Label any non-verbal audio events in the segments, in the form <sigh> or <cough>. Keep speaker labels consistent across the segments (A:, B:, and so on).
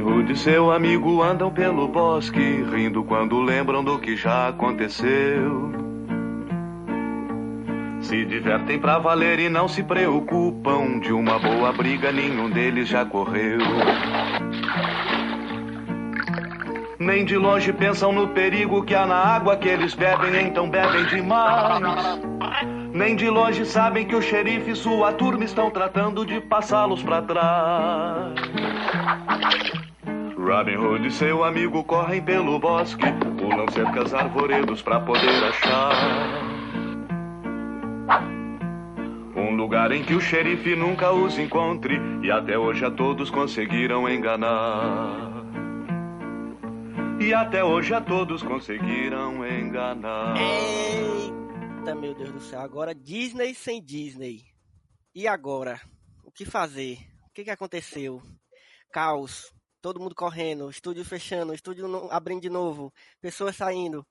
A: Robin Hood e seu amigo andam pelo bosque, rindo quando lembram do que já aconteceu. Se divertem pra valer e não se preocupam. De uma boa briga nenhum deles já correu. Nem de longe pensam no perigo que há na água que eles bebem, então bebem demais. Nem de longe sabem que o xerife e sua turma estão tratando de passá-los pra trás. Robin Hood e seu amigo correm pelo bosque, pulam cercas arvoredos pra poder achar um lugar em que o xerife nunca os encontre e até hoje a todos conseguiram enganar. E até hoje a todos conseguiram enganar.
B: Eita, meu Deus do céu. Agora Disney sem Disney. E agora? O que fazer? O que, que aconteceu? Caos. Todo mundo correndo. Estúdio fechando. Estúdio abrindo de novo. Pessoas saindo.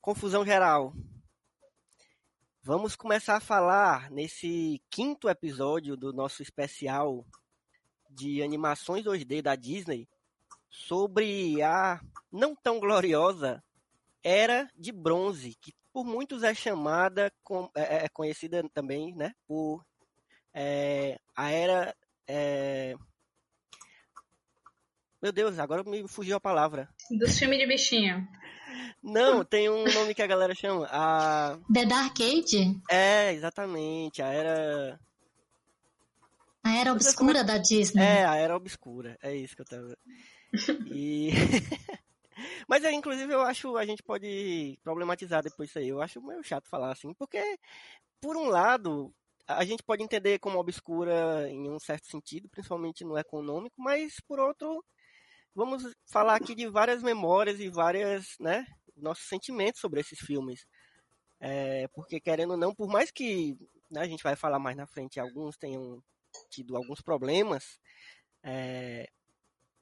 B: Confusão geral. Vamos começar a falar nesse quinto episódio do nosso especial de animações 2D da Disney sobre a não tão gloriosa Era de Bronze, que por muitos é chamada, com, é, é conhecida também, né, por é, a Era... é, Meu Deus, agora me fugiu a palavra.
C: Dos filmes de bichinho.
B: Não, tem um nome que a galera chama. A...
D: The Dark Age?
B: É, exatamente, a Era...
D: A era obscura
B: como
D: da Disney.
B: É, a Era Obscura, é isso que eu tava... E... <laughs> Mas, é, inclusive, eu acho a gente pode problematizar depois isso aí. Eu acho meio chato falar assim, porque, por um lado, a gente pode entender como obscura em um certo sentido, principalmente no econômico, mas, por outro, vamos falar aqui de várias memórias e várias, né, nossos sentimentos sobre esses filmes. É, porque, querendo ou não, por mais que né, a gente vai falar mais na frente, alguns tenham tido alguns problemas, é,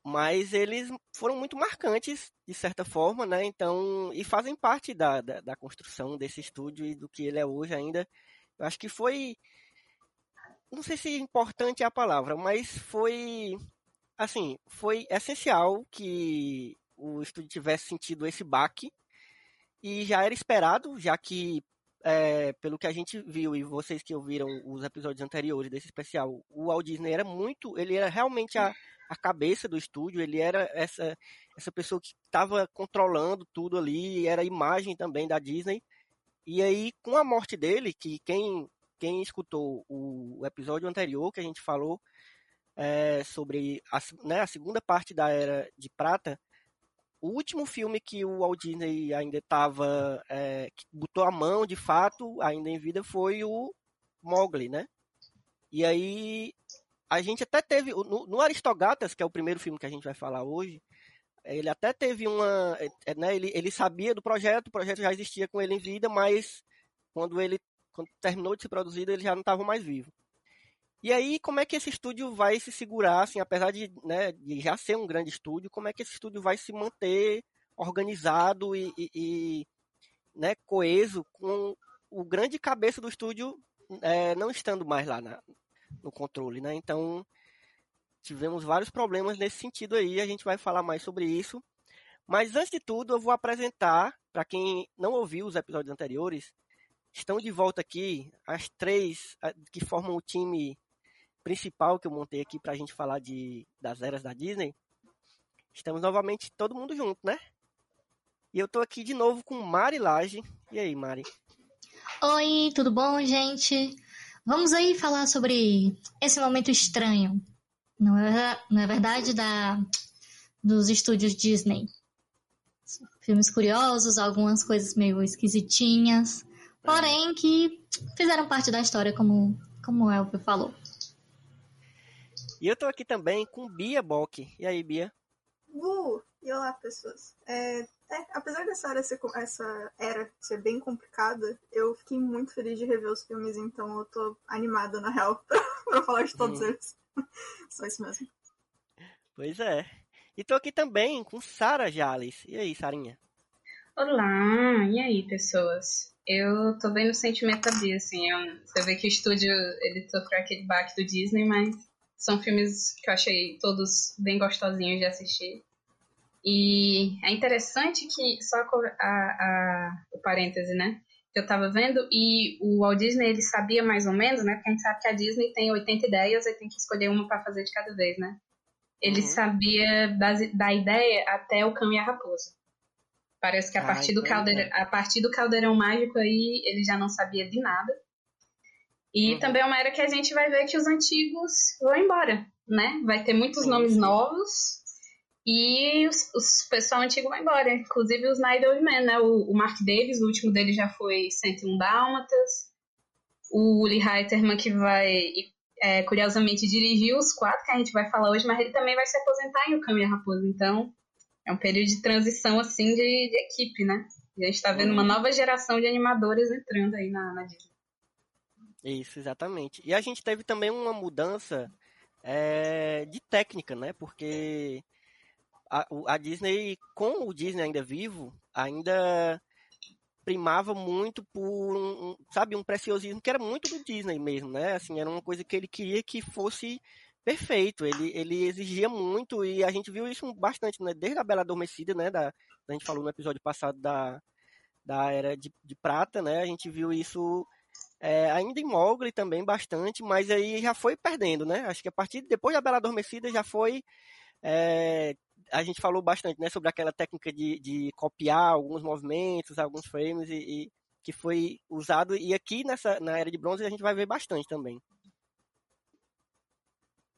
B: mas eles foram muito marcantes de certa forma, né? Então, e fazem parte da, da, da, construção desse estúdio e do que ele é hoje ainda. Eu acho que foi, não sei se importante é a palavra, mas foi, assim, foi essencial que o estúdio tivesse sentido esse baque e já era esperado, já que é, pelo que a gente viu e vocês que ouviram os episódios anteriores desse especial, o Walt Disney era muito, ele era realmente a, a cabeça do estúdio, ele era essa, essa pessoa que estava controlando tudo ali, era a imagem também da Disney. E aí, com a morte dele, que quem, quem escutou o, episódio anterior que a gente falou é, sobre a, né, a segunda parte da Era de Prata, o último filme que o Walt Disney ainda estava, é, que botou a mão de fato, ainda em vida, foi o Mowgli, né? E aí a gente até teve, no, no Aristogatas, que é o primeiro filme que a gente vai falar hoje, ele até teve uma, né, ele, ele sabia do projeto, o projeto já existia com ele em vida, mas quando ele quando terminou de ser produzido, ele já não estava mais vivo. E aí, como é que esse estúdio vai se segurar, assim, apesar de, né, de já ser um grande estúdio, como é que esse estúdio vai se manter organizado e, e, e né, coeso com o grande cabeça do estúdio é, não estando mais lá na, no controle, né? Então, tivemos vários problemas nesse sentido aí, a gente vai falar mais sobre isso. Mas antes de tudo, eu vou apresentar, para quem não ouviu os episódios anteriores, estão de volta aqui as três que formam o time principal que eu montei aqui para a gente falar de, das eras da Disney. Estamos novamente todo mundo junto, né? E eu tô aqui de novo com Mari Lage. E aí, Mari?
D: Oi, tudo bom, gente? Vamos aí falar sobre esse momento estranho, não é, não é verdade, da, dos estúdios Disney. Filmes curiosos, algumas coisas meio esquisitinhas, porém que fizeram parte da história, como, como o Elvio falou.
B: E eu tô aqui também com Bia Bock. E aí, Bia?
C: Uh, e olá, pessoas. É, é, apesar dessa era, ser, essa era ser bem complicada, eu fiquei muito feliz de rever os filmes, então eu tô animada, na real, <laughs> pra, pra falar de todos
B: Uhum.
C: eles. <laughs> Só isso mesmo.
B: Pois é. E tô aqui também com Sara Jales. E aí, Sarinha?
E: Olá, e aí, pessoas? Eu tô bem no sentimento da Bia, assim, é um- você vê que o estúdio, ele sofreu aquele baque do Disney, mas são filmes que eu achei todos bem gostosinhos de assistir. E é interessante que, só a, a, o parêntese, né, que eu tava vendo, e o Walt Disney, ele sabia mais ou menos, né, porque a gente sabe que a Disney tem 80 ideias e tem que escolher uma pra fazer de cada vez, né. Ele
B: Uhum.
E: sabia da ideia até o cão e a raposa. Parece que a
B: Ah,
E: partir, do
B: então
E: caldeirão, a partir do caldeirão mágico aí ele já não sabia de nada. E
B: Uhum.
E: também é uma era que a gente vai ver que os antigos vão embora, né? Vai ter muitos
B: Sim,
E: nomes
B: sim.
E: novos e os, os pessoal antigo vai embora. Inclusive os Night Men, né? O, o Mark Davis, o último dele já foi 101 Dálmatas. O Uli Heiterman que vai, é, curiosamente, dirigir os quatro que a gente vai falar hoje, mas ele também vai se aposentar em O a Raposa. Então, é um período de transição, assim, de, de equipe, né? E a gente tá vendo uma nova geração de animadores entrando aí na, na Disney.
B: Isso, exatamente. E a gente teve também uma mudança é, de técnica, né? Porque a, a Disney, com o Disney ainda vivo, ainda primava muito por um, sabe, um preciosismo que era muito do Disney mesmo, né? Assim, era uma coisa que ele queria que fosse perfeito. Ele, ele exigia muito e a gente viu isso bastante, né? Desde a Bela Adormecida, né? Da, a gente falou no episódio passado da, da Era de, de Prata, né? A gente viu isso é, ainda em Mowgli também bastante, mas aí já foi perdendo, né? Acho que a partir depois da Bela Adormecida já foi. é, a gente falou bastante, né, sobre aquela técnica de, de copiar alguns movimentos, alguns frames e, e que foi usado e aqui nessa na era de bronze a gente vai ver bastante também.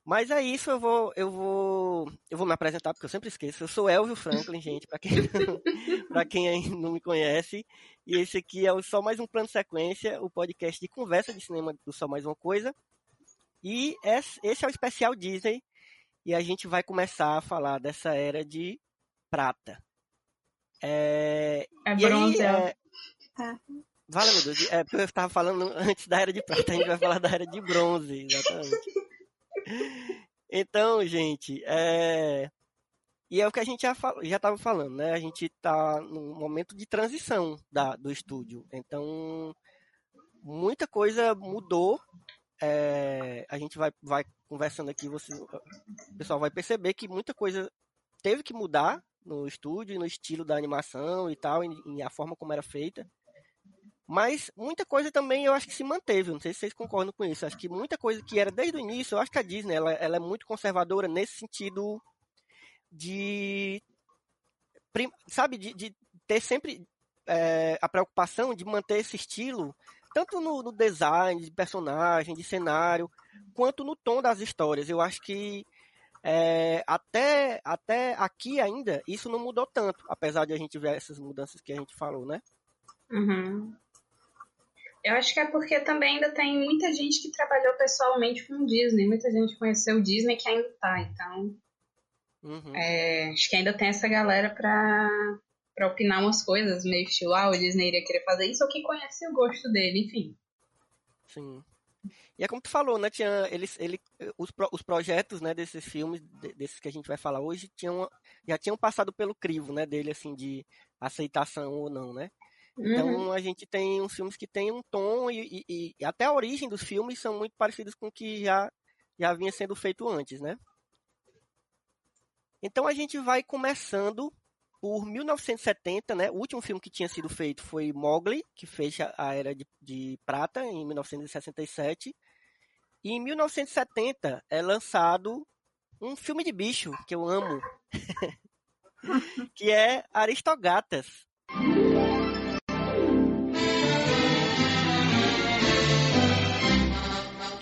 B: Mas é isso, eu vou eu vou eu vou me apresentar porque eu sempre esqueço. Eu sou Elvio Franklin, gente, para quem <laughs> para quem ainda não me conhece. E esse aqui é o Só Mais Um Plano Sequência, o podcast de conversa de cinema do Só Mais Uma Coisa. E esse esse é o especial Disney. E a gente vai começar a falar dessa era de prata. É,
E: É
B: aí,
E: bronze,
B: é...
C: É.
B: Vale, meu Deus, é porque eu estava falando antes da era de prata, a gente vai falar da era de bronze, exatamente. Então, gente, é... E é o que a gente já fal... estava falando, né? A gente está num momento de transição da, do estúdio. Então, muita coisa mudou. É... A gente vai, vai conversando aqui, você... o pessoal vai perceber que muita coisa teve que mudar no estúdio, no estilo da animação e tal, e a forma como era feita. Mas muita coisa também eu acho que se manteve. Não sei se vocês concordam com isso. Acho que muita coisa que era desde o início, eu acho que a Disney ela, ela é muito conservadora nesse sentido de. Sabe, de, de ter sempre é, a preocupação de manter esse estilo, tanto no, no design de personagem, de cenário, quanto no tom das histórias. Eu acho que é, até, até aqui ainda isso não mudou tanto, apesar de a gente ver essas mudanças que a gente falou, né?
E: Uhum. Eu acho que é porque também ainda tem muita gente que trabalhou pessoalmente com o Disney, muita gente conheceu o Disney que ainda tá, então
B: Uhum.
E: é, acho que ainda tem essa galera pra, pra opinar umas coisas, meio estilo, ah, o Disney iria querer fazer isso, ou que conhece o gosto dele, enfim.
B: Sim. E é como tu falou, né? Tinha eles, ele, os, pro- os projetos, né, desses filmes, de- desses que a gente vai falar hoje, tinham, já tinham passado pelo crivo, né, dele, assim, de aceitação ou não, né? Então
E: Uhum.
B: a gente tem uns filmes que têm um tom e, e- e até a origem dos filmes são muito parecidos com o que já, já vinha sendo feito antes, né? Então a gente vai começando por 1970, né? O último filme que tinha sido feito foi Mowgli, que fecha a era de, de prata em 1967. E em 1970 é lançado um filme de bicho que eu amo, <laughs> que é Aristogatas.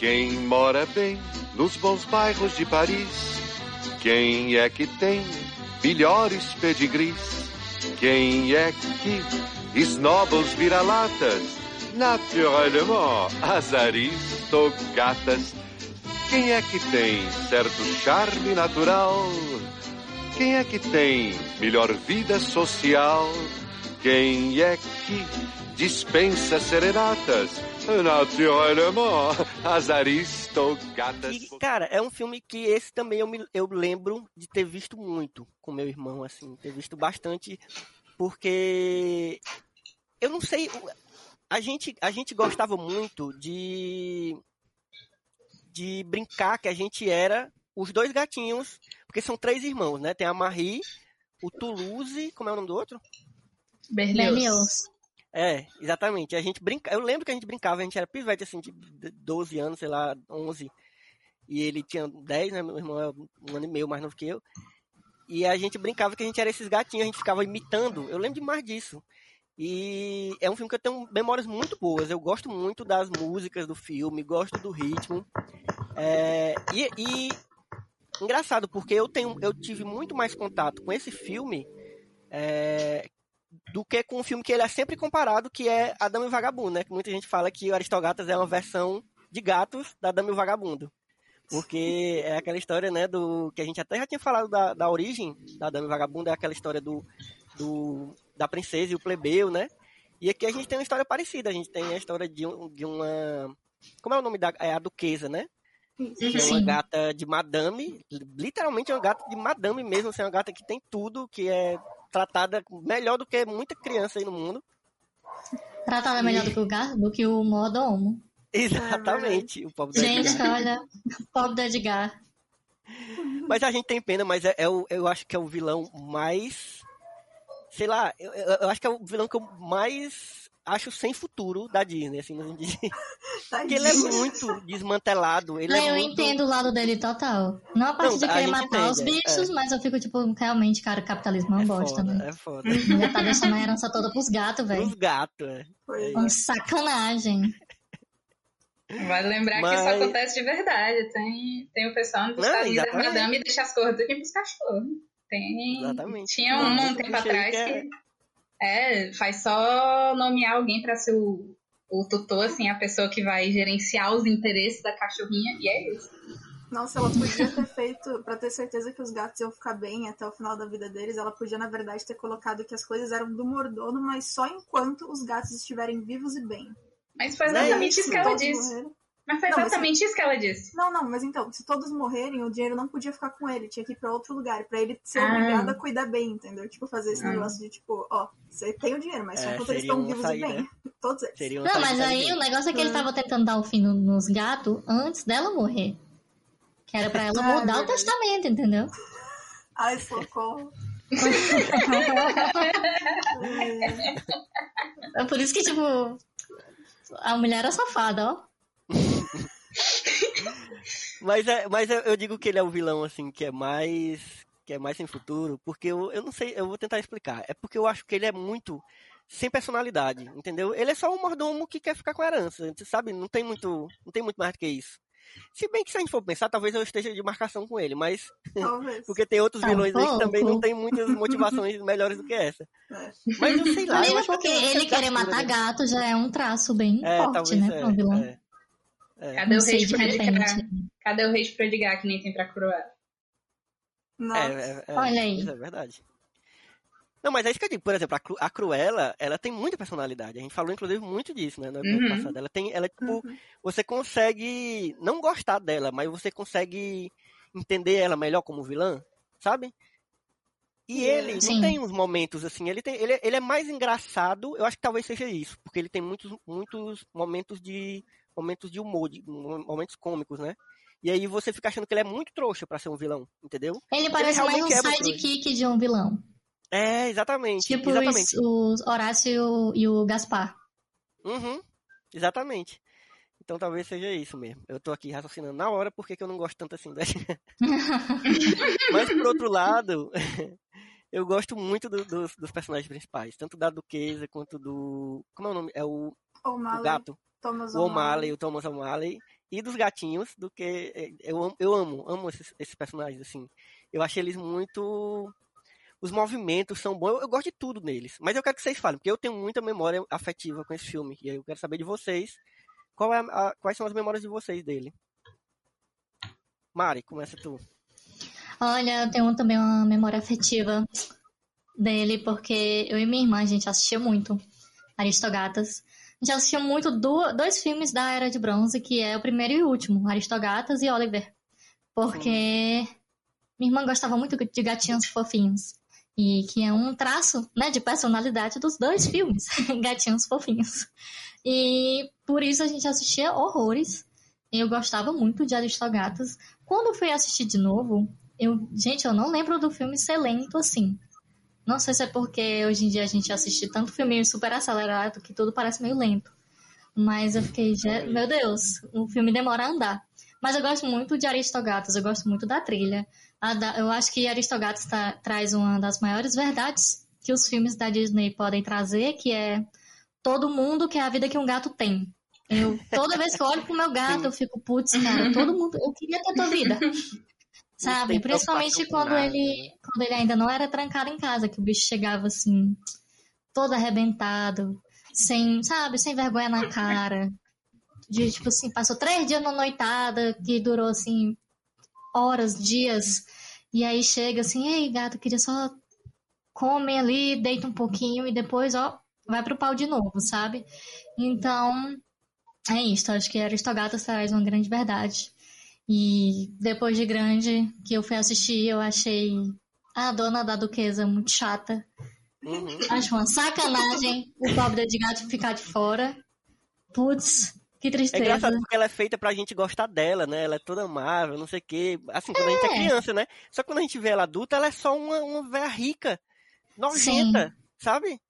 A: Quem mora bem nos bons bairros de Paris? Quem é que tem melhores pedigrees? Quem é que esnoba os vira-latas
F: Naturellement, as aristogatas. Quem é que tem certo charme natural? Quem é que tem melhor vida social? Quem é que dispensa serenatas? Naturellement, as aristogatas.
B: E, cara, é um filme que esse também eu, me, eu lembro de ter visto muito com meu irmão, assim, ter visto bastante, porque eu não sei, a gente, a gente gostava muito de de brincar que a gente era os dois gatinhos, porque são três irmãos, né? Tem a Marie, o Toulouse, como é o nome do outro?
E: Berlioz.
B: É, exatamente. A gente brinca, eu lembro que a gente brincava, a gente era pivete assim de 12 anos, sei lá, 11. E ele tinha 10, né? Meu irmão é um ano e meio mais novo que eu. E a gente brincava que a gente era esses gatinhos, a gente ficava imitando. Eu lembro demais disso. E é um filme que eu tenho memórias muito boas. Eu gosto muito das músicas do filme, gosto do ritmo. É, e, e engraçado, porque eu tenho, eu tive muito mais contato com esse filme é, do que com o filme que ele é sempre comparado, que é A Dama e o Vagabundo, né? Que muita gente fala que o Aristogatas é uma versão de gatos da Dama e o Vagabundo. Porque é aquela história, né, do que a gente até já tinha falado da, da origem da Dama e o Vagabundo, é aquela história do, do da princesa e o plebeu, né? E aqui a gente tem uma história parecida, a gente tem a história de, um, de uma como é o nome da é a duquesa, né? Que é uma gata de madame, literalmente é uma gata de madame mesmo, assim, é uma gata que tem tudo, que é tratada melhor do que muita criança aí no mundo.
D: Tratada melhor do que o gato, do que o mordomo.
B: Exatamente, o pobre
D: Gente,
B: Edgar.
D: olha, <laughs> pobre do Edgar.
B: Mas a gente tem pena, mas é, é o, eu acho que é o vilão mais. Sei lá, eu- eu acho que é o vilão que eu mais acho sem futuro da Disney, assim, de- <laughs> porque ele é muito desmantelado. Ele
D: Não,
B: é
D: eu
B: muito...
D: entendo o lado dele total. Não a parte
B: Não,
D: de
B: a
D: querer matar os
B: entende,
D: bichos, mas eu fico tipo, realmente, cara, o capitalismo é uma
B: É
D: bosta,
B: foda,
D: né?
B: é foda. <laughs>
D: Já tá deixando a herança toda pros gatos, velho.
B: Os gatos, é.
D: Uma sacanagem.
E: Vale lembrar que
B: Mas-
E: isso acontece de verdade. Tem, tem o pessoal dos
B: Não,
E: Estados Unidos,
B: exatamente.
E: madame, e deixa as cores aqui pros cachorros. Tem.
B: Exatamente.
E: Tinha um, um tempo atrás
B: que é-
E: que. É, faz só nomear alguém pra ser o, o tutor, assim, a pessoa que vai gerenciar os interesses da cachorrinha, e é isso.
C: Nossa, ela podia ter feito, pra ter certeza que os gatos iam ficar bem até o final da vida deles, ela podia, na verdade, ter colocado que as coisas eram do mordomo, mas só enquanto os gatos estiverem vivos e bem.
E: Mas foi
B: Não é
E: exatamente isso,
B: isso,
E: que ela disse.
C: morreram.
E: Mas foi
C: Não, mas
E: exatamente isso que ela disse.
C: Não, não, mas então, se todos morrerem, o dinheiro não podia ficar com ele, tinha que ir pra outro lugar, pra ele ser
E: Ah.
C: obrigado a cuidar bem, entendeu? Tipo, fazer esse
E: Ah.
C: negócio de tipo, ó, você tem o dinheiro, mas só
B: É,
C: enquanto eles estão vivos
B: saída.
C: e bem. <laughs> Todos eles.
B: Seria
D: Não, mas aí o
B: inteligente.
D: negócio é que ele
C: Hum.
D: tava tentando dar o fim no- nos gatos antes dela morrer. Que era pra ela
C: Ah,
D: mudar o testamento, entendeu?
C: Ai, socorro. <laughs>
D: É por isso que, tipo, a mulher era safada, ó. <laughs>
B: Mas, é, mas eu, eu digo que ele é o vilão, assim, que é mais. que é mais sem futuro, porque eu, eu não sei, eu vou tentar explicar. É porque eu acho que ele é muito sem personalidade, entendeu? Ele é só um mordomo que quer ficar com a herança, você sabe? Não tem muito, não tem muito mais do que isso. Se bem que se a gente for pensar, talvez eu esteja de marcação com ele, mas <laughs> porque tem outros
D: Tá
B: vilões aí que também não tem muitas motivações melhores do que essa.
C: É.
B: Mas eu sei lá.
D: Mesmo porque
B: tenho
D: ele querer matar
B: dele.
D: gato já é um traço bem
B: É,
D: forte, né, pra um vilão.
B: é, é.
E: Cadê
D: Não
E: o rei
D: de repente.
E: Cadê o rei de predicar que nem tem pra Cruella?
C: Nossa.
B: É, é, é,
D: Olha aí.
B: Isso é verdade. Não, mas é isso que eu digo. Por exemplo, a, Cru- a Cruella, ela tem muita personalidade. A gente falou, inclusive, muito disso, né? No episódio
E: Uhum.
B: passado. Ela tem, ela, tipo,
C: Uhum.
B: você consegue não gostar dela, mas você consegue entender ela melhor como vilã, sabe? E
C: É.
B: ele
D: Sim.
B: não tem uns momentos assim, ele, tem, ele, ele é mais engraçado, eu acho que talvez seja isso, porque ele tem muitos, muitos momentos de momentos de humor, de, momentos cômicos, né? E aí você fica achando que ele é muito trouxa pra ser um vilão, entendeu?
D: Ele parece mais um
B: é
D: sidekick de um vilão.
B: É, exatamente.
D: Tipo
B: exatamente.
D: os, os Horácio e o, e o Gaspar.
B: Uhum, exatamente. Então talvez seja isso mesmo. Eu tô aqui raciocinando na hora porque que eu não gosto tanto assim. Da... <laughs> Mas por outro lado, <laughs> eu gosto muito do- dos, dos personagens principais, tanto da Duquesa quanto do. Como é o nome? É o, o
C: O'Malley,
B: gato.
C: Thomas
B: O O'Malley, o Thomas O'Malley. E dos gatinhos, do que. Eu amo, eu amo, amo esses, esses personagens, assim. Eu achei eles muito. os movimentos são bons. Eu, eu gosto de tudo neles. Mas eu quero que vocês falem, porque eu tenho muita memória afetiva com esse filme. E aí eu quero saber de vocês. Qual é a- a- quais são as memórias de vocês dele? Mari, começa tu.
D: Olha, eu tenho também uma memória afetiva dele, porque eu e minha irmã, a gente assistia muito Aristogatas. A gente assistia muito do- dois filmes da Era de Bronze, que é o primeiro e o último, Aristogatas e Oliver. Porque minha irmã gostava muito de gatinhos fofinhos. E que é um traço, né, de personalidade dos dois filmes, <laughs> gatinhos fofinhos. E por isso a gente assistia horrores. Eu gostava muito de Aristogatas. Quando fui assistir de novo, eu, gente, eu não lembro do filme ser lento assim. Não sei se é porque hoje em dia a gente assiste tanto filme super acelerado que tudo parece meio lento. Mas eu fiquei, "Je- meu Deus, o filme demora a andar. Mas eu gosto muito de Aristogatas, eu gosto muito da trilha. Eu acho que Aristogatas tá- traz uma das maiores verdades que os filmes da Disney podem trazer, que é todo mundo quer a vida que um gato tem. Eu, toda vez que eu olho pro meu gato, eu fico, putz, cara, todo mundo, eu queria ter tua vida. <laughs> Sabe? Principalmente quando ele,
B: né?
D: Quando ele ainda não era trancado em casa, que o bicho chegava assim, todo arrebentado, sem, sabe, sem vergonha na cara. De, tipo assim, passou três dias na noitada, que durou assim, horas, dias. E aí chega assim, ei, gato, queria só come ali, deita um pouquinho e depois, ó, vai pro pau de novo, sabe? Então, é isso. Acho que Aristogatas traz uma grande verdade. E depois de grande, que eu fui assistir, eu achei a dona da duquesa muito chata.
B: Uhum.
D: Acho uma sacanagem o pobre de gato ficar de fora. Putz, que
B: É
D: tristeza.
B: engraçado porque ela é feita pra gente gostar dela, né? Ela é toda amável, não sei o quê. Assim, quando a gente é
D: É.
B: criança, né? Só que quando a gente vê ela adulta, ela é só uma, uma véia rica, nojenta, sabe?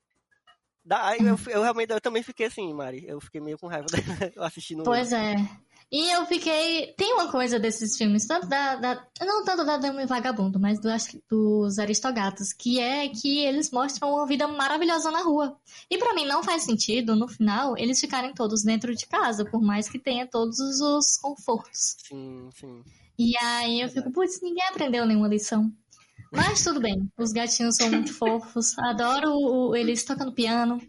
B: Da, eu, eu realmente eu também fiquei assim, Mari. Eu fiquei meio com raiva <laughs> dela assistindo.
D: Pois é. E eu fiquei. Tem uma coisa desses filmes, tanto da. da- não tanto da Dama e Vagabundo, mas do- dos Aristogatos, que é que eles mostram uma vida maravilhosa na rua. E pra mim não faz sentido, no final, eles ficarem todos dentro de casa, por mais que tenha todos os confortos.
B: Sim, sim.
D: E aí eu fico, putz, ninguém aprendeu nenhuma lição. Mas tudo bem, os gatinhos são muito fofos. Adoro o- eles tocando piano.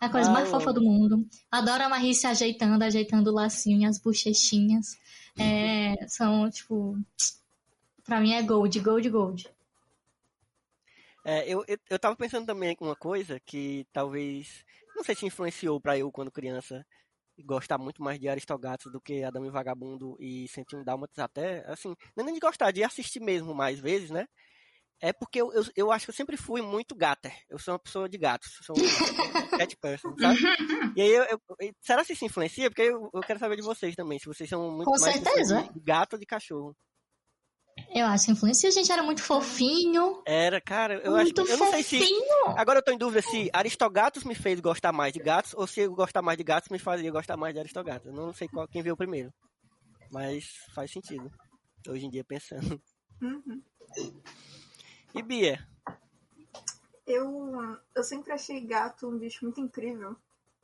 D: É a coisa
B: Ah,
D: mais
B: eu
D: fofa do mundo. Adoro a Marie se ajeitando, ajeitando o lacinho e as bochechinhas. É, são, tipo. Pra mim é gold, gold, gold.
B: É, eu, eu, eu tava pensando também em uma coisa que talvez. Não sei se influenciou pra eu, quando criança, gostar muito mais de Aristogatos do que Adão e Vagabundo e Sentir um Dálmatas até. Assim, não é nem de gostar, de assistir mesmo mais vezes, né? É porque eu, eu, eu acho que eu sempre fui muito gatter. Eu sou uma pessoa de gatos. Sou um <laughs> cat person, sabe? E aí, eu, eu- será que isso influencia? Porque eu, eu quero saber de vocês também. Se vocês são muito
D: Com
B: mais
D: certeza.
B: de gato ou de cachorro.
D: Eu acho que influencia. A gente era muito fofinho.
B: Era, cara, eu acho
D: muito
B: que. Eu não sei se.
D: fofinho.
B: Agora eu tô em dúvida se Aristogatos me fez gostar mais de gatos ou se eu gostar mais de gatos me fazia gostar mais de Aristogatos. Eu não sei qual, quem veio primeiro. Mas faz sentido. Hoje em dia pensando.
C: Uhum.
B: E Bia?
C: Eu, eu sempre achei gato um bicho muito incrível.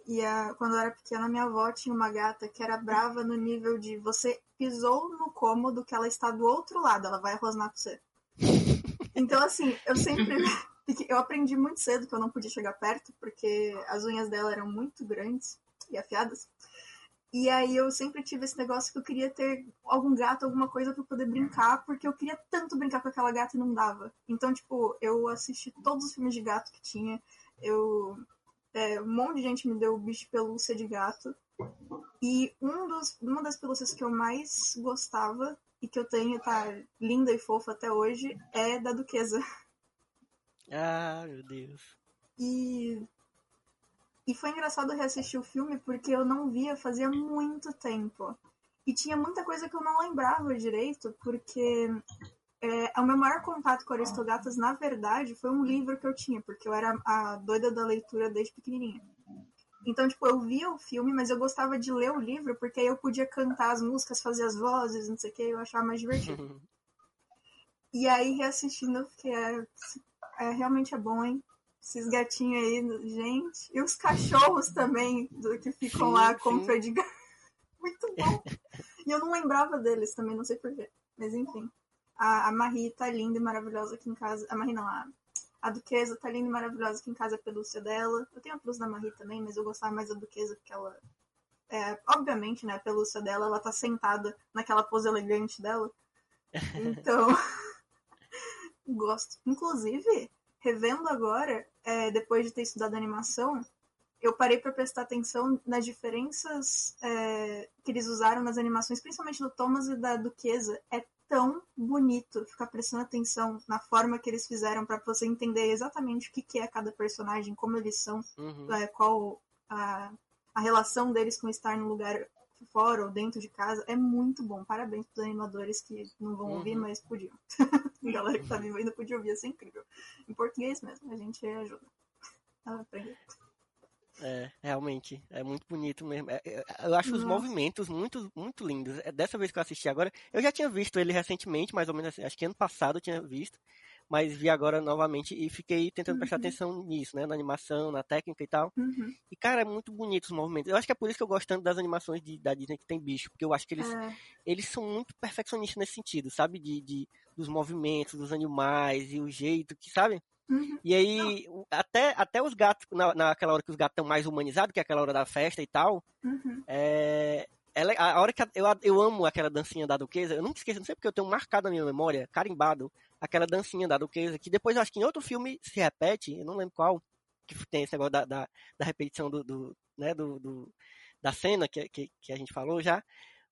C: E a, quando eu era pequena, minha avó tinha uma gata que era brava no nível de você pisou no cômodo que ela está do outro lado, ela vai rosnar pra você. Então, assim, eu sempre. <laughs> Eu aprendi muito cedo que eu não podia chegar perto, porque as unhas dela eram muito grandes e afiadas. E aí eu sempre tive esse negócio que eu queria ter algum gato, alguma coisa pra poder brincar, porque eu queria tanto brincar com aquela gata e não dava. Então, tipo, eu assisti todos os filmes de gato que tinha. Eu. é, um monte de gente me deu bicho de pelúcia de gato. E um dos, uma das pelúcias que eu mais gostava e que eu tenho, tá linda e fofa até hoje, é da Duquesa.
B: Ah, meu Deus.
C: E, e foi engraçado reassistir o filme porque eu não via fazia muito tempo. E tinha muita coisa que eu não lembrava direito, porque é, o meu maior contato com Aristogatas, na verdade, foi um livro que eu tinha, porque eu era a doida da leitura desde pequenininha. Então, tipo, eu via o filme, mas eu gostava de ler o livro, porque aí eu podia cantar as músicas, fazer as vozes, não sei o que, eu achava mais divertido. <laughs> E aí, reassistindo, eu fiquei, é, é, realmente é bom, hein? Esses gatinhos aí, gente. E os cachorros também, do, que ficam
B: Sim,
C: lá com o de gato. <laughs> Muito bom. E eu não lembrava deles também, não sei porquê. Mas enfim. A, a Marie tá linda e maravilhosa aqui em casa. A Marie não, a, A Duquesa tá linda e maravilhosa aqui em casa, a pelúcia dela. Eu tenho a pelúcia da Marie também, mas eu gostava mais da Duquesa porque ela. É, obviamente, né, a pelúcia dela, ela tá sentada naquela pose elegante dela. <laughs> Então. <laughs> gosto. Inclusive, revendo agora, é, depois de ter estudado animação, eu parei para prestar atenção nas diferenças é, que eles usaram nas animações, principalmente do Thomas e da Duquesa. É tão bonito ficar prestando atenção na forma que eles fizeram para você entender exatamente o que, que é cada personagem, como eles são,
B: Uhum.
C: é, qual a, a relação deles com estar num lugar fora ou dentro de casa. É muito bom. Parabéns pros animadores que não vão ouvir,
B: Uhum.
C: mas podiam. <laughs> a galera que tá viva ainda podia ouvir, ia ser incrível. Em português mesmo, a gente ajuda a aprender.
B: É, realmente, é muito bonito mesmo. É, é, eu acho os
C: Nossa.
B: movimentos muito, muito lindos. É, Dessa vez que eu assisti agora, eu já tinha visto ele recentemente, mais ou menos assim, acho que ano passado eu tinha visto, mas vi agora novamente e fiquei tentando prestar
C: Uhum.
B: atenção nisso, né, na animação, na técnica e tal.
C: Uhum.
B: E cara, é muito bonito os movimentos. Eu acho que é por isso que eu gosto tanto das animações de- da Disney que tem bicho, porque eu acho que eles,
C: É,
B: eles são muito perfeccionistas nesse sentido, sabe? De, de- dos movimentos, dos animais e o jeito que, sabe?
C: uhum.
B: E aí, até, até os gatos, na, naquela hora que os gatos estão mais humanizados, que é aquela hora da festa e tal,
C: Uhum.
B: é, ela, a hora que eu, eu amo aquela dancinha da Duquesa, eu nunca esqueço, não sei porque eu tenho marcado na minha memória, carimbado, aquela dancinha da Duquesa, que depois eu acho que em outro filme se repete, eu não lembro qual, que tem esse negócio da, da, da repetição do, do, né, do, do- da cena que, que, que a gente falou já.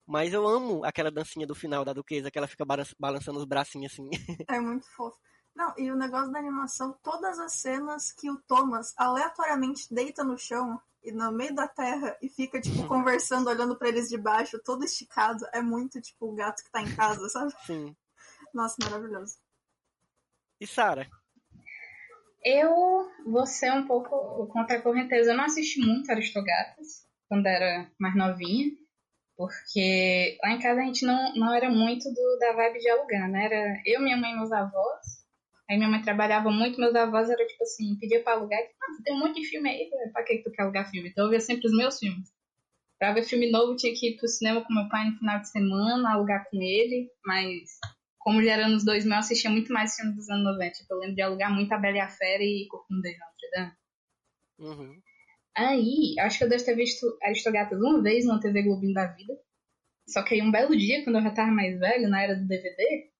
B: Mas eu amo aquela dancinha do final da Duquesa, que ela fica balan- balançando os bracinhos assim. <laughs>
C: É muito fofo. Não, e o negócio da animação, todas as cenas que o Thomas aleatoriamente deita no chão e no meio da terra e fica, tipo, conversando, olhando pra eles de baixo, todo esticado, é muito, tipo, o gato que tá em casa, sabe?
B: Sim.
C: Nossa, maravilhoso.
B: E Sara?
E: Eu vou ser um pouco contra a correnteza. Eu não assisti muito Aristogatas quando era mais novinha, porque lá em casa a gente não, não era muito do, da vibe de alugar, né? Era eu, minha mãe e meus avós. Aí minha mãe trabalhava muito, meus avós eram tipo assim, pedia pra alugar. Ah, você tem um monte de filme aí, pra que tu quer alugar filme? Então eu via sempre os meus filmes. Pra ver filme novo, tinha que ir pro cinema com meu pai no final de semana, alugar com ele, mas como já era nos 2000, eu assistia muito mais filme dos anos 90. Tipo, eu lembro de alugar muito A Bela e a Fera e Corcunda de Notre Dame.
B: Uhum.
E: Aí, acho que eu devo ter visto Aristogatas uma vez na TV Globinho da Vida. Só que aí um belo dia, quando eu já tava mais velho, na era do DVD,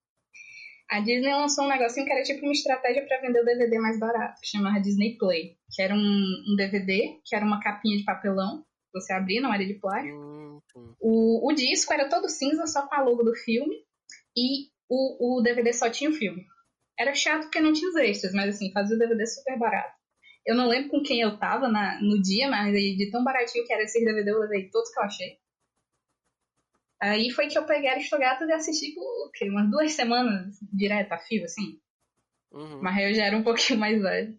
E: a Disney lançou um negocinho que era tipo uma estratégia pra vender o DVD mais barato, que chamava Disney Play. Que era um, um DVD, que era uma capinha de papelão, você abria, não era de plástico.
B: Hum, hum.
E: O, o disco era todo cinza, só com a logo do filme, e o, o DVD só tinha o filme. Era chato porque não tinha os extras, mas assim, fazia o DVD super barato. Eu não lembro com quem eu tava na, no dia, mas de tão baratinho que era esse DVD, eu levei todos que eu achei. Aí foi que eu peguei Aristogatas e assisti por o quê? umas duas semanas direto a fio, assim.
B: Uhum.
E: Mas eu já era um pouquinho mais velho.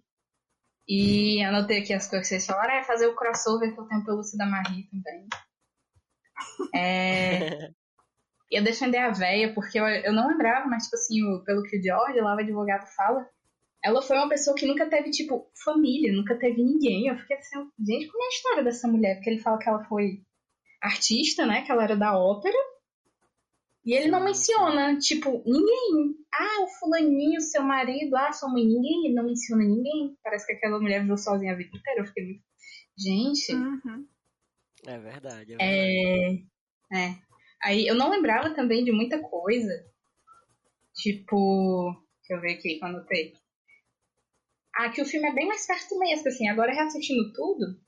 E: E anotei aqui as coisas que vocês falaram. É fazer o crossover que eu tenho pelo da Marie também. É... <laughs> ia defender a véia, porque eu, eu não lembrava, mas, tipo assim, o- pelo que o George, lá o advogado fala, ela foi uma pessoa que nunca teve, tipo, família, nunca teve ninguém. Eu fiquei assim, gente, como é a história dessa mulher? Porque ele fala que ela foi artista, né? Que ela era da ópera. E ele não menciona, tipo, ninguém. Ah, o fulaninho, seu marido, ah, sua mãe, ninguém. Ele não menciona ninguém. Parece que aquela mulher viveu sozinha a vida inteira. Eu fiquei muito... Gente,
C: Uhum.
B: É verdade. É verdade.
E: é. É. Aí eu não lembrava também de muita coisa. Tipo. Deixa eu ver aqui quando eu tenho. Ah, que o filme é bem mais cartunesco, assim. Agora reassistindo tudo,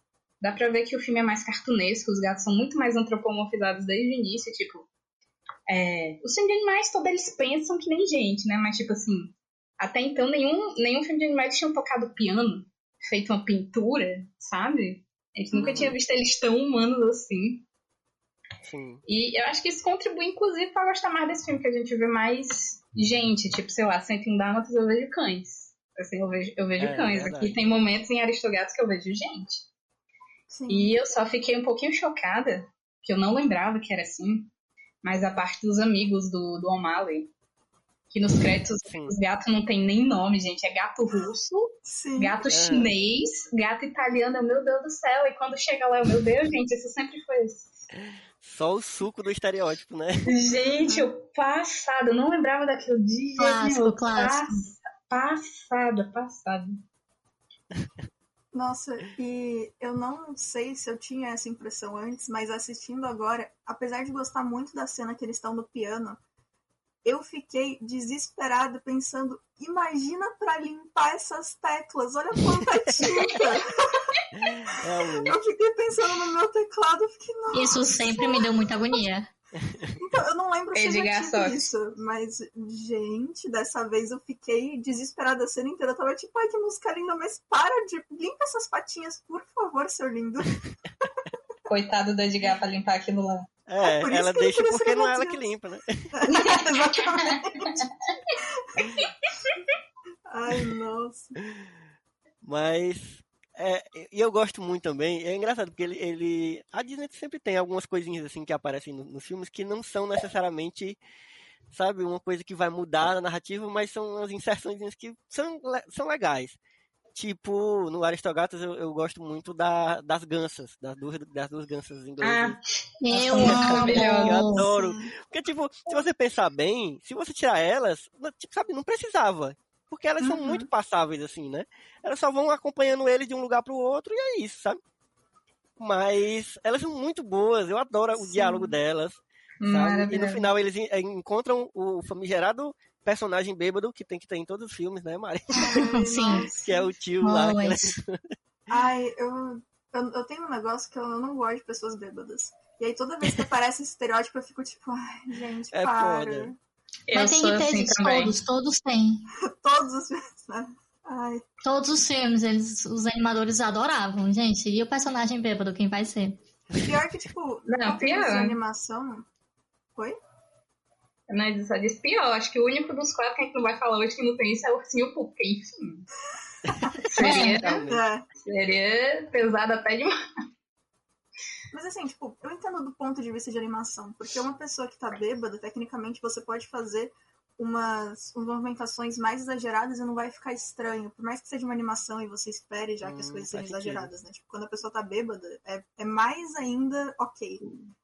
E: dá pra ver que o filme é mais cartunesco, os gatos são muito mais antropomorfizados desde o início, tipo. É, os filmes de animais todos eles pensam que nem gente, né? Mas tipo assim, até então nenhum, nenhum filme de animais tinha tocado piano, feito uma pintura, sabe? A gente nunca
B: Uhum.
E: tinha visto eles tão humanos assim.
B: Sim.
E: E eu acho que isso contribui, inclusive, pra gostar mais desse filme, que a gente vê mais gente. Tipo, sei lá, 101 Dálmatas eu vejo cães. Assim, eu vejo, eu vejo
B: É,
E: cães.
B: verdade.
E: Aqui tem momentos em Aristogatos que eu vejo gente.
C: Sim.
E: E eu só fiquei um pouquinho chocada, que eu não lembrava que era assim, mas a parte dos amigos do, do O'Malley. Que nos créditos
B: Sim.
E: os gatos não tem nem nome, gente. É gato russo,
C: Sim.
E: gato
B: É.
E: chinês, gato italiano, meu Deus do céu. E quando chega lá, eu, meu Deus, gente, isso sempre foi.
B: Só o suco do estereótipo, né?
E: Gente, o passado, eu não lembrava daquilo de jeito
D: Clássico,
E: nenhum.
D: clássico.
E: Pass- passada, passada.
C: Nossa, e eu não sei se eu tinha essa impressão antes, mas assistindo agora, apesar de gostar muito da cena que eles estão no piano, eu fiquei desesperada pensando, imagina pra limpar essas teclas, olha quanta <laughs> tinta.
B: Realmente.
C: eu fiquei pensando no meu teclado, eu fiquei.
D: Isso sempre me deu muita agonia.
C: Então, eu não lembro se eu já tive isso, mas, gente, dessa vez eu fiquei desesperada a cena inteira. Eu tava tipo, ai, que música linda, mas para de. Limpa essas patinhas, por favor, seu lindo.
E: Coitado do Edgar pra limpar aquilo lá.
B: É,
C: por isso
B: ela
C: que ele
B: deixa porque não é ela que limpa, né? <laughs>
C: Exatamente. Ai, nossa.
B: Mas. É, e eu gosto muito também. É engraçado porque ele, ele. A Disney sempre tem algumas coisinhas assim que aparecem no- nos filmes que não são necessariamente. Sabe, uma coisa que vai mudar a narrativa, mas são umas inserções que são, são legais. Tipo, no Aristogatas eu, eu gosto muito da, das gansas, das duas, das duas gansas inglesas.
E: Ah,
D: Eu
E: Nossa,
D: amo.
E: maravilhosa.
B: Eu adoro. Porque, tipo, se você pensar bem, se você tirar elas, tipo, sabe, não precisava. Porque elas são
C: Uhum.
B: muito passáveis, assim, né? Elas só vão acompanhando ele de um lugar pro outro e é isso, sabe? Mas elas são muito boas, eu adoro o
C: Sim.
B: diálogo delas. Sabe? E no final eles en- encontram o famigerado personagem bêbado que tem que ter em todos os filmes, né, Mari?
C: Ai, <laughs>
D: Sim.
B: Que é o tio lá. que ela-
D: Always.
C: Ai, eu, eu, eu tenho um negócio que eu não gosto de pessoas bêbadas. E aí toda vez que aparece esse estereótipo, eu fico tipo, ai, gente,
B: É
C: para.
B: foda.
E: Eu
D: Mas tem que ter
E: assim
D: isso,
E: também.
D: todos, todos têm. <laughs>
C: Todos os filmes, né? Ai,
D: Todos os filmes, eles, os animadores adoravam, gente. E o personagem bêbado, quem vai ser?
C: pior que, tipo,
E: Não,
C: de
E: pior.
C: animação. Oi?
E: Mas eu só disse pior. Acho que o único dos quatro que a gente não vai falar hoje que não tem isso é o Ursinho porque enfim. <laughs> Seria,
B: Realmente.
C: É.
E: seria pesado até demais.
C: Mas assim, tipo, eu entendo do ponto de vista de animação, porque uma pessoa que tá bêbada, tecnicamente você pode fazer umas, umas movimentações mais exageradas e não vai ficar estranho. Por mais que seja uma animação e você espere já que as
B: Hum,
C: coisas sejam
B: sentido.
C: exageradas, né? Tipo, quando a pessoa tá bêbada, é, é mais ainda ok.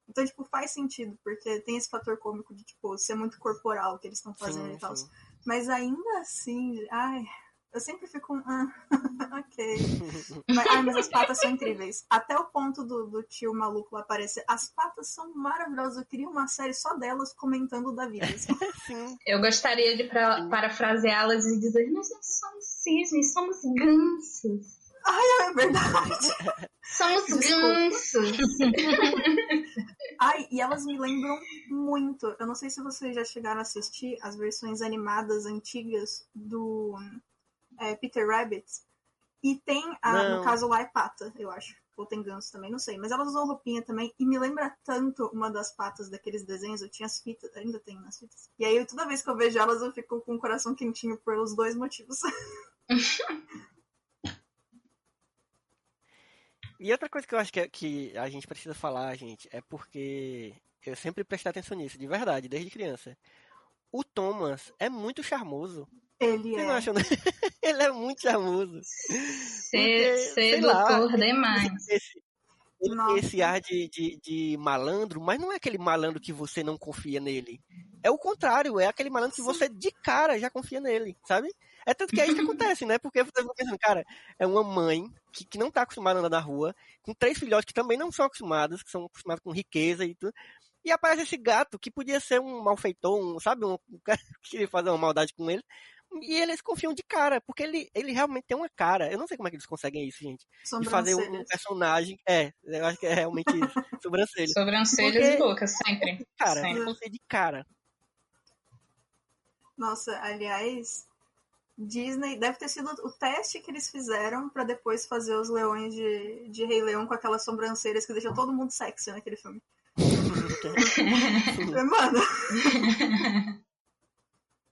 C: Então, tipo, faz sentido, porque tem esse fator cômico de, tipo, ser muito corporal que eles estão fazendo
B: Sim,
C: e tal. Mas ainda assim, ai, eu sempre fico um, ah, <laughs> ok. Mas, ai, mas as patas são incríveis. Até o ponto do, do tio maluco aparecer. As patas são maravilhosas. Eu queria uma série só delas comentando da vida. assim. <laughs>
B: Sim.
E: Eu gostaria de pra- parafraseá-las e dizer: Nós não somos cisnes, somos gansos.
C: É verdade.
E: Somos gansos. <laughs>
C: Ai, e elas me lembram muito. Eu não sei se vocês já chegaram a assistir as versões animadas antigas do é, Peter Rabbit. E tem, a, no caso lá é pata, eu acho. Ou tem ganso também, não sei. Mas elas usam roupinha também. E me lembra tanto uma das patas daqueles desenhos. Eu tinha as fitas, ainda tenho nas fitas. E aí toda vez que eu vejo elas, eu fico com o coração quentinho pelos dois motivos. <laughs>
B: E outra coisa que eu acho que, é- que a gente precisa falar, gente, é porque eu sempre prestei atenção nisso, de verdade, desde criança. O Thomas é muito charmoso.
C: Ele
B: Vocês
C: é.
B: acham? não? <laughs> Ele é muito charmoso.
E: Ser,
B: sei lá.
E: sedutor demais.
B: Esse, ele esse ar de, de, de malandro, mas não é aquele malandro que você não confia nele. É o contrário, é aquele malandro que
C: Sim.
B: você de cara já confia nele, sabe? É tanto que é isso que <laughs> acontece, né? Porque você fica pensando, cara, é uma mãe que, que não tá acostumada a andar na rua, com três filhotes que também não são acostumados, que são acostumados com riqueza e tudo. E aparece esse gato que podia ser um malfeitor, um, sabe? Um, um <laughs> cara que queria fazer uma maldade com ele. E eles confiam de cara, porque ele, ele realmente tem uma cara. Eu não sei como é que eles conseguem isso, gente. De fazer um
C: Sobrancelhas.
B: personagem. É, eu acho que é realmente isso. <laughs> Sobrancelha.
E: Sobrancelhas
B: Porque-
E: e boca, sempre.
B: Cara,
E: Sempre.
B: confio de cara.
C: Nossa, aliás, Disney deve ter sido o teste que eles fizeram pra depois fazer os leões de, de Rei Leão com aquelas sobrancelhas que deixam todo mundo sexy naquele filme. <laughs> Mano. <laughs>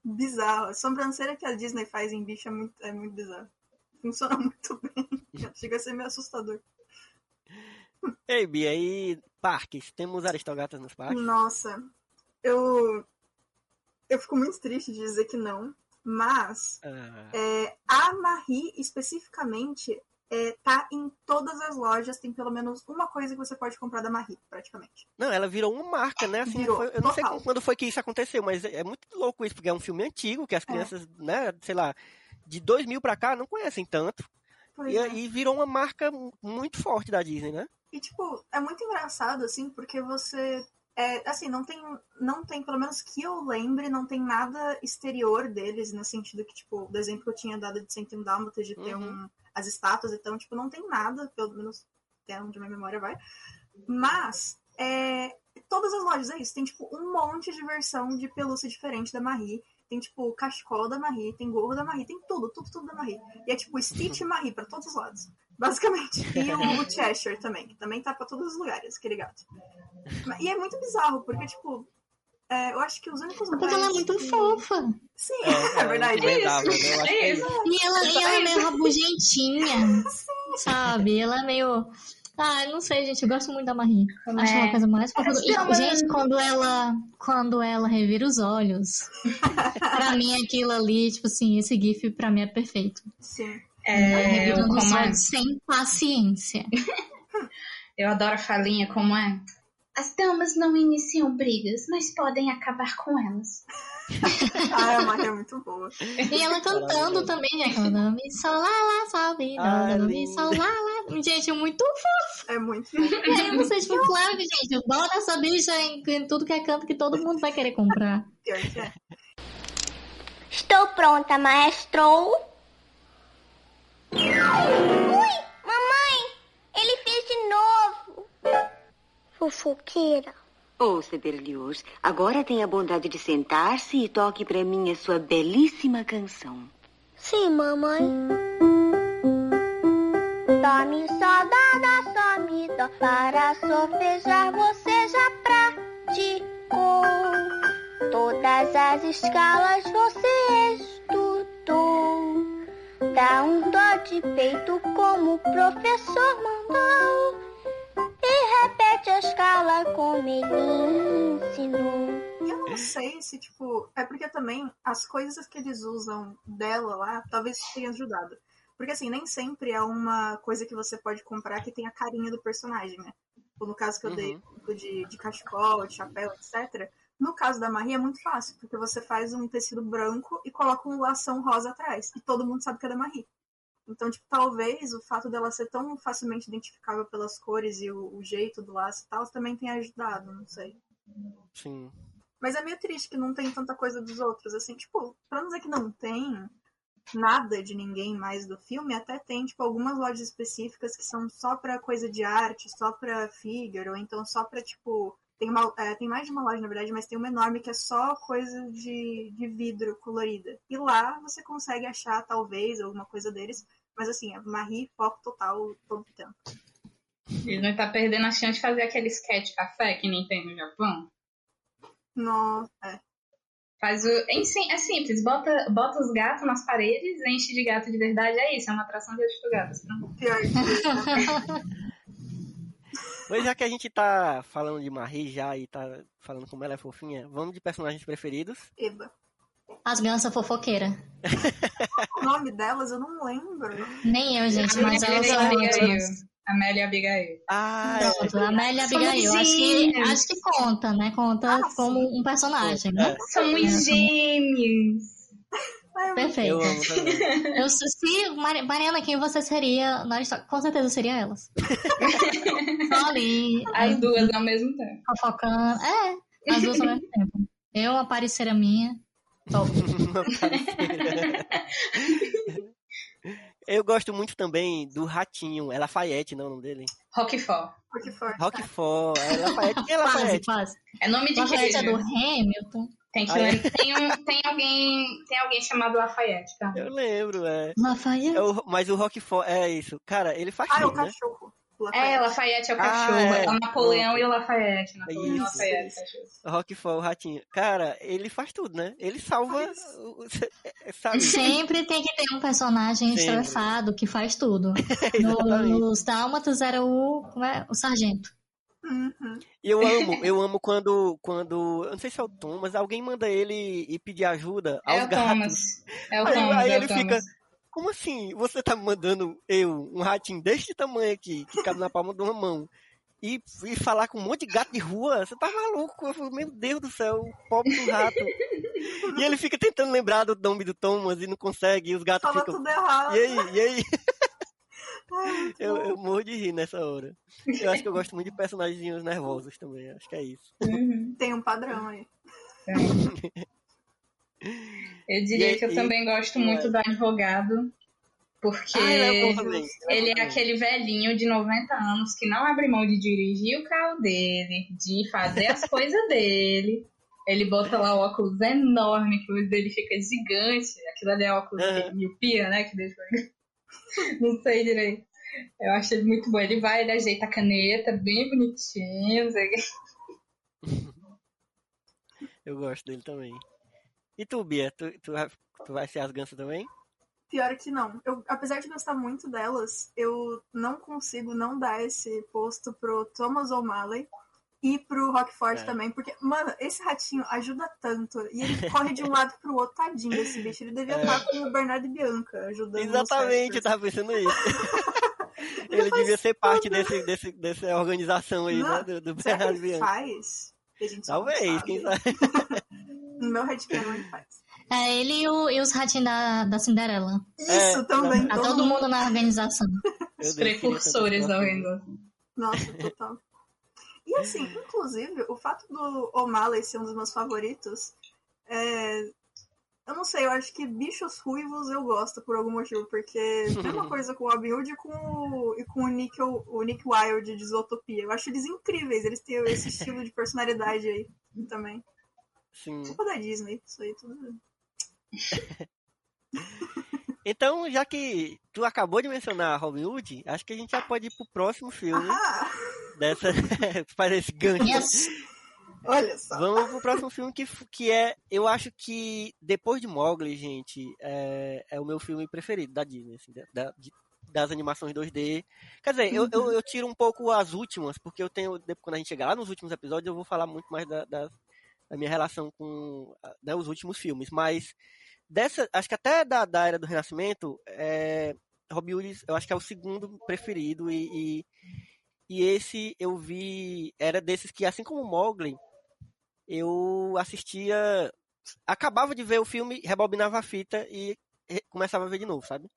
C: bizarro. A sobrancelha que a Disney faz em bicho é muito, é muito bizarro. Funciona <laughs> muito bem. Chega a ser meio assustador.
B: Ei, Bia, aí parques? Temos aristogatas nos parques?
C: Nossa, eu. Eu fico muito triste de dizer que não, mas
B: Ah,
C: É, a Marie, especificamente, é, tá em todas as lojas, tem pelo menos uma coisa que você pode comprar da Marie, praticamente.
B: Não, ela virou uma marca, né? Assim,
C: Virou,
B: foi- eu não sei quando foi que isso aconteceu, mas é é muito louco isso, porque é um filme antigo, que as crianças, né, sei lá, de 2000 pra cá não conhecem tanto.
C: Pois
B: E,
C: é.
B: e virou uma marca mu- muito forte da Disney, né?
C: E, tipo, é muito engraçado, assim, porque você. É, assim, não tem, não tem, pelo menos que eu lembre, não tem nada exterior deles, no sentido que, tipo, do exemplo que eu tinha dado de 101 Dálmatas, de ter
B: Uhum.
C: um, as estátuas, então, tipo, não tem nada, pelo menos até onde minha memória vai. Mas, é, todas as lojas é isso, tem, tipo, um monte de versão de pelúcia diferente da Marie. Tem, tipo, cachecol da Marie, tem gorro da Marie, tem tudo, tudo, tudo da Marie. E é, tipo, Stitch e Marie pra todos os lados. Basicamente. E <laughs> o Cheshire também, que também tá pra todos os lugares, aquele gato. E é muito bizarro, porque, tipo, é, eu acho que os únicos
D: Porque ela é
C: lugares
D: muito
C: que-
D: fofa.
C: Sim, é, <laughs> verdade.
B: Né? Eu acho que
E: É
B: é
E: isso.
B: isso.
D: E ela, e ela é meio <laughs> rabugentinha, sabe? Ela é meio... Ah, eu não sei, gente. Eu gosto muito da Marie. Acho
E: é?
D: uma coisa mais fofa. do-
E: Não,
D: E,
E: mas-
D: gente, quando ela, quando ela revira os olhos, <laughs> pra mim aquilo ali, tipo assim, esse gif pra mim é perfeito.
C: Sim.
E: É,
D: os
E: como é?
D: sem paciência. <laughs>
E: Eu adoro a falinha, como é? As damas não iniciam brigas, mas podem acabar com elas. <laughs>
C: Ah, a Marie é muito boa.
D: E ela cantando também, né? Do Mi, Sol, Lá, Lá, Sol, Mi, Do,
B: Ai,
D: Do, Mi,
B: lindo.
D: Sol, Lá, Lá. Gente, muito
C: É muito
D: E aí você, tipo, claro que, gente, bota essa bicha em, em tudo que é canto que todo mundo vai querer comprar.
C: que é.
G: Estou pronta, maestro. Ui, mamãe, ele fez de novo. Fofoqueira.
H: Ouça, Berlioz, agora tenha a bondade de sentar-se e toque para mim a sua belíssima canção.
G: Sim, mamãe. Mi, sol, dó, dó, sol, mi, dó. Para solfejar você já praticou. Todas as escalas você estudou. Dá um dó de peito como o professor mandou. E repete a escala como ele ensinou.
C: E eu não sei se, tipo. É porque também as coisas que eles usam dela lá talvez tenha ajudado. Porque, assim, nem sempre é uma coisa que você pode comprar que tem a carinha do personagem, né? Tipo, no caso que eu dei
B: Uhum.
C: de, de cachecol, de chapéu, etc. No caso da Marie é muito fácil, porque você faz um tecido branco e coloca um lação rosa atrás. E todo mundo sabe que é da Marie. Então, tipo, talvez o fato dela ser tão facilmente identificável pelas cores e o, o jeito do laço e tal também tenha ajudado, não sei.
B: Sim.
C: Mas é meio triste que não tem tanta coisa dos outros, assim, tipo, pra não dizer que não tem nada de ninguém mais do filme, até tem, tipo, algumas lojas específicas que são só pra coisa de arte, só pra figure, ou então só pra, tipo, tem, uma, é, tem mais de uma loja, na verdade, mas tem uma enorme que é só coisa de, de vidro colorida. E lá você consegue achar, talvez, alguma coisa deles, mas assim, é Marie, foco total todo o tempo.
E: Ele não tá perdendo a chance de fazer aquele sketch café que nem tem no Japão.
C: Nossa, é.
E: Faz o. É, é simples, bota, bota os gatos nas paredes, enche de gato de verdade, é isso, é uma atração de gatos gatos.
B: Mas já que a gente tá falando de Marie já e tá falando como ela é fofinha, vamos de personagens preferidos.
C: Eba.
D: As ganças fofoqueiras. <laughs>
C: O nome delas eu não lembro.
D: Nem eu, gente, mas elas são ótimas.
E: Amélia e Abigail.
B: Ah,
D: Pronto, Amélia
E: Somos
D: Abigail. Acho que, acho que conta, né? Conta
C: Ah,
D: como um personagem, né?
E: Somos
D: É.
E: gêmeos.
C: Ai, eu-
D: Perfeito.
B: eu amo também.
D: Eu, se Mari- Mariana, quem você seria na história? Com certeza seria elas. <laughs> Só ali,
E: As duas ao mesmo tempo.
D: fofocando. É, as duas ao mesmo tempo. Eu, a parceira minha. Top. <laughs>
B: Eu gosto muito também do Ratinho, é Lafayette, não é o nome dele?
E: Roquefort.
C: Porque for.
B: Roquefort, é Lafayette. Quem é
D: Quase,
B: Lafayette?
D: quase.
E: É nome de
D: Lafayette é do Hamilton.
E: Tem, que
B: Ah, é?
E: tem, um, tem, alguém, tem alguém chamado Lafayette, tá?
B: Eu lembro, é.
D: Lafayette.
B: É o- mas o Roquefort, é isso. Cara, ele faz
C: Ah, é o
B: né?
C: cachorro. O
E: É,
C: Lafayette.
E: Lafayette é o
B: Ah,
E: cachorro.
B: é.
E: é. o Napoleão e o Lafayette. Napoleão e o
B: Isso,
E: Lafayette, cachorro.
B: O Roquefort, o Ratinho. Cara, ele faz tudo, né? Ele salva, o-? <laughs>
D: Sempre tem que ter um personagem
B: Sempre.
D: estressado que faz tudo. <laughs> No- nos Dálmatas era o, como é? o sargento.
C: Uhum.
B: E eu amo, <laughs> eu amo quando, quando, eu não sei se é o Tom, mas alguém manda ele ir pedir ajuda aos
E: É o
B: gatos.
E: Thomas. É o
B: Aí-
E: Thomas.
B: aí
E: é o
B: ele
E: Thomas.
B: Como assim? Você tá mandando eu, um ratinho deste tamanho aqui, que cabe na palma de uma mão, e, e falar com um monte de gato de rua? Você tá maluco? Eu falei, meu Deus do céu, o pobre do rato. <laughs> e ele fica tentando lembrar do nome do Thomas e não consegue, e os gatos
C: Fala
B: ficam.
C: tudo errado.
B: E aí, e aí? <laughs> <laughs>
C: Ai,
B: Eu, eu morro de rir nessa hora. Eu acho que eu gosto muito de personagens nervosos também, acho que é isso.
E: Uhum.
C: Tem um padrão aí.
E: Eu diria
B: E-
E: que eu
B: e-
E: também gosto muito do advogado, porque
B: Ah, ele é
E: é aquele velhinho de 90 anos que não abre mão de dirigir o carro dele, de fazer as <laughs> coisas dele. Ele bota lá o óculos enorme, que o olho dele fica gigante. Aquilo ali é óculos
B: Aham.
E: de miopia, né? Que deixa... <laughs> Não sei direito. Eu acho ele muito bom. Ele vai, ele ajeita a caneta, bem bonitinho. <laughs>
B: Eu gosto dele também. E tu, Bia? Tu, tu, vai- tu vai ser as gansas também?
C: Pior que não. Eu, apesar de gostar muito delas, eu não consigo não dar esse posto pro Thomas O'Malley e pro Rockford
B: É.
C: também, porque, mano, esse ratinho ajuda tanto. E ele corre de um lado pro outro, tadinho desse bicho. Ele devia
B: É.
C: estar com o Bernardo e Bianca ajudando.
B: Exatamente, eu tava pensando isso. <laughs> Ele devia ser parte desse, desse, dessa organização aí,
C: Não,
B: né? Do, do Bernardo
C: ele
B: Bianchi.
C: faz?
B: Talvez, quem sabe. <laughs>
C: No meu headcanon ele faz.
D: É ele e, o- e os ratinhos da, da Cinderela.
C: Isso
B: É,
C: também.
D: Tá todo mundo na organização. <laughs>
E: Os precursores da organização.
C: Nossa, total. E assim, inclusive, o fato do O'Malley ser um dos meus favoritos, é... eu não sei, eu acho que bichos ruivos eu gosto por algum motivo, porque tem uma <laughs> coisa com o Robin Hood e com o, e com o, Nick, o Nick Wilde de Isotopia. Eu acho eles incríveis, eles têm esse estilo de personalidade aí também.
B: Sim.
C: Culpa da Disney, isso aí tudo. <laughs>
B: Então, já que tu acabou de mencionar Robin Hood, acho que a gente já pode ir pro próximo filme
C: Ah,
B: dessa. <laughs> Faz esse gancho.
D: Yes.
C: olha só.
B: Vamos pro próximo filme que, que é. Eu acho que depois de Mowgli, gente, é, é o meu filme preferido da Disney, assim, da- da- de- das animações 2D. Quer dizer, eu, eu, eu tiro um pouco as últimas, porque eu tenho. depois, Quando a gente chegar lá nos últimos episódios, eu vou falar muito mais da, da, da minha relação com ah, né, os últimos filmes. Mas dessa. Acho que até da, da Era do Renascimento, é, Robin Hood, eu acho que é o segundo preferido e, e, e esse eu vi. Era desses que, assim como Mowgli, eu assistia. Acabava de ver o filme, rebobinava a fita e começava a ver de novo, sabe?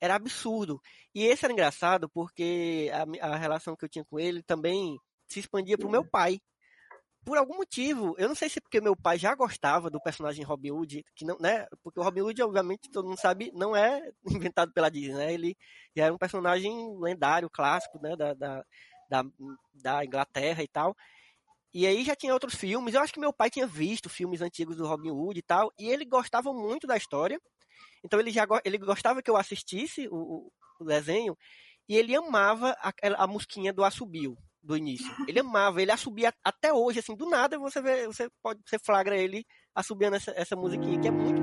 B: Era absurdo. E esse era engraçado porque a, a relação que eu tinha com ele também se expandia pro meu pai. Por algum motivo, eu não sei se porque meu pai já gostava do personagem Robin Hood, que não, né? Porque o Robin Hood, obviamente, todo mundo sabe, não é <laughs> inventado pela Disney, né? Ele já era um personagem lendário, clássico, né? Da, da, da, da Inglaterra e tal. E aí já tinha outros filmes. Eu acho que meu pai tinha visto filmes antigos do Robin Hood e tal. E ele gostava muito da história. Então ele já ele gostava que eu assistisse o, o- desenho. E ele amava aquela- a, musquinha do assobio do início. Ele amava, ele assobia até hoje, assim, do nada você vê, você pode, você flagra ele assobiando essa, essa musiquinha que é muito.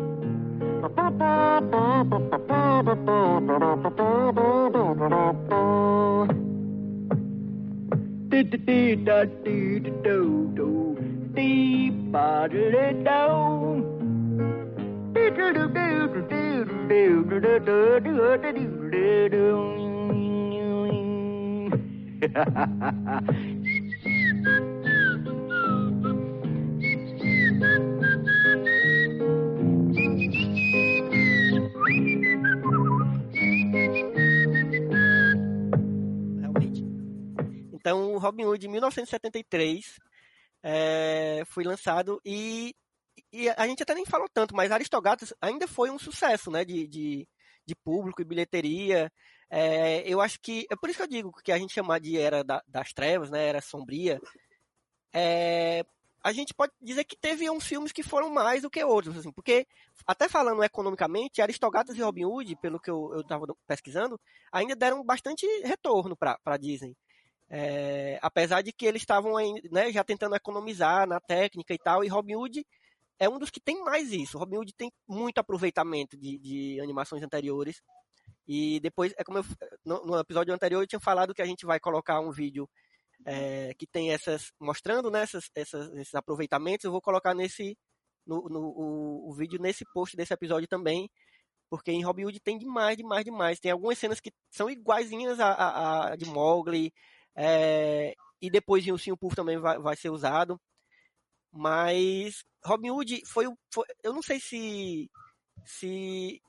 B: <laughs> Ha ha ha ha! Então, o Robin Hood, em 1973, é, foi lançado e, e a gente até nem falou tanto, mas Aristogatas ainda foi um sucesso, né, de, de, de público e bilheteria. É, eu acho que, é por isso que eu digo que a gente chamar de Era da- das Trevas, né, Era Sombria, é, a gente pode dizer que teve uns filmes que foram mais do que outros, assim, porque, até falando economicamente, Aristogatas e Robin Hood, pelo que eu estava pesquisando, ainda deram bastante retorno para Disney. É, apesar de que eles estavam né, já tentando economizar na técnica e tal, e Robin Hood é um dos que tem mais isso. Robin Hood tem muito aproveitamento de, de animações anteriores. E depois, é como eu, no, no, episódio anterior eu tinha falado que a gente vai colocar um vídeo é, que tem essas, mostrando né, essas, essas, esses aproveitamentos. Eu vou colocar nesse, no, no o, o, vídeo nesse post desse episódio também, porque em Robin Hood tem demais, demais, demais. Tem algumas cenas que são iguaizinhas a, a, a de Mowgli, é, e depois em Ursinho Puff também vai, vai ser usado. Mas Robin Hood foi, foi eu não sei se se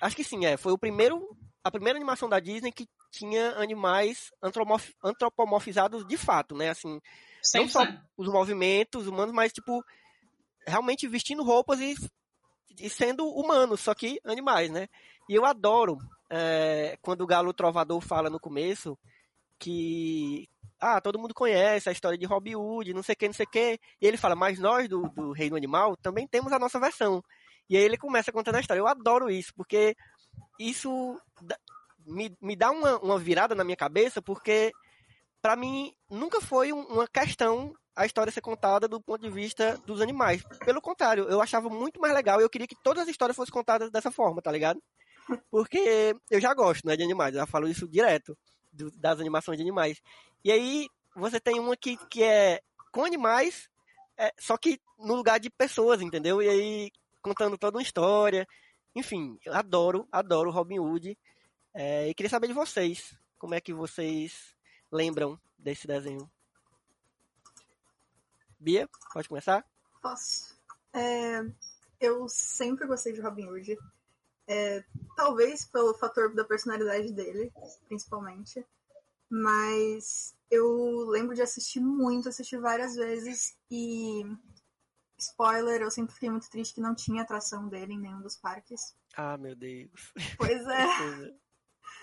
B: acho que sim, é, foi o primeiro a primeira animação da Disney que tinha animais antropomorfizados de fato, né? Assim, não só os movimentos humanos, mas tipo realmente vestindo roupas e, e sendo humanos, só que animais, né? E eu adoro é, quando o Galo Trovador fala no começo que ah, todo mundo conhece a história de Robin Hood, não sei o que, não sei o que. E ele fala, mas nós do, do Reino Animal também temos a nossa versão. E aí ele começa contando a história. Eu adoro isso, porque isso me, me dá uma, uma virada na minha cabeça, porque para mim nunca foi uma questão a história ser contada do ponto de vista dos animais. Pelo contrário, eu achava muito mais legal e eu queria que todas as histórias fossem contadas dessa forma, tá ligado? Porque eu já gosto né, de animais, eu já falo isso direto do, das animações de animais. E aí você tem uma que, que é com animais, é, só que no lugar de pessoas, entendeu? E aí contando toda uma história. Enfim, eu adoro, adoro Robin Hood. É, e queria saber de vocês, como é que vocês lembram desse desenho? Bia, pode começar?
C: Posso. É, eu sempre gostei de Robin Hood. É, talvez pelo fator da personalidade dele, principalmente. Mas eu lembro de assistir muito, assistir várias vezes e. Spoiler, eu sempre fiquei muito triste que não tinha atração dele em nenhum dos parques.
B: Ah, meu Deus.
C: Pois é. <laughs>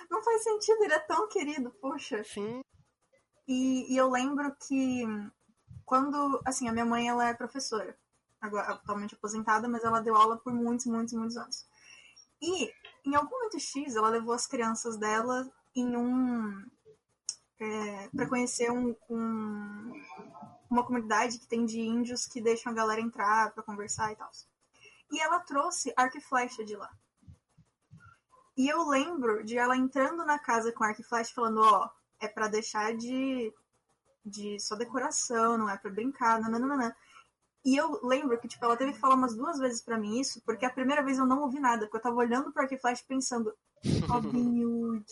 C: não faz sentido, ele é tão querido, poxa.
B: Sim.
C: E, e eu lembro que quando. Assim, a minha mãe ela é professora, agora atualmente aposentada, mas ela deu aula por muitos, muitos, muitos anos. E, em algum momento X, ela levou as crianças dela em um. É, para conhecer um, um, uma comunidade que tem de índios que deixam a galera entrar para conversar e tal. E ela trouxe arco e flecha de lá. E eu lembro de ela entrando na casa com arco e flecha falando, ó, é para deixar de, de só decoração, não é para brincar, nananana. E eu lembro que, tipo, ela teve que falar umas duas vezes para mim isso, porque a primeira vez eu não ouvi nada, porque eu tava olhando pro Arquiflash pensando, Robin <laughs> Hood.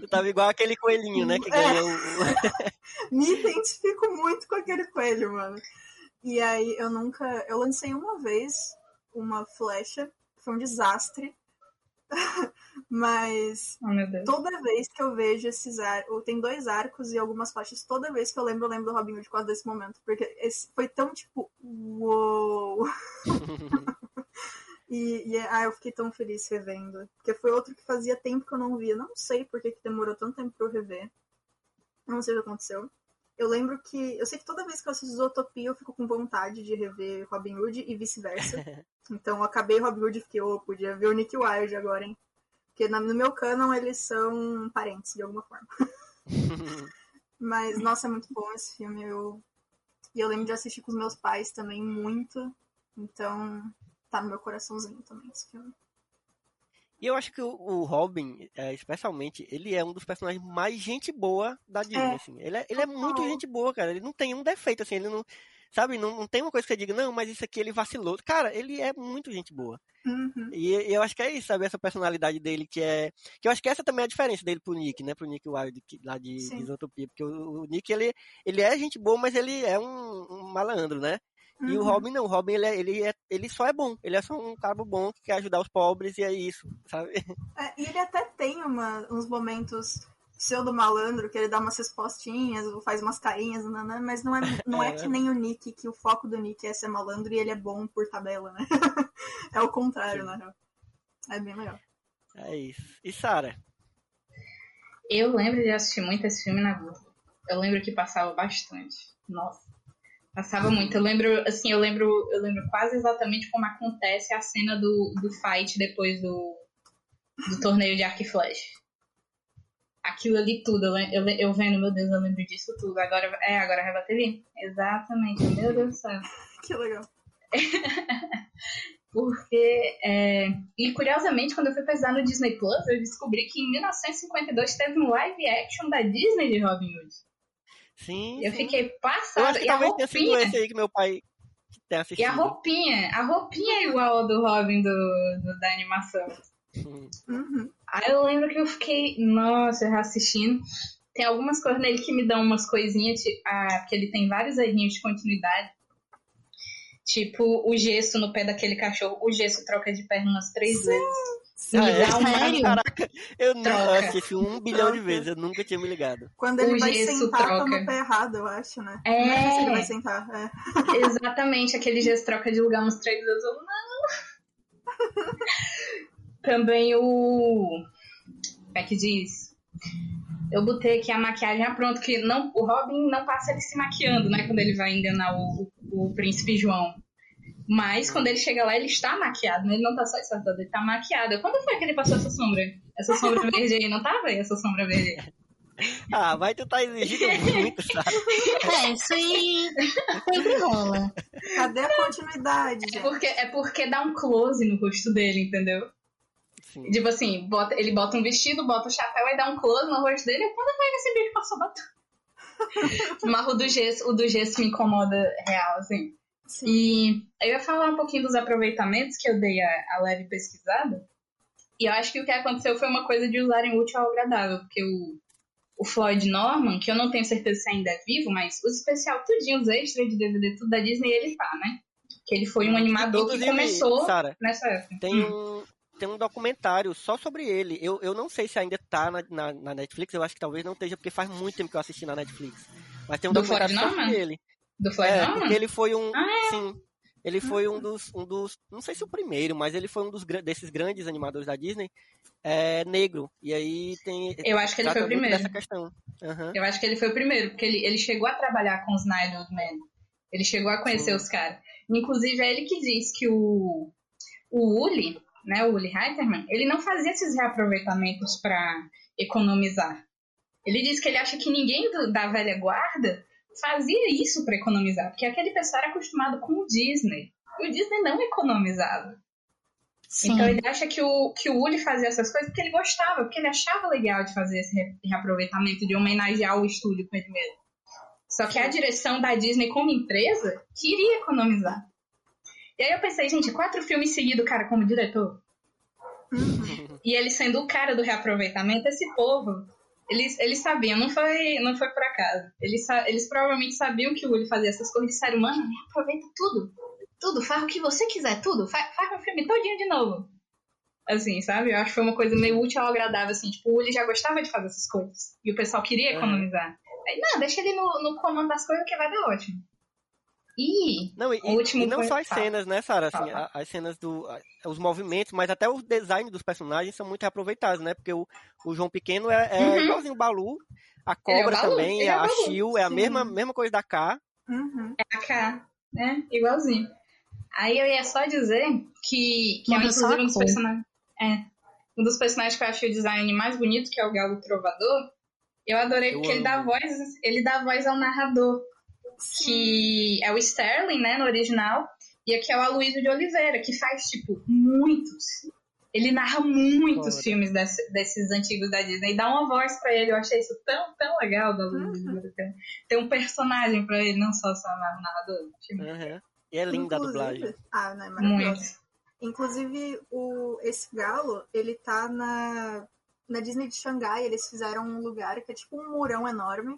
B: Eu tava igual aquele coelhinho, né? Que ganhou. É. <laughs>
C: Me identifico muito com aquele coelho, mano. E aí eu nunca. Eu lancei uma vez uma flecha, foi um desastre. <laughs> Mas
E: oh,
C: toda vez que eu vejo esses arcos, tem dois arcos e algumas faixas, toda vez que eu lembro, eu lembro do Robin Hood por causa desse momento. Porque esse foi tão tipo, uou! <laughs> e, e ah, eu fiquei tão feliz revendo. Porque foi outro que fazia tempo que eu não via. Não sei por que, que demorou tanto tempo pra eu rever. Não sei o que aconteceu. Eu lembro que. Eu sei que toda vez que eu assisto Zootopia, eu fico com vontade de rever Robin Hood e vice-versa. <laughs> então eu acabei Robin Hood e fiquei, oh, podia ver o Nick Wilde agora, hein? Porque no meu canon eles são parentes, de alguma forma. <laughs> Mas, nossa, é muito bom esse filme. Eu... E eu lembro de assistir com os meus pais também muito. Então, tá no meu coraçãozinho também esse filme.
B: E eu acho que o, Robin, é, especialmente, ele é um dos personagens mais gente boa da Disney, é. assim. Ele é, ele é muito gente boa, cara. Ele não tem um defeito, assim. Ele não, sabe, não, não tem uma coisa que você diga, não, mas isso aqui ele vacilou. Cara, ele é muito gente boa.
C: Uhum.
B: E, e, eu acho que é isso, sabe, essa personalidade dele que é... Que eu acho que essa também é a diferença dele pro Nick, né, pro Nick Wilde, lá de, de Zootopia. Porque o, o, Nick, ele, ele é gente boa, mas ele é um, um malandro, né? Uhum. E o uhum. Robin não, o Robin ele, é, ele, é, ele só é bom, ele é só um cabo bom que quer ajudar os pobres e é isso, sabe?
C: É, e ele até tem uma, uns momentos pseudo malandro, que ele dá umas respostinhas, faz umas carinhas, nanã, mas não é, não é, <laughs> é que nem o Nick, que o foco do Nick é ser malandro e ele é bom por tabela, né? <laughs> é o contrário, na real. É bem legal.
B: É isso. E Sara?
E: Eu lembro de assistir muito esse filme na Globo. Eu lembro que passava bastante. Nossa. Passava muito. Eu lembro, assim, eu lembro, eu lembro quase exatamente como acontece a cena do, do fight depois do, do torneio de arco e flash. Aquilo ali tudo, eu, eu, eu vendo, meu Deus, eu lembro disso tudo. Agora, é, agora vai bater ali. Exatamente, meu Deus do céu. <laughs>
C: Que legal. <laughs>
E: Porque, é, e curiosamente, quando eu fui pesquisar no Disney Plus, eu descobri que em 1952 teve um live action da Disney de Robin Hood.
B: Sim.
E: Eu
B: sim.
E: fiquei
B: Eu
E: passada.
B: acho que
E: E a
B: talvez tenha sido
E: roupinha,
B: esse aí que meu pai tenha
E: e
B: assistido.
E: a roupinha, a roupinha é igual ao do Robin do, do- da animação.
B: Hum.
C: Uhum.
E: Aí eu lembro que eu fiquei, nossa, reassistindo. Tem algumas coisas nele que me dão umas coisinhas, tipo, ah, porque ele tem vários errinhos de continuidade. Tipo, o gesso no pé daquele cachorro. O gesso troca de perna umas três vezes.
C: Sim.
B: Ah,
E: Me
B: é?
E: dá uma-
D: Sério?
B: Caraca, eu nunca assisti um bilhão de
C: Troca.
B: vezes, eu nunca tinha me ligado.
C: Quando ele
E: O
C: vai sentar, tá
E: troca.
C: no pé errado, eu acho, né?
E: É.
C: Não se ele vai sentar. É.
E: Exatamente, aquele gesso troca de lugar umas três vezes. Eu, não! <laughs> Também o. Como é que diz? Eu botei aqui a maquiagem ah, pronto, que não, o Robin não passa ele se maquiando, né? Quando ele vai enganar o, o, o príncipe João. Mas quando ele chega lá, ele está maquiado, né? Ele não tá só disfarçado, ele tá maquiado. Quando foi que ele passou essa sombra? Essa sombra verde aí, não tava aí essa sombra verde aí?
B: Ah, vai tu tá exigindo muito, sabe?
D: É, isso aí sempre rola.
C: Cadê a continuidade,
E: É porque, é porque dá um close no rosto dele, entendeu?
B: Sim.
E: Tipo assim, bota, ele bota um vestido, bota o chapéu e dá um close no rosto dele. E quando que esse bicho passou batom? <laughs> Mas o do gesso, o do gesso me incomoda real, assim.
C: Sim.
E: E eu ia falar um pouquinho dos aproveitamentos que eu dei a, a leve pesquisada. E eu acho que o que aconteceu foi uma coisa de usarem útil ao agradável, porque o, o Floyd Norman, que eu não tenho certeza se ainda é vivo, mas os especial tudinho, os extras de DVD, tudo da Disney, ele tá, né? Que ele foi um animador que começou
B: Sara,
E: nessa época.
B: tem um, tem um documentário só sobre ele. Eu, eu não sei se ainda tá na, na, na Netflix, eu acho que talvez não esteja, porque faz muito tempo que eu assisti na Netflix. Mas tem um
E: Do
B: documentário
E: Floyd
B: só
E: Norman?
B: sobre ele.
E: Do Floyd
B: É,
E: Norman?
B: porque ele foi um.
E: Ah,
B: Sim. Ele foi um dos, um dos. Não sei se o primeiro, mas ele foi um dos desses grandes animadores da Disney é, negro. E aí tem.
E: Eu acho que ele foi o primeiro.
B: Dessa questão. Aham.
E: Eu acho que ele foi o primeiro, porque ele, ele chegou a trabalhar com os Nine Men. Ele chegou a conhecer
B: Sim.
E: os caras. Inclusive, é ele que diz que o, o Uli, né, o Uli Heiterman, ele não fazia esses reaproveitamentos para economizar. Ele diz que ele acha que ninguém do- da velha guarda fazia isso para economizar, porque aquele pessoal era acostumado com o Disney. E o Disney não economizava.
D: Sim.
E: Então ele acha que o, que o Uli fazia essas coisas porque ele gostava, porque ele achava legal de fazer esse re- reaproveitamento, de homenagear o estúdio com ele mesmo. Só que a direção da Disney como empresa queria economizar. E aí eu pensei, gente, quatro filmes seguidos, cara, como diretor. E ele sendo o cara do reaproveitamento, esse povo, eles, eles sabiam, não foi, não foi por acaso. Eles, eles provavelmente sabiam que o Uli fazia essas coisas e disseram, mano, reaproveita tudo. Tudo, faz o que você quiser, tudo. Faz, faz um filme todinho de novo. Assim, sabe? Eu acho que foi uma coisa meio útil ao agradável, assim. Tipo, o Uli já gostava de fazer essas coisas. E o pessoal queria economizar. Aí, não, deixa ele no, no comando das coisas que vai dar ótimo. E
B: Não, e,
E: O último
B: e não só as
E: fala.
B: cenas, né, Sara? Assim, a- as cenas do. a- os movimentos, mas até o design dos personagens são muito reaproveitados, né? Porque o, o João Pequeno é, é
E: Uhum.
B: igualzinho o Balu, a
E: Ele é
B: Cobra
E: Balu,
B: também,
E: ele é
B: a Shio, é a mesma, mesma coisa da K.
C: Uhum.
E: a K, né? Igualzinho. Aí eu ia só dizer que, que é inclusive um dos personagens. É. Um dos personagens que eu acho o design mais bonito, que é o Galo Trovador. Eu adorei
B: Eu
E: porque ele
B: amo.
E: dá voz, ele dá voz ao narrador. Que é o Sterling, né, no original, e aqui é o Aloysio de Oliveira, que faz, tipo, muitos. Ele narra muitos filmes desse- desses antigos da Disney e dá uma voz pra ele. Eu achei isso tão, tão legal do Aloysio de ter- Ter um personagem pra ele, não só só o narrador.
B: Aham. E é linda a dublagem.
C: Inclusive- Ah, não, é maravilhoso.
E: Muito.
C: Inclusive, o, esse galo, ele tá na, na Disney de Xangai. Eles fizeram um lugar que é tipo um murão enorme,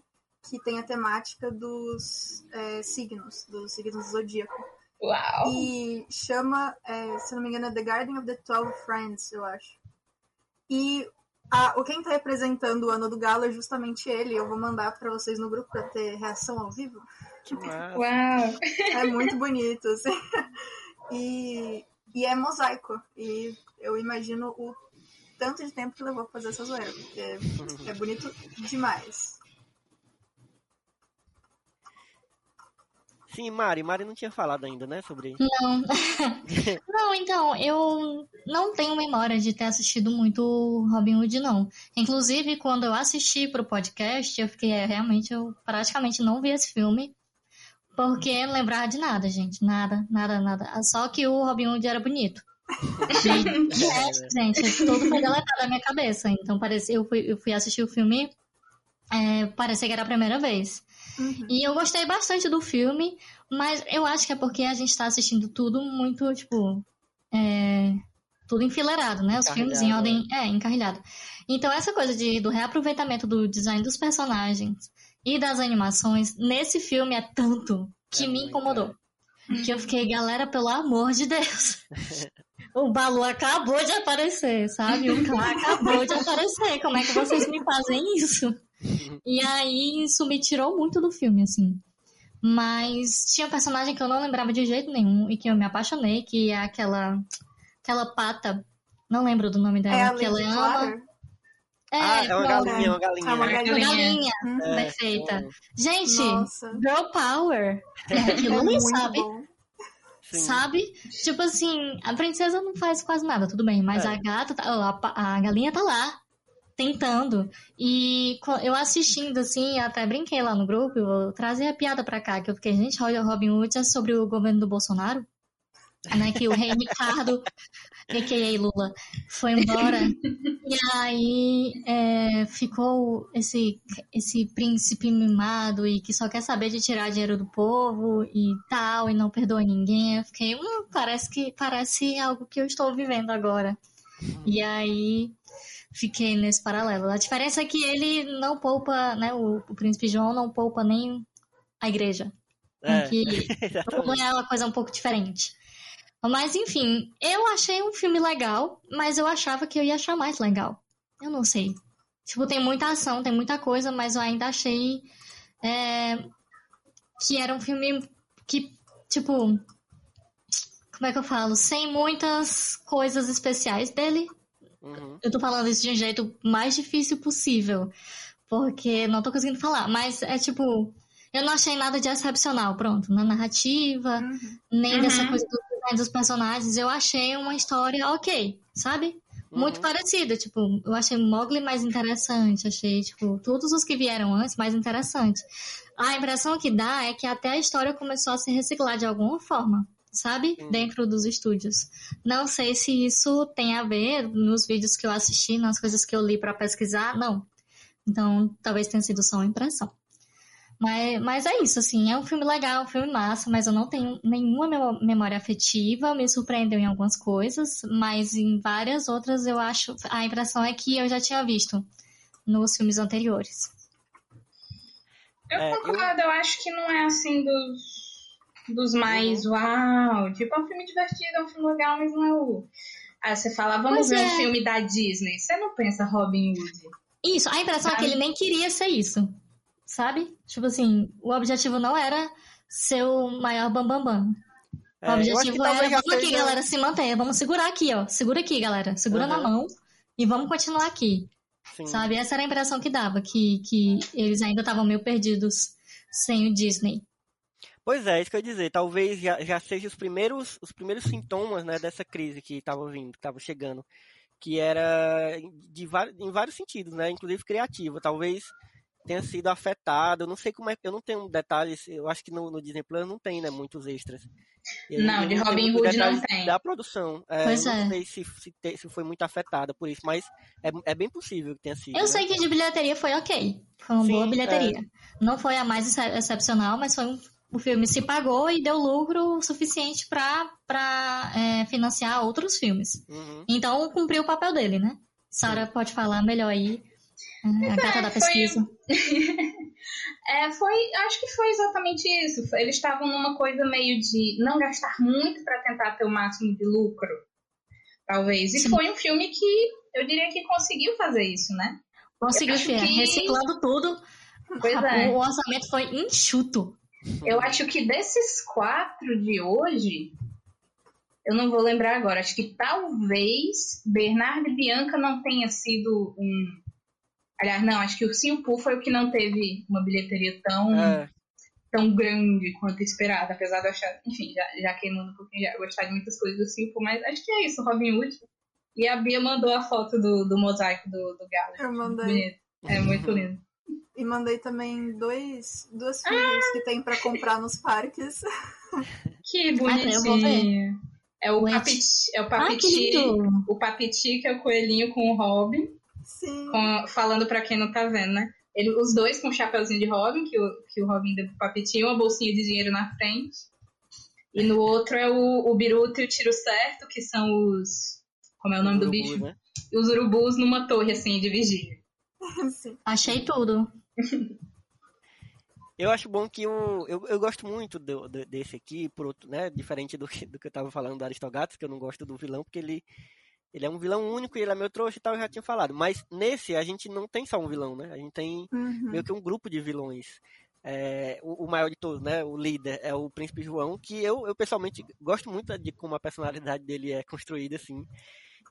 C: que tem a temática dos é, signos, dos signos do zodíaco.
E: Uau!
C: E chama, é, se não me engano, é The Garden of the Twelve Friends, eu acho. E a, o quem tá representando o ano do galo é justamente ele. Eu vou mandar pra vocês no grupo pra ter reação ao vivo.
B: Massa.
E: Uau!
C: É muito bonito, assim. E, e é mosaico. E eu imagino o tanto de tempo que levou pra fazer essa zoeira, porque é bonito demais.
B: Sim, Mari, Mari não tinha falado ainda, né, sobre
D: Não. <laughs> não, então, eu não tenho memória de ter assistido muito Robin Hood, não. Inclusive, quando eu assisti pro podcast, eu fiquei, é, realmente, eu praticamente não vi esse filme. Porque lembrava de nada, gente. Nada, nada, nada. Só que o Robin Hood era bonito. <laughs> E, de resto, gente, tudo foi deletado da minha cabeça. Então, parece, eu, fui, eu fui assistir o filme, é, parecia que era a primeira vez.
C: Uhum.
D: E eu gostei bastante do filme, mas eu acho que é porque a gente tá assistindo tudo muito, tipo. é, tudo enfileirado, né? Os filmes em ordem. É, encarrilhado. Então, essa coisa de, do reaproveitamento do design dos personagens e das animações nesse filme é tanto que
B: É
D: me incomodou. Que eu fiquei, galera, pelo amor de Deus. <laughs> O Balu acabou de aparecer, sabe? O K acabou de aparecer. Como é que vocês me fazem isso? <laughs> E aí, isso me tirou muito do filme, assim. Mas tinha um personagem que eu não lembrava de jeito nenhum e que eu me apaixonei, que é aquela, aquela pata. Não lembro do nome dela.
C: É a
D: que ela ama.
C: Clatter?
B: Ah, é uma
D: pronto.
B: galinha, uma galinha.
C: É uma
D: Uma
E: galinha.
D: galinha.
C: Uhum.
B: É,
D: Perfeita. Gente,
C: Nossa.
D: girl power. É aquilo
C: É
D: sabe?
C: bom.
B: sim.
D: Sabe? Tipo assim, a princesa não faz quase nada, tudo bem, mas
B: É.
D: a gata, tá- a, a galinha tá lá, tentando. E eu assistindo, assim, até brinquei lá no grupo, eu trazer a piada pra cá, que eu fiquei, gente, olha, Robin Hood é sobre o governo do Bolsonaro? <laughs> Né, que o rei Ricardo, a.k.a. Lula, foi embora. <laughs> E aí é, ficou esse, esse príncipe mimado e que só quer saber de tirar dinheiro do povo e tal, e não perdoa ninguém. Eu fiquei, hum, parece que parece algo que eu estou vivendo agora. E aí fiquei nesse paralelo. A diferença é que ele não poupa, né? O, o príncipe João não poupa nem a igreja.
B: É,
D: Que <laughs> é uma coisa um pouco diferente. Mas enfim, eu achei um filme legal, mas eu achava que eu ia achar mais legal. Eu não sei. Tipo, tem muita ação, tem muita coisa, mas eu ainda achei é, que era um filme que, tipo, como é que eu falo? Sem muitas coisas especiais dele.
B: Uhum.
D: Eu tô falando isso de um jeito mais difícil possível. Porque não tô conseguindo falar. Mas é tipo. Eu não achei nada de excepcional, pronto. Na narrativa,
C: Uhum.
D: nem
E: Uhum.
D: dessa coisa do design dos personagens. Eu achei uma história ok, sabe? Muito
B: Uhum.
D: parecida. Tipo, eu achei Mowgli mais interessante. Achei, tipo, todos os que vieram antes mais interessante. A impressão que dá é que até a história começou a se reciclar de alguma forma. Sabe?
B: Uhum.
D: Dentro dos estúdios. Não sei se isso tem a ver nos vídeos que eu assisti, nas coisas que eu li pra pesquisar, não. Então, talvez tenha sido só uma impressão. Mas, mas é isso, assim, é um filme legal, um filme massa, mas eu não tenho nenhuma memória afetiva, me surpreendeu em algumas coisas, mas em várias outras eu acho, a impressão é que eu já tinha visto nos filmes anteriores.
E: Eu
B: É, eu-
E: concordo, eu... acho que não é assim dos, dos mais uau. Tipo, é um filme divertido, é um filme legal, mas não é o. Ah, você fala, vamos
D: Pois
E: ver
D: é.
E: um filme da Disney. Você não pensa Robin Hood.
D: Isso, a impressão é que
E: Sabe?
D: ele nem queria ser isso, sabe? Tipo assim, o objetivo não era ser o maior bambambam. Bam, bam.
B: É,
D: O objetivo era, vamos aqui,
B: seja-
D: galera, se manter, vamos segurar aqui, ó. Segura aqui, galera. Segura na
B: Aham.
D: mão e vamos continuar aqui.
B: Sim.
D: Sabe? Essa era a impressão que dava, que, que eles ainda estavam meio perdidos sem o Disney.
B: Pois é, isso que eu ia dizer. Talvez já, já seja os primeiros, os primeiros sintomas né, dessa crise que estava vindo, que estava chegando. Que era de, em vários sentidos, né? Inclusive criativa. Talvez tenha sido afetado. Eu não sei como é. Eu não tenho detalhes. Eu acho que no, no Disney Plus não tem, né? Muitos extras.
E: Não,
B: eu
E: de Robin Hood não tem.
B: Da produção. É,
D: Pois
B: eu não
D: é.
B: sei se, se, te- se foi muito afetada por isso, mas é, é bem possível que tenha sido.
D: Eu
B: né?
D: sei que de bilheteria foi ok. Foi uma
B: Sim,
D: boa
B: é.
D: bilheteria. Não foi a mais ex- excepcional, mas foi um, o filme se pagou e deu lucro suficiente para financiar outros filmes.
B: Uhum.
D: Então cumpriu o papel dele, né? Sara pode falar melhor aí. É, A gata da
E: foi-
D: pesquisa. <laughs>
E: É, foi, acho que foi exatamente isso. Foi- Eles estavam numa coisa meio de não gastar muito pra tentar ter o máximo de lucro, talvez. E
D: Sim.
E: foi um filme que eu diria que conseguiu fazer isso, né?
D: Conseguiu,
E: que-
D: reciclando tudo.
E: Pois
D: A-
E: é.
D: O orçamento foi enxuto.
E: Eu acho que desses quatro de hoje, eu não vou lembrar agora. Acho que talvez Bernardo e Bianca não tenha sido um. Aliás, não, acho que o Poo foi o que não teve uma bilheteria tão,
B: É,
E: tão grande quanto esperado, apesar de eu achar, enfim, já, já queimando um pouquinho, já gostar de muitas coisas do Silpo, mas acho que é isso, Robin Hood. E a Bia mandou a foto do, do mosaico do, do galo.
C: Eu mandei.
E: Bonito. É muito lindo.
C: E mandei também dois, duas figuras que tem pra comprar nos parques.
E: Que bonitinho. É o. Papiti, é o
D: Ah, que
E: Papiti,
D: lindo.
E: o Papiti, que é o coelhinho com o Robin,
C: Sim.
E: com- falando pra quem não tá vendo, né? Ele, os dois com o chapeuzinho de Robin, que o, que o Robin deu pro Papiti, uma bolsinha de dinheiro na frente. E no outro é o, o Biruta e o Tiro Certo, que são os. Como é o nome do
B: Urubus,
E: bicho?
B: né?
E: E os urubus numa torre, assim, de vigília.
C: Sim.
D: Achei tudo. <laughs>
B: Eu acho bom que o. Eu, eu gosto muito do- do- desse aqui, por outro, né? Diferente do que, do que eu tava falando do Aristogatos, que eu não gosto do vilão, porque ele. Ele é um vilão único e ele é meio trouxa e tal, eu já tinha falado. Mas nesse a gente não tem só um vilão, né? A gente tem
C: Uhum.
B: meio que um grupo de vilões. É, o, o maior de todos, né? O líder é o Príncipe João, que eu, eu pessoalmente gosto muito de como a personalidade dele é construída, assim.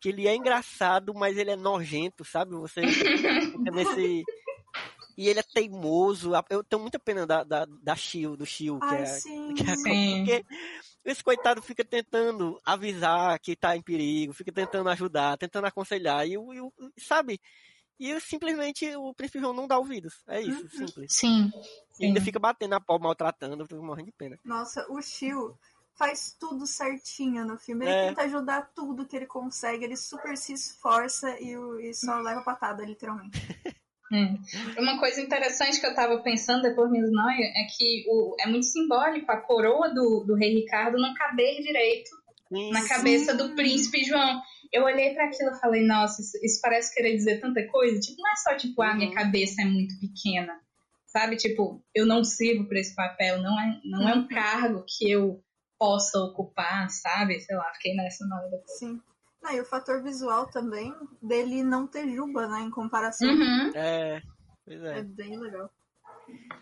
B: Que ele é engraçado, mas ele é nojento, sabe? Você fica <laughs> nesse. E ele é teimoso. Eu tenho muita pena da, da, da Shio, do Shio, que é,
C: sim. <laughs>
B: que é a-
E: Sim.
B: porque esse coitado fica tentando avisar que tá em perigo, fica tentando ajudar, tentando aconselhar, e, e sabe? E simplesmente o príncipe João não dá ouvidos. É isso,
C: Uhum.
B: simples.
D: Sim.
B: E ainda
E: Sim.
B: fica batendo na pau, maltratando, eu fico morrendo de pena.
C: Nossa, o Shio faz tudo certinho no filme. Ele
B: É.
C: tenta ajudar tudo que ele consegue, ele super se esforça e, e só leva patada, literalmente.
E: Hum. <laughs> Uma coisa interessante que eu tava pensando depois minhas noias é que o, é muito simbólico a coroa do, do rei Ricardo não caber direito
B: Sim,
E: na cabeça do príncipe João. Eu olhei para aquilo e falei, nossa, isso, isso parece querer dizer tanta coisa. Tipo, não é só tipo, ah, minha
B: Uhum.
E: cabeça é muito pequena. Sabe? Tipo, eu não sirvo para esse papel, não é, não é um cargo que eu possa ocupar, sabe? Sei lá, fiquei nessa na hora.
C: Sim. Não, e o fator visual também dele não ter juba, né? Em comparação.
E: Uhum.
B: É, pois
C: É
B: é.
C: bem legal.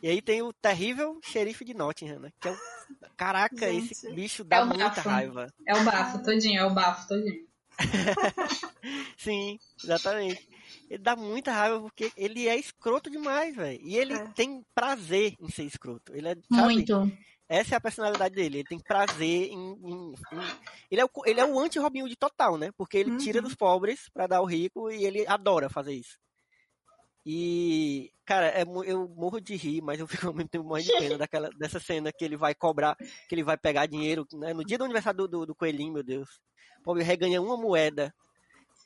B: E aí tem o terrível xerife de Nottingham, né? Que é o... <laughs> Caraca,
C: Gente.
B: esse bicho
E: É
B: dá
E: o
B: muita
E: bafo.
B: raiva.
E: É o bafo todinho, é o bafo todinho. <laughs>
B: Sim, exatamente. Ele dá muita raiva porque ele é escroto demais, velho. E ele
C: É.
B: tem prazer em ser escroto. Ele é, sabe?
D: Muito.
B: Essa é a personalidade dele. Ele tem prazer em. em- em- Ele é o, ele é o anti-Robin Hood total, né? Porque ele tira
C: Uhum.
B: dos pobres pra dar ao rico e ele adora fazer isso. E, cara, é eu morro de rir, mas eu <laughs> fico ao mesmo tempo morrendo de pena <laughs> daquela, dessa cena que ele vai cobrar, que ele vai pegar dinheiro, né? No dia do aniversário do, do, do coelhinho, meu Deus. O pobre reganha uma moeda.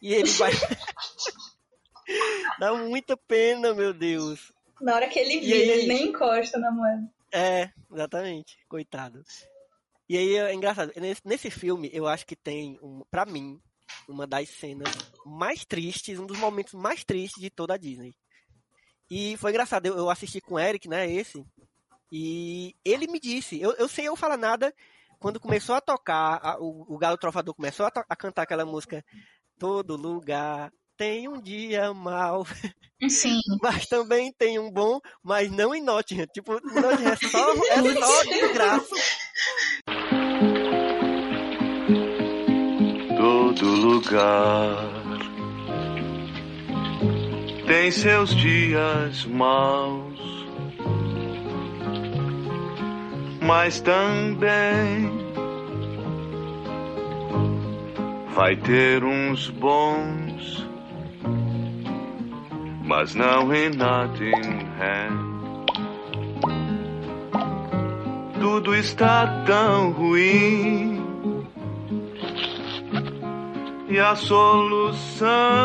B: E ele vai. <laughs> Dá muita pena, meu Deus.
E: Na hora que ele vira,
B: aí?
E: ele nem encosta na moeda.
B: É, exatamente. Coitado. E aí é engraçado. Nesse, nesse filme, eu acho que tem, um, pra mim, uma das cenas mais tristes, um dos momentos mais tristes de toda a Disney. E foi engraçado, eu, eu assisti com o Eric, né, esse, e ele me disse, eu, eu sei eu falar nada, quando começou a tocar, a- o, o Galo Trovador começou a, a cantar aquela música, Todo lugar tem um dia mau,
D: Sim. <laughs>
B: mas também tem um bom, mas não em Nottingham. Tipo, Nottingham é só, <laughs> é só desgraça.
A: Todo lugar tem seus dias maus, mas também vai ter uns bons, mas não em Nottingham. Tudo está tão ruim. E a solução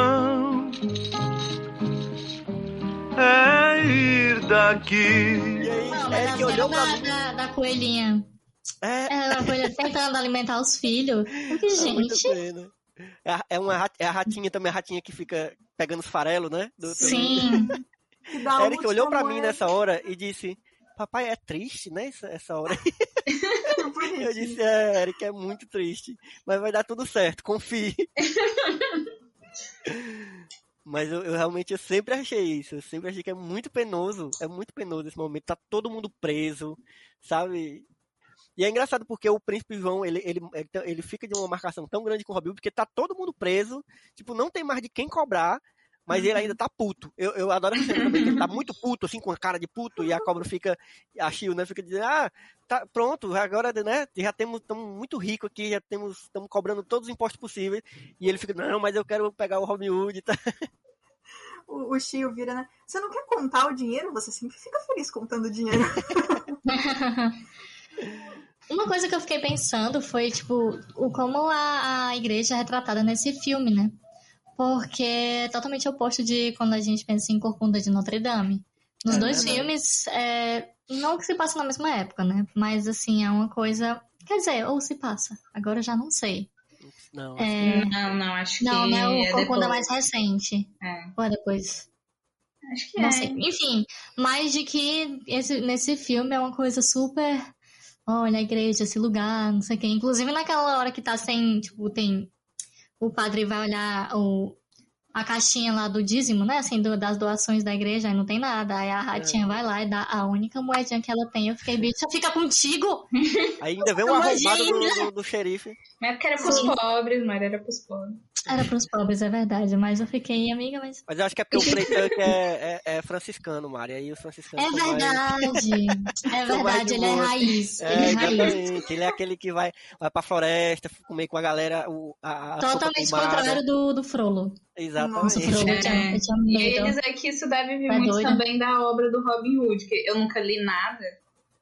A: é ir daqui.
B: E aí,
D: Não, mas
B: Eric
D: a
B: olhou mim.
D: da, da coelhinha.
B: É,
D: É, a coelhinha tentando alimentar os filhos. Porque,
B: dá muita
D: gente.
B: É, é uma é a ratinha também, a ratinha que fica pegando os farelos, né? Do- do-
D: Sim. <laughs>
C: A
B: Eric olhou pra mim nessa hora e disse: Papai, é triste, né? Essa, essa hora. <laughs> Eu disse: É, Eric, é muito triste. Mas vai dar tudo certo, confie. <laughs> Mas eu, eu realmente eu sempre achei isso. Eu sempre achei que é muito penoso. É muito penoso esse momento. Tá todo mundo preso, sabe? E é engraçado porque o Príncipe João, ele, ele, ele, ele fica de uma marcação tão grande com o Robin porque tá todo mundo preso. Tipo, não tem mais de quem cobrar. Mas ele ainda tá puto. Eu, eu adoro essa cena também, que ele tá muito puto, assim, com a cara de puto, e a cobra fica, a Shio, né, fica dizendo, ah, tá pronto, agora, né, já temos, estamos muito ricos aqui, já temos, estamos cobrando todos os impostos possíveis, e ele fica, não, mas eu quero pegar o Robin Hood, tá?
C: O, o Shio vira, né? Você não quer contar o dinheiro? Você sempre fica feliz contando o dinheiro. <laughs>
D: Uma coisa que eu fiquei pensando foi, tipo, o como a, a igreja é retratada nesse filme, né? Porque é totalmente oposto de quando a gente pensa em Corcunda de Notre Dame. Nos
B: É
D: dois
B: verdade.
D: filmes, é, não que se passa na mesma época, né? Mas, assim, é uma coisa... Quer dizer, ou se passa. Agora eu já não sei.
B: Não,
D: É,
E: Não, não, acho
D: não,
E: que
D: não é o
E: é
D: Corcunda
E: depois.
D: mais recente.
E: É,
D: Ou é depois?
E: acho que
D: Não
E: é.
D: sei. Enfim, mas de que esse, nesse filme é uma coisa super. Olha, a igreja, esse lugar, não sei o quê. Inclusive naquela hora que tá sem. Tipo, tem. O padre vai olhar o, a caixinha lá do dízimo, né? Assim, do- das doações da igreja, aí não tem nada. Aí a ratinha vai lá e dá a única moedinha que ela tem. Eu fiquei, bicha, fica contigo!
B: Ainda vem um <laughs> arrombado do, do, do xerife.
E: Mas é porque era pros
D: Sim.
E: pobres, mas era pros pobres.
D: Era pros pobres, é verdade. Mas eu fiquei, amiga, mas.
B: Mas eu acho que é porque o Frei é, é, é franciscano, Mari. Aí os franciscanos
D: É
B: mais-
D: verdade! <laughs> É verdade,
B: de
D: ele é raiz. Ele
B: É,
D: é raiz.
B: exatamente. Ele é aquele que vai, vai pra floresta, comer com a galera o, a, a
D: Totalmente contrário do, do Frollo.
B: Exatamente.
D: Nossa, o Frollo, eu tinha,
E: É.
D: eu tinha
E: E
D: medo.
E: eles é que isso deve vir
D: Tá
E: muito
D: doida?
E: também da obra do Robin Hood, que eu nunca li nada,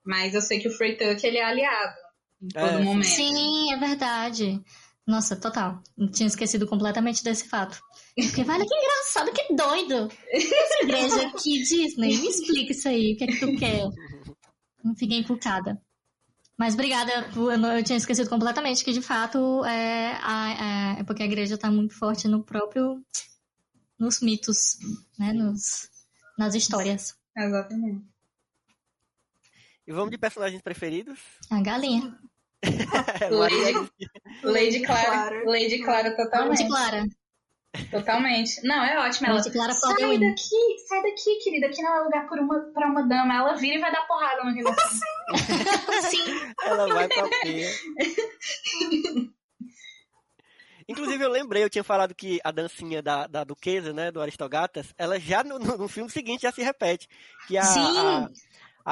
E: mas eu sei que o Frey Tuck ele é aliado em todo
B: É,
E: momento.
D: Sim, é verdade. Nossa, total. Eu tinha esquecido completamente desse fato. Eu fiquei, olha que engraçado, que doido. Essa igreja aqui, Disney, me explica isso aí, o que é que tu quer? Não fiquei encucada. Mas obrigada, por- eu, não- eu tinha esquecido completamente que, de fato, é, a- é, é porque a igreja tá muito forte no próprio... nos mitos, né, nos, nas histórias.
E: Exatamente.
B: E vamos de personagens preferidos?
D: A galinha. <laughs>
B: Maria-
E: Lady Clara,
C: Clara.
E: Lady Clara totalmente.
D: De Clara.
E: Totalmente. Não, é ótimo. Ela,
D: Lady Clara
E: sai daqui, sai daqui, querida. Aqui não é lugar por uma, pra uma dama. Ela vira e vai dar porrada no negócio. <laughs>
D: Sim.
B: Ela vai pra feia. Inclusive, eu lembrei, eu tinha falado que a dancinha da, da duquesa, né, do Aristogatas, ela já no, no, no filme seguinte já se repete. Que a,
D: Sim.
B: a,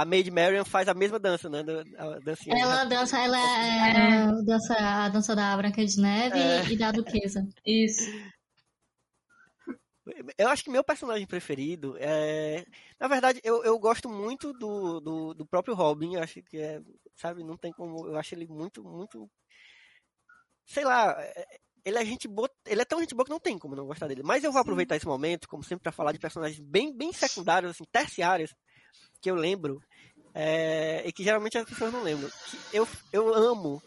B: a Maid Marian faz a mesma dança, né, a dancinha.
D: Ela dança, ela é, ela dança a dança da Branca de Neve
B: É.
D: e da Duquesa.
E: Isso.
B: Eu acho que meu personagem preferido é. Na verdade, eu, eu gosto muito do, do, do próprio Robin. Eu acho que é. Sabe, não tem como. Eu acho ele muito, muito. Sei lá. é- Ele é gente boa. Ele é tão gente boa que não tem como não gostar dele. Mas eu vou aproveitar esse momento, como sempre, pra falar de personagens bem, bem secundários, assim, terciários, que eu lembro. é, e que geralmente as pessoas não lembram. Que eu, eu amo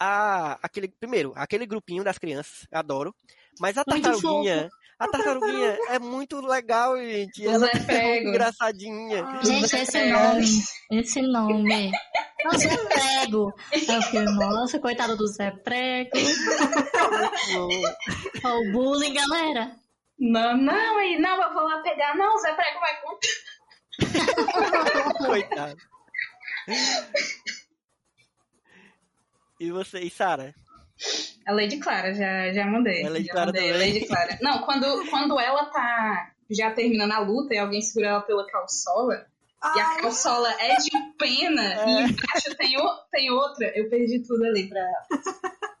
B: a, aquele. Primeiro, aquele grupinho das crianças. Adoro. Mas a
D: Muito
B: tartaruguinha. A tartaruguinha é muito legal, gente. Ela é engraçadinha.
D: Gente, esse nome, esse nome. Nossa, Zé Prego. Eu fiquei, nossa, coitado do Zé Prego. <laughs> Ó, o bullying, galera.
E: Não, não, aí, não, eu vou lá pegar. Não, o Zé Prego vai contar. <laughs>
B: Coitado. E você, e Sara?
E: A Lady Clara, já, já mandei.
B: A Lady
E: já
B: Clara
E: mandei,
B: também.
E: Lady Clara. Não, quando, quando ela tá já terminando a luta e alguém segura ela pela calçola, e a calçola é de pena
B: É.
E: e embaixo tem, o, tem outra, eu perdi tudo ali pra <laughs>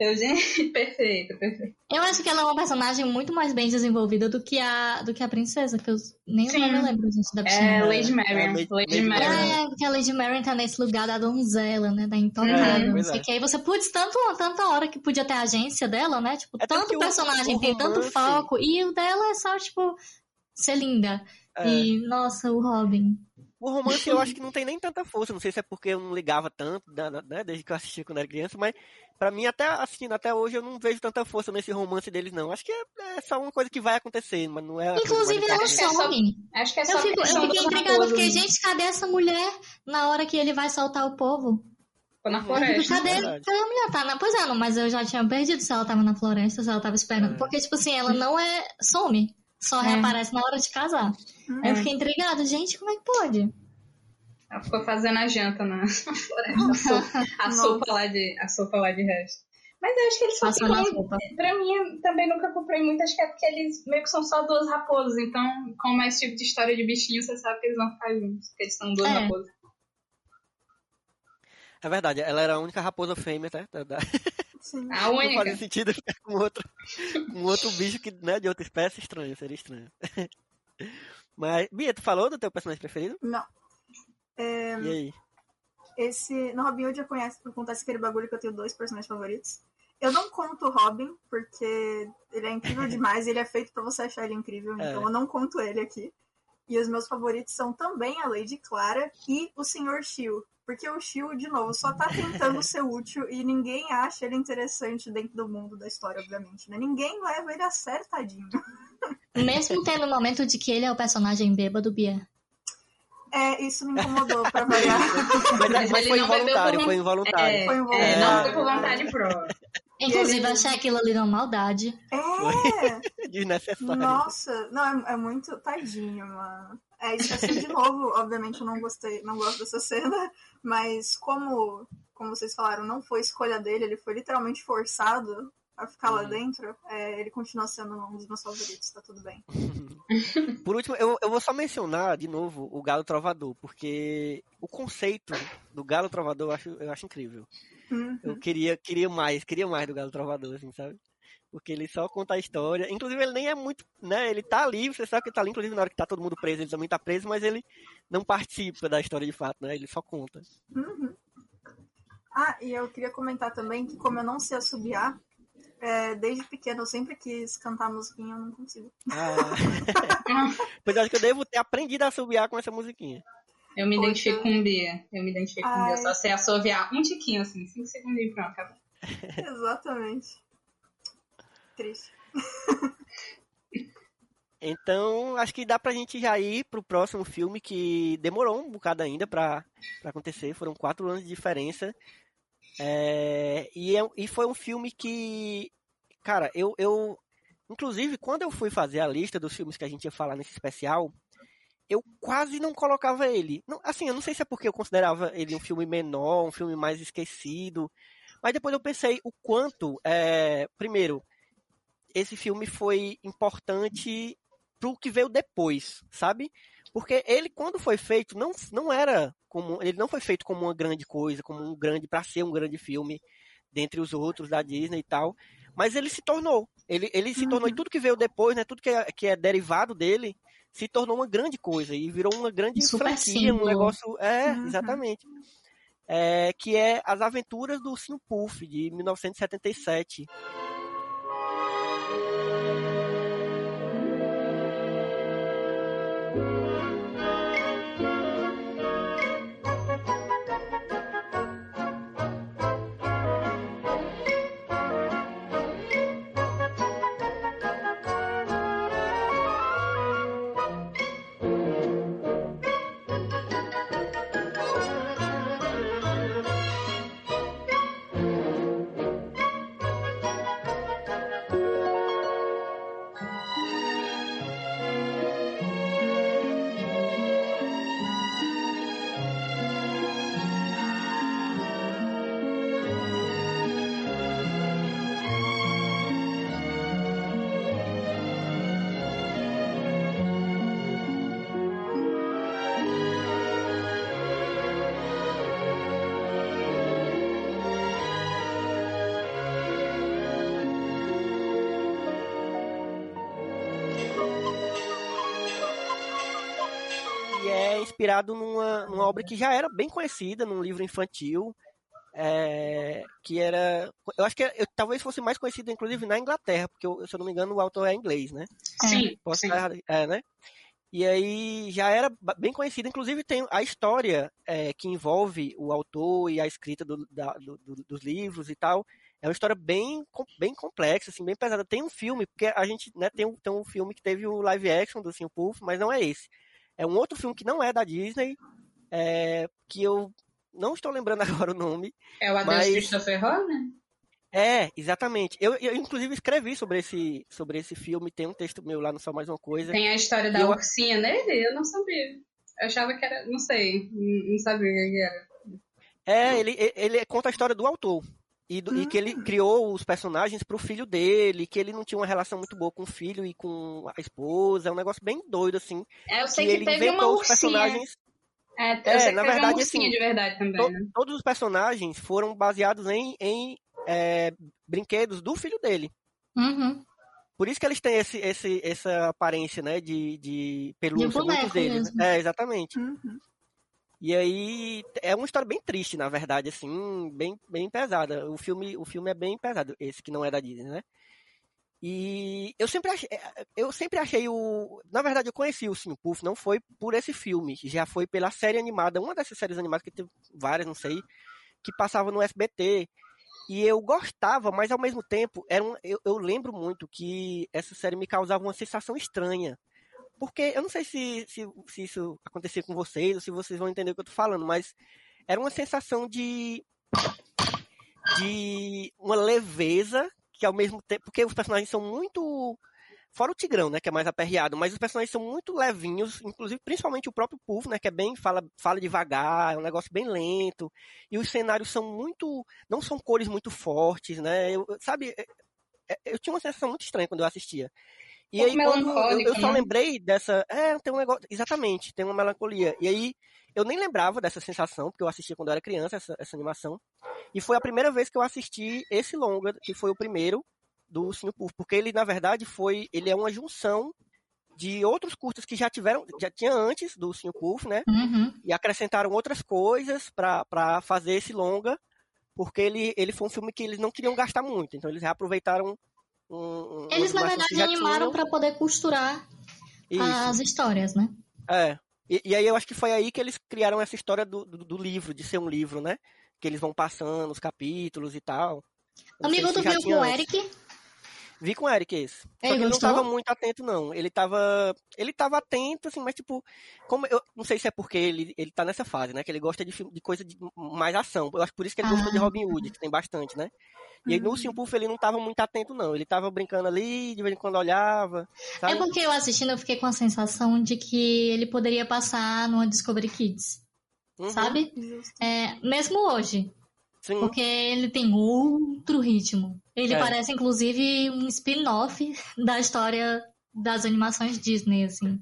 E: Eu, gente, <laughs> perfeito, perfeito.
D: Eu acho que ela é uma personagem muito mais bem desenvolvida do que a, do que a princesa, que eu nem o
E: Sim.
D: nome eu lembro, gente, da bichinha.
E: É Lady Marion.
B: É, Lady-
E: Lady
B: Lady
E: Marion.
D: É, porque a Lady Marion tá nesse lugar da donzela, né? Da intocada,
B: É,
D: não
B: é.
D: que. Aí você, putz, tanto, tanta hora que podia ter a agência dela, né? Tipo,
B: É tanto o-
D: personagem
B: o
D: tem tanto foco. E o dela é só, tipo, ser linda.
B: É.
D: E, nossa, o Robin.
B: O romance eu acho que não <laughs> tem nem tanta força. Não sei se é porque eu não ligava tanto, né, desde que eu assistia quando era criança, mas pra mim, até assistindo até hoje, eu não vejo tanta força nesse romance deles, não. Acho que é, é só uma coisa que vai acontecer, mas não é.
D: Inclusive, ela
B: importante.
E: que é só-
D: some.
E: Acho que é só
D: Eu, fico, eu fiquei intrigada, fiquei, gente, cadê essa mulher na hora que ele vai soltar o povo?
E: Ficou na
B: Uhum.
E: floresta.
D: Cadê? Cadê a mulher? Tá na... Pois é, não, mas eu já tinha perdido se ela tava na floresta, se ela tava esperando.
B: É.
D: Porque, tipo assim, ela não é. some. Só
E: É.
D: reaparece na hora de casar. Aí eu fiquei intrigada, gente, como é que pode?
E: Ela ficou fazendo a janta na <laughs> floresta. A sopa, a sopa lá de, a sopa lá de resto. Mas eu acho que eles só ficam.
D: roupas.
E: Pra mim, também nunca comprei muito, acho que é porque eles meio que são só duas raposas. Então, como é esse tipo de história de bichinho, você sabe que eles vão ficar juntos, porque eles são duas
D: É.
E: raposas.
B: É verdade, ela era a única raposa fêmea, tá? <laughs>
C: Sim.
E: A
B: Não
E: única.
B: faz sentido ficar com outro, com outro bicho que, né, de outra espécie, estranho, seria estranho. <laughs> Mas, Bia, tu falou do teu personagem preferido?
C: Não. É,
B: E aí?
C: esse, no Robin Hood acontece, acontece aquele bagulho que eu tenho dois personagens favoritos. Eu não conto o Robin, porque ele é incrível <laughs> demais e ele é feito pra você achar ele incrível,
B: É.
C: então eu não conto ele aqui. E os meus favoritos são também a Lady Clara e o Sr. Shio. Porque o Shio, de novo, só tá tentando ser útil e ninguém acha ele interessante dentro do mundo da história, obviamente, né? Ninguém leva ele acertadinho.
D: Mesmo tendo o momento de que ele é o personagem bêbado, Bia.
C: É, isso me incomodou pra variar. <laughs>
B: Mas,
E: Mas
B: mas foi involuntário,
E: por
B: foi involuntário.
E: É,
C: Foi
E: é,
C: involuntário.
E: não foi por vontade própria. <laughs>
D: Inclusive,
C: ele-
D: achei aquilo ali uma maldade.
C: É! <laughs>
B: Desnecessário.
C: Nossa, não, é, é muito tadinho, mano. É isso assim, de novo, obviamente eu não gostei, não gosto dessa cena, mas como, como vocês falaram, não foi escolha dele, ele foi literalmente forçado a ficar lá
B: Uhum.
C: dentro, é, ele continua sendo um dos meus favoritos, tá tudo bem. <laughs>
B: Por último, eu, eu vou só mencionar de novo o Galo Trovador, porque o conceito do Galo Trovador eu acho, eu acho incrível.
C: Uhum.
B: Eu queria, queria mais, queria mais do Galo Trovador, assim, sabe? Porque ele só conta a história. Inclusive, ele nem é muito. né? Ele tá ali, você sabe que ele tá ali, inclusive na hora que tá todo mundo preso, ele também tá preso, mas ele não participa da história de fato, né? Ele só conta.
C: Uhum. Ah, e eu queria comentar também que como eu não sei assobiar, é, desde pequeno eu sempre quis cantar musiquinha, eu não consigo.
B: Ah. <laughs> pois eu acho que eu devo ter aprendido a assobiar com essa musiquinha.
E: Eu me
C: Poxa.
E: identifico com o Bia. Eu me identifico com o Bia.
C: Ai.
E: Só sei assoviar um tiquinho, assim, cinco segundinhos, pronto, acabou. <laughs>
C: Exatamente. Triste.
B: Então, acho que dá pra gente já ir pro próximo filme que demorou um bocado ainda pra, pra acontecer. Foram quatro anos de diferença. É, e, é- e foi um filme que, cara, eu, eu. Inclusive, quando eu fui fazer a lista dos filmes que a gente ia falar nesse especial, eu quase não colocava ele. Não, assim, eu não sei se é porque eu considerava ele um filme menor, um filme mais esquecido. Mas depois eu pensei o quanto, é, primeiro, esse filme foi importante pro que veio depois, sabe? Porque ele, quando foi feito, não, não era como. Ele não foi feito como uma grande coisa, como um grande. para ser um grande filme dentre os outros da Disney e tal. Mas ele se tornou. Ele, ele se tornou. E tudo que veio depois, né? Tudo que é, que é derivado dele se tornou uma grande coisa. E virou uma grande
D: super
B: franquia, um negócio. É,
C: Uhum.
B: exatamente. É, que é As Aventuras do Sino Puff, de 1977. É inspirado numa, numa obra que já era bem conhecida, num livro infantil, é, que era. Eu acho que eu, talvez fosse mais conhecido, inclusive, na Inglaterra, porque, eu- se eu não me engano, o autor é inglês, né?
E: Sim,
B: Posso
E: sim.
B: estar é, né? E aí já era bem conhecido, inclusive tem a história é, que envolve o autor e a escrita do- da- do- do- dos livros e tal. É uma história bem, bem complexa, assim, bem pesada. Tem um filme, porque a gente né, tem, um, tem um filme que teve o live action do Sim Puff, mas não é esse. É um outro filme que não é da Disney, é, que eu não estou lembrando <laughs> agora o nome.
E: É o Adeus
B: Mas-
E: Christopher Robin?
B: É, exatamente. Eu, eu inclusive escrevi sobre esse, sobre esse filme, tem um texto meu lá no Só Mais Uma Coisa.
E: Tem a história da
B: Eu-
E: ursinha nele? Eu não sabia. Eu achava que era. Não sei. Não não sabia o que era.
B: É, ele, ele conta a história do autor. E, do- e que ele criou os personagens pro filho dele, que ele não tinha uma relação muito boa com o filho e com a esposa. É um negócio bem doido, assim.
E: É, eu sei
B: que
E: que,
B: ele
E: teve uma
B: inventou os
E: ursinha.
B: personagens.
E: É, eu
B: É,
E: sei que
B: na
E: teve
B: verdade,
E: uma
B: assim,
E: de verdade também,
B: To-
E: né?
B: todos os personagens foram baseados em, em é, brinquedos do filho dele.
D: Uhum.
B: Por isso que eles têm esse, esse, essa aparência, né, de, de pelúcia,
D: boneco
B: muitos deles.
D: mesmo.
B: É, exatamente.
C: Uhum.
B: E aí é uma história bem triste, na verdade, assim, bem, bem pesada. O filme, o filme é bem pesado, esse que não é da Disney, né? E eu sempre achei, eu sempre achei o, na verdade eu conheci o Sim Puff, não foi por esse filme, já foi pela série animada, uma dessas séries animadas que teve várias, não sei, que passava no SBT. E eu gostava, mas ao mesmo tempo, era um, eu, eu lembro muito que essa série me causava uma sensação estranha. Porque eu não sei se, se, se isso acontecia com vocês, ou se vocês vão entender o que eu tô falando, mas era uma sensação de. de uma leveza, que ao mesmo tempo. Porque os personagens são muito. Fora o Tigrão, né, que é mais aperreado, mas os personagens são muito levinhos, inclusive principalmente o próprio Puff, né, que é bem fala, fala devagar, é um negócio bem lento, e os cenários são muito, não são cores muito fortes, né? Eu, sabe, é- é- eu tinha uma sensação muito estranha quando eu assistia. E
E: Um
B: aí quando eu, eu só
E: né?
B: lembrei dessa, é, tem um negócio, exatamente, tem uma melancolia. E aí eu nem lembrava dessa sensação, porque eu assistia quando eu era criança essa, essa animação. E foi a primeira vez que eu assisti esse longa, que foi o primeiro do Ursinho Puff, porque ele na verdade foi, ele é uma junção de outros curtas que já tiveram, já tinha antes do Ursinho Puff, né?
D: Uhum.
B: E acrescentaram outras coisas pra fazer esse longa, porque ele, ele foi um filme que eles não queriam gastar muito, então eles reaproveitaram um,
D: Eles, na verdade, animaram
B: tinham.
D: pra poder costurar
B: Isso.
D: as histórias, né?
B: É. E, e aí eu acho que foi aí que eles criaram essa história do, do, do livro, de ser um livro, né? Que eles vão passando os capítulos e tal. Não
D: Amigo,
B: tinha
D: com o. Eric?
B: Vi com o Eric esse. Só
D: Ele
B: que ele não tava muito atento, não. Ele tava. Ele tava atento, assim, mas tipo. Como eu não sei se é porque ele, ele tá nessa fase, né? Que ele gosta de, filme- de coisa de mais ação. Eu acho por isso que ele gostou de
D: Ah.
B: Robin Hood, que tem bastante, né? E aí no Ursinho Puff ele não tava muito atento, não. Ele tava brincando ali, de vez em quando olhava.
D: É
B: Sabe?
D: porque eu assistindo eu fiquei com a sensação de que ele poderia passar numa Discovery Kids,
B: Uhum,
D: sabe? É, mesmo hoje,
B: Sim.
D: porque ele tem outro ritmo. Ele
B: É.
D: parece, inclusive, um spin-off da história das animações Disney, assim,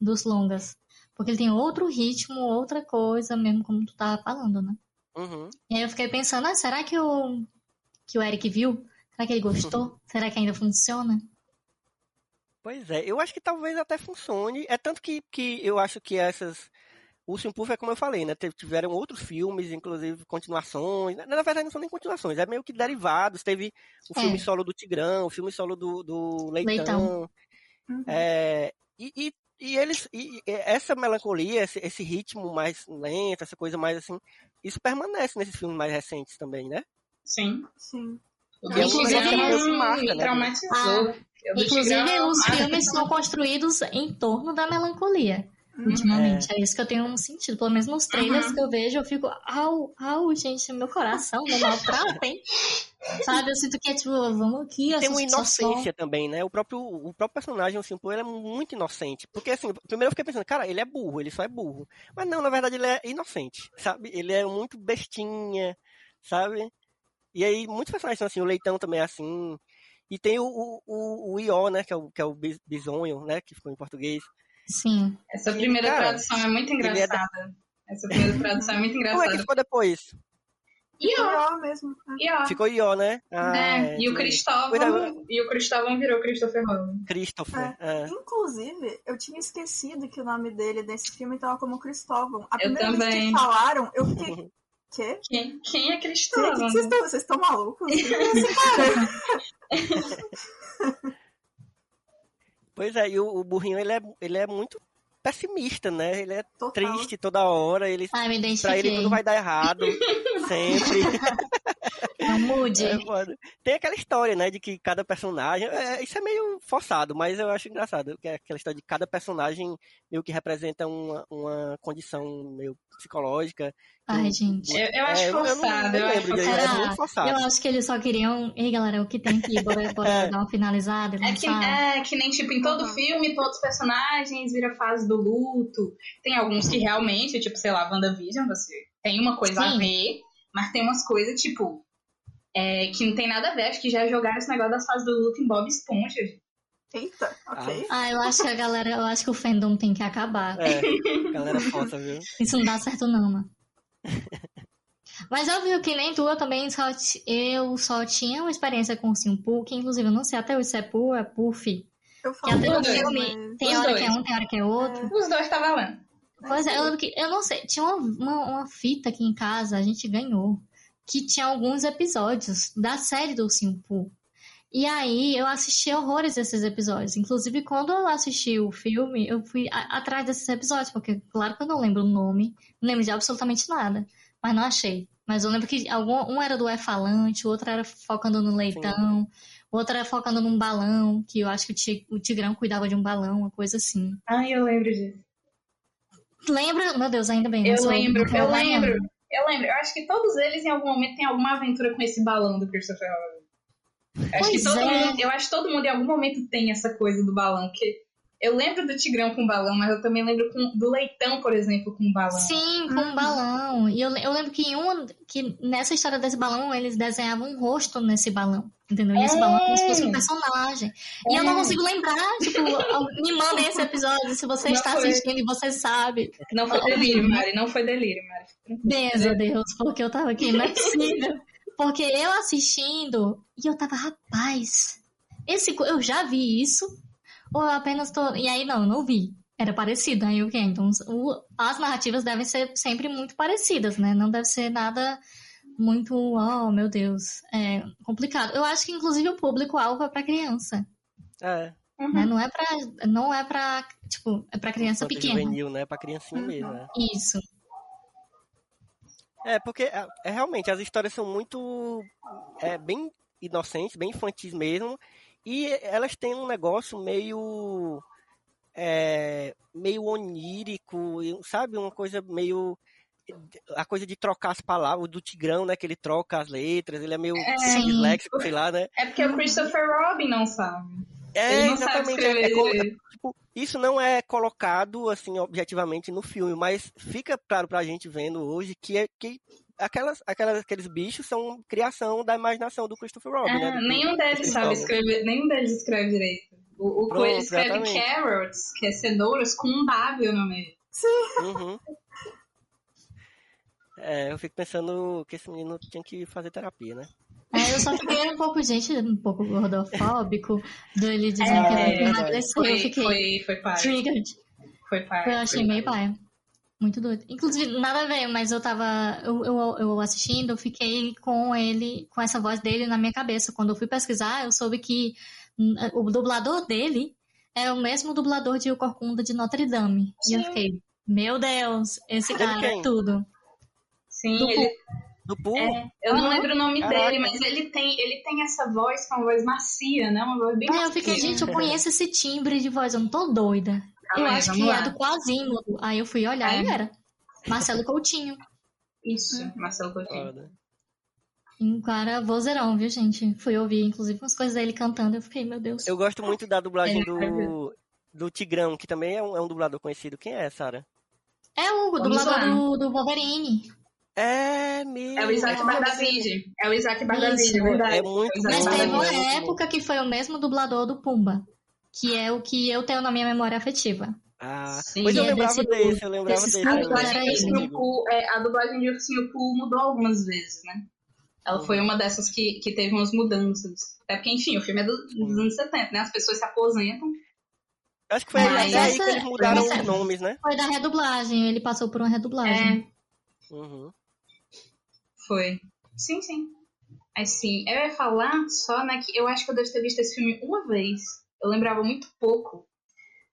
D: dos longas. Porque ele tem outro ritmo, outra coisa, mesmo como tu tava falando, né?
B: Uhum.
D: E aí eu fiquei pensando, ah, será que o, que o Eric viu? Será que ele gostou? será que ainda funciona?
B: Pois é, eu acho que talvez até funcione. É tanto que, que eu acho que essas. O Ursinho Puff é como eu falei, né? Tiveram outros filmes, inclusive continuações. Na na verdade, não são nem continuações, é meio que derivados. Teve o
D: É.
B: filme solo do Tigrão, o filme solo do, do Leitão.
D: Leitão.
C: Uhum.
B: É, e, e, e eles. E, e essa melancolia, esse, esse ritmo mais lento, essa coisa mais assim. Isso permanece nesses filmes mais recentes também, né?
E: Sim.
C: Sim.
E: O
B: E é um marca, né?
E: traumatizou. Do
D: Inclusive,
E: Tigrão-
D: os
E: Ah,
D: filmes são construídos em torno da melancolia.
C: Uhum.
D: Ultimamente, é. isso que eu tenho um sentido. Pelo menos nos trailers
E: Uhum.
D: que eu vejo, eu fico, au, au, gente, meu coração me maltrata, hein? <laughs> Sabe, eu sinto que é tipo, vamos aqui,
B: tem uma inocência também, né? O próprio, o próprio personagem, Simple, ele é muito inocente. Porque, assim, primeiro eu fiquei pensando, cara, ele é burro, ele só é burro. Mas não, na verdade, ele é inocente, sabe? Ele é muito bestinha, sabe? E aí, muitos personagens são assim, o Leitão também é assim. E tem o, o, o, o Ió, né? Que é o, que é o bis- bisonho, né? Que ficou em português.
D: Sim.
E: Essa primeira
B: Cara,
E: tradução é muito
B: é
E: engraçada. Essa primeira tradução é muito
B: Como é que
E: engraçada.
B: ficou depois?
E: E ó,
C: Pior mesmo.
E: e ó.
B: Ficou Ió, né? Ah,
E: É, e o. Cristóvão, e o Cristóvão virou Christopher Robin.
B: Christopher. é.
C: Inclusive, eu tinha esquecido que o nome dele nesse filme tava como Cristóvão. A
E: Eu
C: primeira vez
E: também.
C: que falaram, eu fiquei. <laughs> Quê?
E: Quem, quem é Cristóvão?
C: que vocês estão? Vocês estão malucos? <laughs> <laughs> Quem é esse cara?
B: Pois é, e o, o burrinho, ele é, ele é muito pessimista, né? Ele é
C: Total.
B: triste toda hora, ele
D: Ai, me
B: Pra ele tudo vai dar errado. sempre. <laughs>
D: Não mude.
B: É. Tem aquela história, né, de que cada personagem. é, isso é meio forçado, mas eu acho engraçado. Que é aquela história de cada personagem meio que representa uma, uma condição meio psicológica.
D: Ai, gente.
E: Eu, eu acho
B: É, eu não- eu
E: forçado, eu, acho
B: lembro
E: forçado.
B: é muito forçado.
D: Eu acho que eles só queriam. Ei, galera, o que tem aqui? Bora, <laughs> bora
B: É.
D: dar uma finalizada.
E: É que, é que nem, tipo, em todo filme, todos os personagens viram fase do luto. Tem alguns que realmente, tipo, sei lá, WandaVision, você tem uma coisa a
D: Sim.
E: ver, mas tem umas coisas, tipo, É, que não tem nada a ver, acho que já jogaram esse negócio das fases do Luke em Bob Esponja.
C: Eita, ok.
D: Ah, eu acho que a galera, eu acho que o fandom tem que acabar.
B: É, galera foda, viu? <laughs>
D: Isso não dá certo não, mano. Mas eu vi que nem tu, eu também só, eu só tinha uma experiência com o Simpu, que inclusive eu não sei até hoje se é Pu ou é Puff.
C: Eu
D: Que
C: falo
D: até no
E: Os dois,
D: filme
C: mas...
D: tem
E: Os
D: hora
E: dois.
D: que é um, tem hora que é outro.
E: Os dois tá valendo.
D: Pois é, eu lembro que, eu não sei, tinha uma, uma, uma fita aqui em casa, a gente ganhou, que tinha alguns episódios da série do Simpu. E aí eu assisti horrores desses episódios. Inclusive, quando eu assisti o filme, eu fui atrás desses episódios, porque claro que eu não lembro o nome, não lembro de absolutamente nada, mas não achei. Mas eu lembro que algum, um era do E falante, o outro era focando no leitão, o outro era focando num balão, que eu acho que o, ti- o Tigrão cuidava de um balão, uma coisa assim.
E: Ai, eu lembro disso.
D: Lembra? Meu Deus, ainda bem.
E: Eu lembro, eu lembro. Eu lembro. Eu acho que todos eles em algum momento têm alguma aventura com esse balão do Christopher Robin. Eu acho que todo
D: é.
E: mundo, eu acho que todo mundo em algum momento tem essa coisa do balão, porque eu lembro do Tigrão com balão, mas eu também lembro com- do Leitão, por exemplo, com balão.
D: Sim, com um balão. E eu, eu lembro que em uma, que nessa história desse balão, eles desenhavam um rosto nesse balão. Entendeu? E esse
E: É.
D: balão é como se fosse um personagem. E eu não
E: É.
D: consigo lembrar, tipo, <laughs> me mandem esse episódio se você
E: Não
D: está
E: foi.
D: assistindo e você sabe.
E: Não foi delírio, Mari, não foi delírio, Mari.
D: A Deus, porque eu tava aqui, não é possível. Porque eu assistindo, e eu tava, rapaz, esse, eu já vi isso, ou eu apenas tô. E aí, não, eu não vi. Era parecido, aí o quê? Então, o- as narrativas devem ser sempre muito parecidas, né? Não deve ser nada muito, oh, meu Deus, é complicado. Eu acho que, inclusive, o público-alvo é pra criança,
B: É,
D: né? Não é pra, não é pra, tipo, é pra criança pequena.
B: juvenil, né? Pra criancinha
C: Uhum.
B: mesmo, né?
D: Isso.
B: É, porque é, é, realmente as histórias são muito é, bem inocentes, bem infantis mesmo, e elas têm um negócio meio é, meio onírico, e, sabe, uma coisa meio a coisa de trocar as palavras, o do Tigrão, né, que ele troca as letras, ele é meio disléxico, sei lá, né?
E: É porque o Christopher Robin não sabe.
B: É,
E: Ele não sabe
B: exatamente.
E: escrever
B: é- é
E: direito.
B: tipo, isso não é colocado assim objetivamente no filme, mas fica claro pra gente vendo hoje que é que aquelas, aquelas aqueles bichos são criação da imaginação do Christopher Robin,
E: É,
B: né? do-
E: nenhum deles
B: do
E: sabe escrever, nenhum deles escreve direito. O, o
B: Pronto,
E: Coelho escreve
B: exatamente.
E: carrots, que é cenouras, com um W no meio.
B: Uhum. É, eu fico pensando que esse menino tinha que fazer terapia, né?
D: É, eu só fiquei um pouco, gente, um pouco gordofóbico, dele dizendo que
E: É,
D: ele emagreceu. Eu
E: Foi,
D: fiquei
E: foi, foi pai.
D: triggered.
E: Foi pai.
D: Eu achei
E: foi
D: meio
E: pai.
D: Muito doido. Inclusive, nada a ver, mas eu tava. Eu, eu, eu assistindo, eu fiquei com ele, com essa voz dele na minha cabeça. Quando eu fui pesquisar, eu soube que hum, o dublador dele é o mesmo dublador de O Corcunda de Notre Dame. E eu
E: Sim.
D: fiquei, meu Deus, esse cara é tudo.
E: Sim,
D: Do
E: ele,
B: Do Pooh?
E: é, eu não lembro o nome
B: Caraca.
E: dele, mas ele tem, ele tem essa voz com uma voz macia, né? Uma voz bem
D: Aí eu
E: macia.
D: fiquei, gente, eu conheço esse timbre de voz, eu não tô doida. Eu acho que
E: lá.
D: é do Quasimodo. Aí eu fui olhar
E: É.
D: e era. Marcelo Coutinho.
E: Isso, Marcelo Coutinho.
B: Foda.
D: Um cara vozeirão, viu, gente? Fui ouvir, inclusive, umas coisas dele cantando. Eu fiquei, meu Deus.
B: Eu gosto muito da dublagem
E: É,
B: do, do Tigrão, que também é um, é um dublador conhecido. Quem é, Sara?
D: É o
E: Vamos
D: dublador
E: lá.
D: do, do Wolverine.
B: É mesmo.
E: É o Isaac. Bardavide. É o Isaac Bardavide, é verdade.
B: É muito
E: Isaac
D: Mas teve uma
B: é
D: época que foi o mesmo dublador do Pumba. Que é o que eu tenho na minha memória afetiva.
B: Ah,
E: Sim,
B: pois eu
D: é
B: lembrava
D: desse-
B: desse, eu lembrava
D: desses
B: desse.
E: A dublagem,
D: era
E: de. Ursinho é, a dublagem de Ursinho Pooh mudou algumas vezes, né? Ela foi uma dessas que, que teve umas mudanças. Até porque, enfim, o filme é do- dos anos 70, né? As pessoas se aposentam.
B: Acho que foi aí
D: essa-
B: que eles mudaram
D: essa-
B: os nomes, né?
D: Foi da redublagem, ele passou por uma redublagem.
E: É,
B: Uhum.
E: foi. Sim, sim. Mas sim, eu ia falar só, né, que eu acho que eu devo ter visto esse filme uma vez. Eu lembrava muito pouco.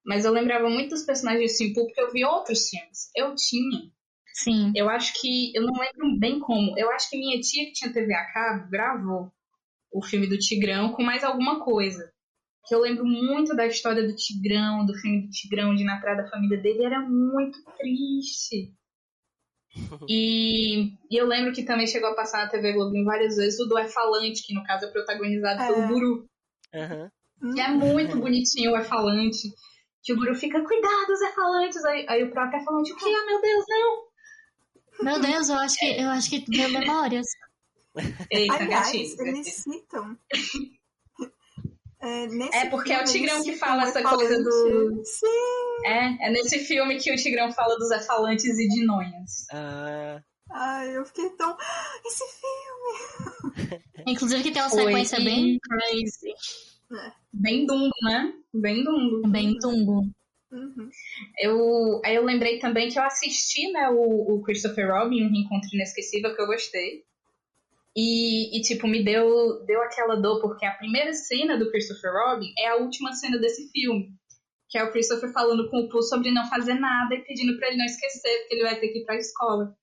E: Mas eu lembrava muito dos personagens de Pooh porque eu vi outros filmes. Eu tinha
D: Sim.
E: Eu acho que. Eu não lembro bem como. Eu acho que minha tia que tinha TV a cabo gravou o filme do Tigrão com mais alguma coisa. Que eu lembro muito da história do Tigrão, do filme do Tigrão, de ir na praia da família dele. Era muito triste. <laughs> E, e eu lembro que também chegou a passar na TV Globinho várias vezes o do É Falante, que no caso é protagonizado
C: É.
E: pelo Guru.
B: Aham.
E: Que é muito bonitinho o É Falante. Que o Guru fica, cuidado, Zé Falantes. Aí, aí o próprio É Falante, o que? Ah, meu Deus, não!
D: Meu Deus, eu acho que eu acho que deu memórias. <laughs>
E: Eita,
C: Aliás,
E: gatinho.
C: eles citam. <laughs> É, nesse
E: É porque é o Tigrão que fala essa coisa do-
C: Efalante. Sim!
E: É, é nesse filme que o Tigrão fala dos efalantes e de nonhas.
B: Ah,
C: Ai, eu fiquei tão. Esse filme!
D: Inclusive que tem uma sequência
E: e-
D: bem crazy.
E: Bem dumbo, né? Bem dumbo.
D: Bem tumbo.
C: Uhum.
E: Eu, aí eu lembrei também que eu assisti, né, o, o Christopher Robin, um reencontro inesquecível que eu gostei. E, e, tipo, me deu, deu aquela dor, porque a primeira cena do Christopher Robin é a última cena desse filme. Que é o Christopher falando com o Pooh sobre não fazer nada e pedindo pra ele não esquecer, porque ele vai ter que ir pra escola.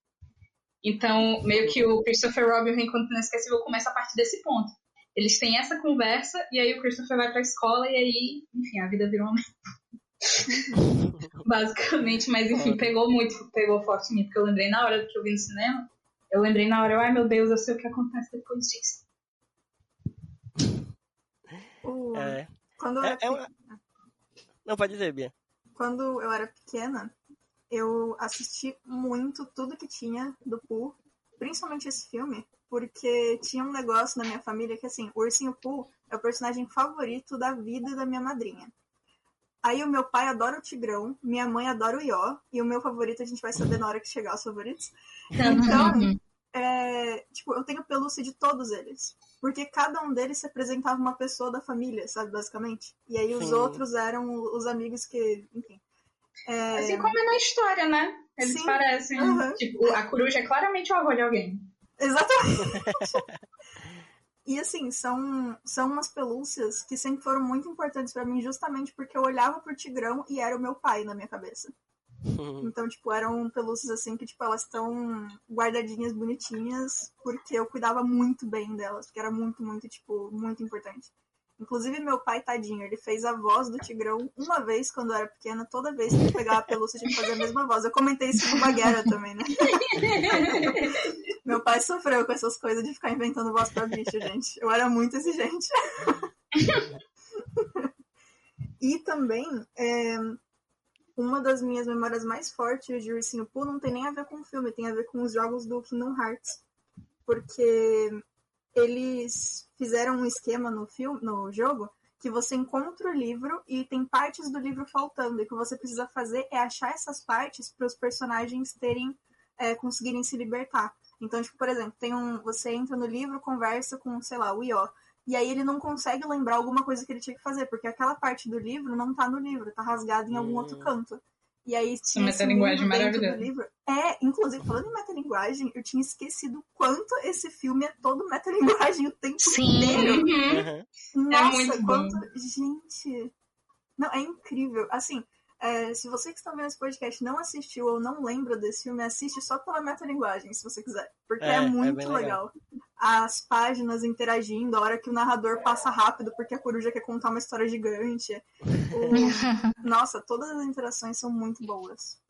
E: Então, meio que o Christopher Robin, o reencontro inesquecível, começa a partir desse ponto. Eles têm essa conversa, e aí o Christopher vai pra escola, e aí, enfim, a vida virou uma <laughs> basicamente, mas enfim, pegou muito, pegou forte em mim, porque eu lembrei na hora que eu vi no cinema, eu lembrei na hora, eu, ai meu Deus, eu sei o que acontece depois disso.
C: O-
B: é.
C: Quando, eu
B: É-
C: era
B: é uma- Não, pode dizer, Bia.
C: quando eu era pequena, eu assisti muito tudo que tinha do Pooh, principalmente esse filme, porque tinha um negócio na minha família que, assim, o Ursinho Pooh é o personagem favorito da vida da minha madrinha. Aí o meu pai adora o Tigrão, minha mãe adora o Ió, e o meu favorito a gente vai saber na hora que chegar os favoritos. Então, é, tipo, eu tenho pelúcia de todos eles. Porque cada um deles representava uma pessoa da família, sabe, basicamente. E aí os
B: Sim.
C: outros eram os amigos que, enfim. É,
E: Assim como é na história, né? Eles
C: Sim.
E: parecem,
C: Aham.
E: tipo, a coruja é claramente o avô de alguém.
C: Exatamente. e assim, são, são umas pelúcias que sempre foram muito importantes pra mim, justamente porque eu olhava pro Tigrão e era o meu pai na minha cabeça. Então, tipo, eram pelúcias assim que, tipo, elas estão guardadinhas, bonitinhas, porque eu cuidava muito bem delas, porque era muito, muito, tipo, muito importante. Inclusive, meu pai, tadinho, ele fez a voz do Tigrão uma vez quando eu era pequena, toda vez que ele pegava a pelúcia, tinha que fazer a mesma voz. Eu comentei isso com o Baguera também, né? <laughs> Meu pai sofreu com essas coisas de ficar inventando voz pra bicho, gente. Eu era muito exigente. <laughs> e também, é, uma das minhas memórias mais fortes de Ursinho Pooh não tem nem a ver com o filme, tem a ver com os jogos do Kingdom Hearts. Porque eles fizeram um esquema no filme, no jogo, que você encontra o livro e tem partes do livro faltando. E o que você precisa fazer é achar essas partes para os personagens terem é, conseguirem se libertar. Então, tipo, por exemplo, tem um, você entra no livro, conversa com, sei lá, o Ió. E aí ele não consegue lembrar alguma coisa que ele tinha que fazer, porque aquela parte do livro não tá no livro, tá rasgada em algum
B: Hum.
C: outro canto. E aí tinha esse
E: metalinguagem
C: mundo dentro do
E: maravilhosa.
C: livro. É, inclusive, falando em metalinguagem, eu tinha esquecido o quanto esse filme é todo metalinguagem o tempo
D: Sim.
C: inteiro.
E: Uhum.
C: Nossa,
E: muito
C: quanto. Gente. Não, é incrível. Assim, é, se você que está vendo esse podcast não assistiu ou não lembra desse filme, assiste só pela metalinguagem, se você quiser. Porque é,
B: É, é
C: muito
B: bem
C: legal.
B: legal.
C: As páginas interagindo, a hora que o narrador passa rápido porque a coruja quer contar uma história gigante. O- <laughs> Nossa, todas as interações são muito boas.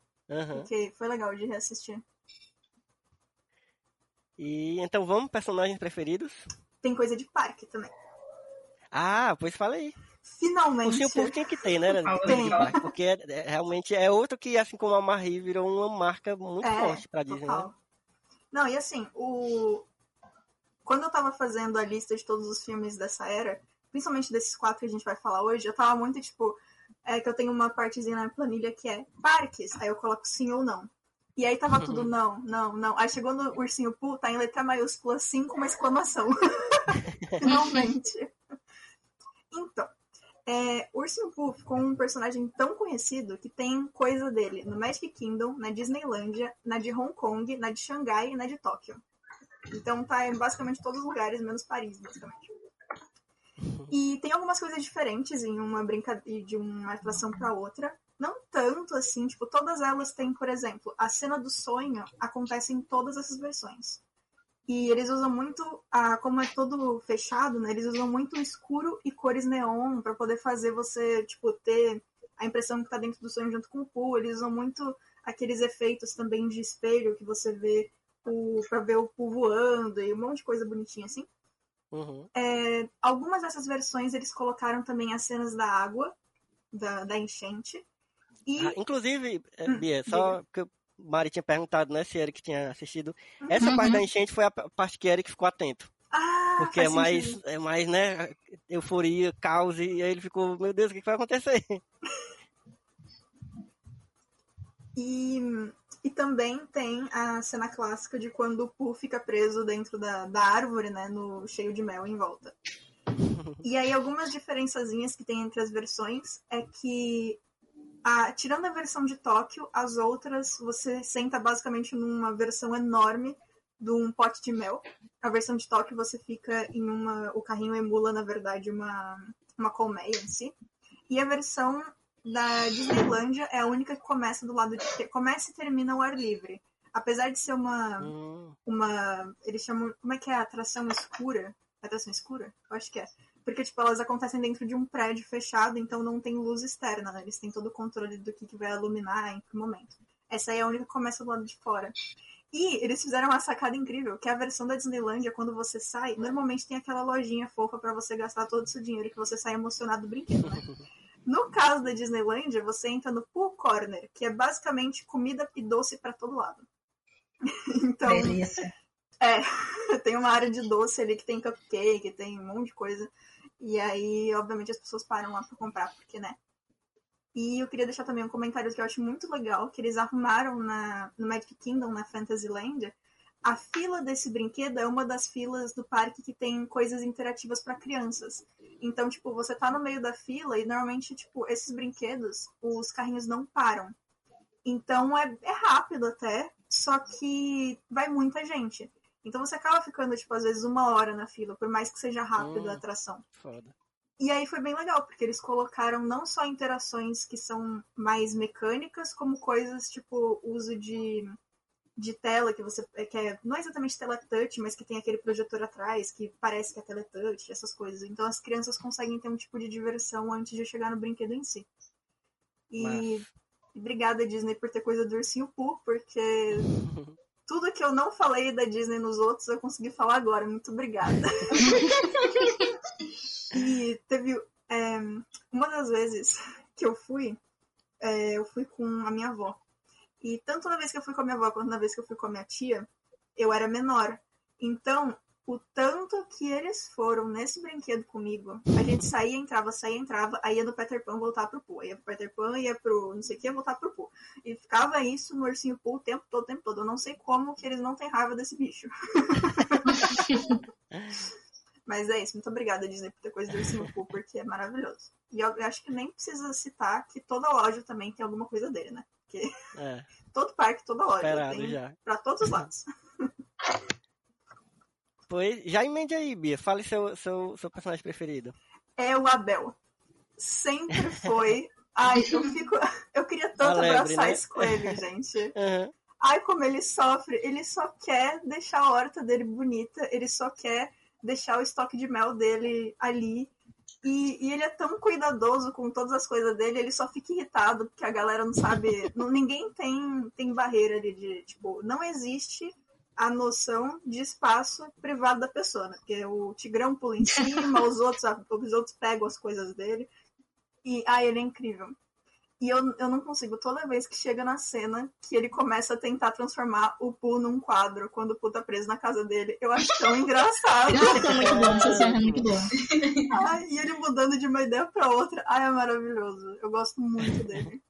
C: Porque foi legal de reassistir.
B: E então vamos, personagens preferidos?
C: Tem coisa de parque também.
B: Ah, pois fala aí. O
C: Finalmente.
B: Ursinho Pooh tinha que ter, né? <laughs> né,
C: Tem.
B: de parque, Porque é- é- realmente é outro que, assim como a Marie, virou uma marca muito
C: É,
B: forte pra Disney, né?
C: Total. Não, e assim, o... quando eu tava fazendo a lista de todos os filmes dessa era, principalmente desses quatro que a gente vai falar hoje, eu tava muito tipo. É que eu tenho uma partezinha na planilha que é parques, aí eu coloco sim ou não. E aí tava tudo não, não, não. Aí chegou no Ursinho Pooh, tá em letra maiúscula, sim com uma exclamação. <laughs> Finalmente. Então, é, Ursinho Pooh ficou um personagem tão conhecido que tem coisa dele no Magic Kingdom, na Disneylândia, na de Hong Kong, na de Xangai e na de Tóquio. Então tá em basicamente todos os lugares, menos Paris, basicamente. E tem algumas coisas diferentes em uma brincadeira de uma atração para outra. Não tanto assim, tipo, todas elas têm, por exemplo, a cena do sonho acontece em todas essas versões. E eles usam muito, a, como é todo fechado, né? Eles usam muito escuro e cores neon para poder fazer você, tipo, ter a impressão que tá dentro do sonho junto com o pool. Eles usam muito aqueles efeitos também de espelho que você vê o, pra ver o pool voando e um monte de coisa bonitinha assim.
B: Uhum.
C: É, algumas dessas versões eles colocaram também as cenas da água, da, da enchente. E
B: Ah, inclusive, é,
C: Hum,
B: Bia, só que eu Mari tinha perguntado, né, se Eric tinha assistido. Essa
D: Uhum.
B: parte da enchente foi a parte que Eric ficou atento.
C: Ah,
B: Porque é mais,
C: sentido.
B: é mais, né, euforia, caos, e aí ele ficou, meu Deus, o que, que vai acontecer?
C: E, e também tem a cena clássica de quando o Pooh fica preso dentro da, da árvore, né? No, cheio de mel em volta. <laughs> E aí algumas diferençazinhas que tem entre as versões é que a- tirando a versão de Tóquio, as outras você senta basicamente numa versão enorme de um pote de mel. A versão de Tóquio você fica em uma. O carrinho emula, na verdade, uma, uma colmeia em si. E a versão da Disneylândia é a única que começa do lado de. Começa e termina ao ar livre. Apesar de ser uma.
B: Hum,
C: uma eles chamam. Como é que é? Atração escura? Atração escura? Eu acho que é. Porque, tipo, elas acontecem dentro de um prédio fechado, então não tem luz externa, né? Eles têm todo o controle do que, que vai iluminar em que momento. Essa aí é a única que começa do lado de fora. E eles fizeram uma sacada incrível, que a versão da Disneylândia, quando você sai, normalmente tem aquela lojinha fofa pra você gastar todo o seu dinheiro que você sai emocionado do brinquedo, né? <laughs> No caso da Disneylândia, você entra no Pool Corner, que é basicamente comida e doce pra todo lado. <laughs> então,
E: Delícia.
C: é, <laughs> tem uma área de doce ali que tem cupcake, tem um monte de coisa. E aí, obviamente, as pessoas param lá pra comprar, porque, né? E eu queria deixar também um comentário que eu acho muito legal, que eles arrumaram na, no Magic Kingdom, na Fantasyland. A fila desse brinquedo é uma das filas do parque que tem coisas interativas para crianças. Então, tipo, você tá no meio da fila e normalmente, tipo, esses brinquedos, os carrinhos não param. Então é, é rápido até, só que vai muita gente. Então você acaba ficando, tipo, às vezes uma hora na fila, por mais que seja rápido a
B: Hum.
C: atração.
B: foda.
C: E aí foi bem legal, porque eles colocaram não só interações que são mais mecânicas, como coisas tipo uso de, de tela, que você. que é, não é exatamente tela touch, mas que tem aquele projetor atrás, que parece que é tela touch, essas coisas. Então as crianças conseguem ter um tipo de diversão antes de chegar no brinquedo em si. E
B: Massa.
C: obrigada, Disney, por ter coisa do ursinho Pooh, porque <laughs> tudo que eu não falei da Disney nos outros eu consegui falar agora. Muito obrigada. <laughs> e teve é, uma das vezes que eu fui, é, eu fui com a minha avó. E tanto na vez que eu fui com a minha avó quanto na vez que eu fui com a minha tia, eu era menor. Então, o tanto que eles foram nesse brinquedo comigo, a gente saía, entrava, saía, entrava, aí ia no Peter Pan voltar pro Pooh. Ia pro Peter Pan, ia pro não sei o que, voltar pro Pooh. E ficava isso no ursinho Pooh o tempo todo, o tempo todo. Eu não sei como que eles não têm raiva desse bicho. <laughs> Mas é isso, muito obrigada, Disney, por ter coisa do ursinho Pooh, porque é maravilhoso. E eu, eu acho que nem precisa citar que toda loja também tem alguma coisa dele, né? Porque
B: É, <laughs>
C: todo parque, toda loja
B: esperado
C: tem
B: já.
C: pra todos os lados. <laughs>
B: Pois, já emende aí, Bia. Fale seu, seu, seu personagem preferido.
C: É o Abel. Sempre <laughs> foi. Ai, eu fico. Eu queria tanto
B: A lebre,
C: abraçar
B: né?
C: esse coelho, gente.
B: Aham.
C: Ai, como ele sofre. Ele só quer deixar a horta dele bonita, ele só quer deixar o estoque de mel dele ali. E, e ele é tão cuidadoso com todas as coisas dele, ele só fica irritado porque a galera não sabe. não- ninguém tem, tem barreira ali de. Tipo, não existe a noção de espaço privado da pessoa, né? Porque o Tigrão pula em cima, os outros, <laughs> os outros pegam as coisas dele. E, ai, ele é incrível. E eu, eu não consigo, toda vez que chega na cena que ele começa a tentar transformar o Pooh num quadro quando o Pooh tá preso na casa dele, eu acho tão engraçado.
D: Nossa, é muito bom, essa cena é muito boa.
C: Ai, e ele mudando de uma ideia pra outra. Ai, é maravilhoso. Eu gosto muito dele.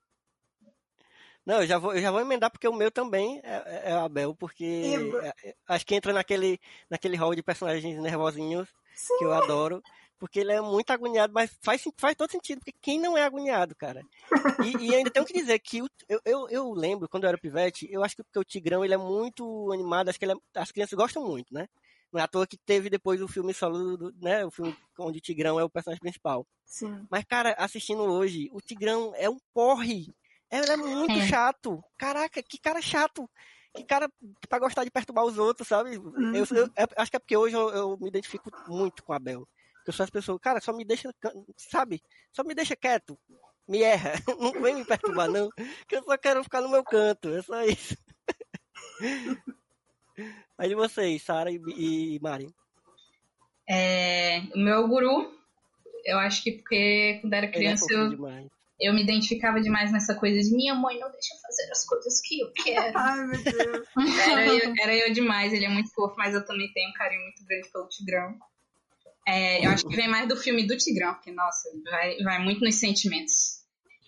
B: Não, eu já vou, eu já vou emendar porque o meu também é, é o Abel, porque é- é- acho que entra naquele, naquele hall de personagens nervosinhos
C: Sim.
B: que eu adoro, porque ele é muito agoniado, mas faz, faz todo sentido, porque quem não é agoniado, cara? E, e ainda tenho que dizer que o- eu, eu, eu lembro, quando eu era pivete, eu acho que porque o Tigrão ele é muito animado, acho que ele é- as crianças gostam muito, né? Não é à toa que teve depois o filme solo, do, né? O filme onde o Tigrão é o personagem principal.
C: Sim.
B: Mas, cara, assistindo hoje, o Tigrão é um porre. Ele é muito
D: É.
B: chato. Caraca, que cara chato. Que cara pra gostar de perturbar os outros, sabe? Eu, eu- é- acho que é porque hoje eu, eu me identifico muito com a Bel. Porque eu sou as pessoas, cara, só me deixa, sabe? Só me deixa quieto. Me erra. <laughs> Não vem me perturbar, não. Que eu só quero ficar no meu canto. É só isso. <laughs> Aí de vocês, Sara e, e Mari.
E: É, o meu guru, eu acho que porque quando era
B: é
E: criança
B: fofinho
E: eu,
B: demais.
E: eu me identificava demais nessa coisa de minha mãe não deixa eu fazer as coisas que eu quero. <laughs>
C: Ai, meu Deus.
E: Era eu, era eu demais, ele é muito fofo, mas eu também tenho um carinho muito grande pelo Tigrão. É, eu acho que vem mais do filme do Tigrão, porque, nossa, vai, vai muito nos sentimentos.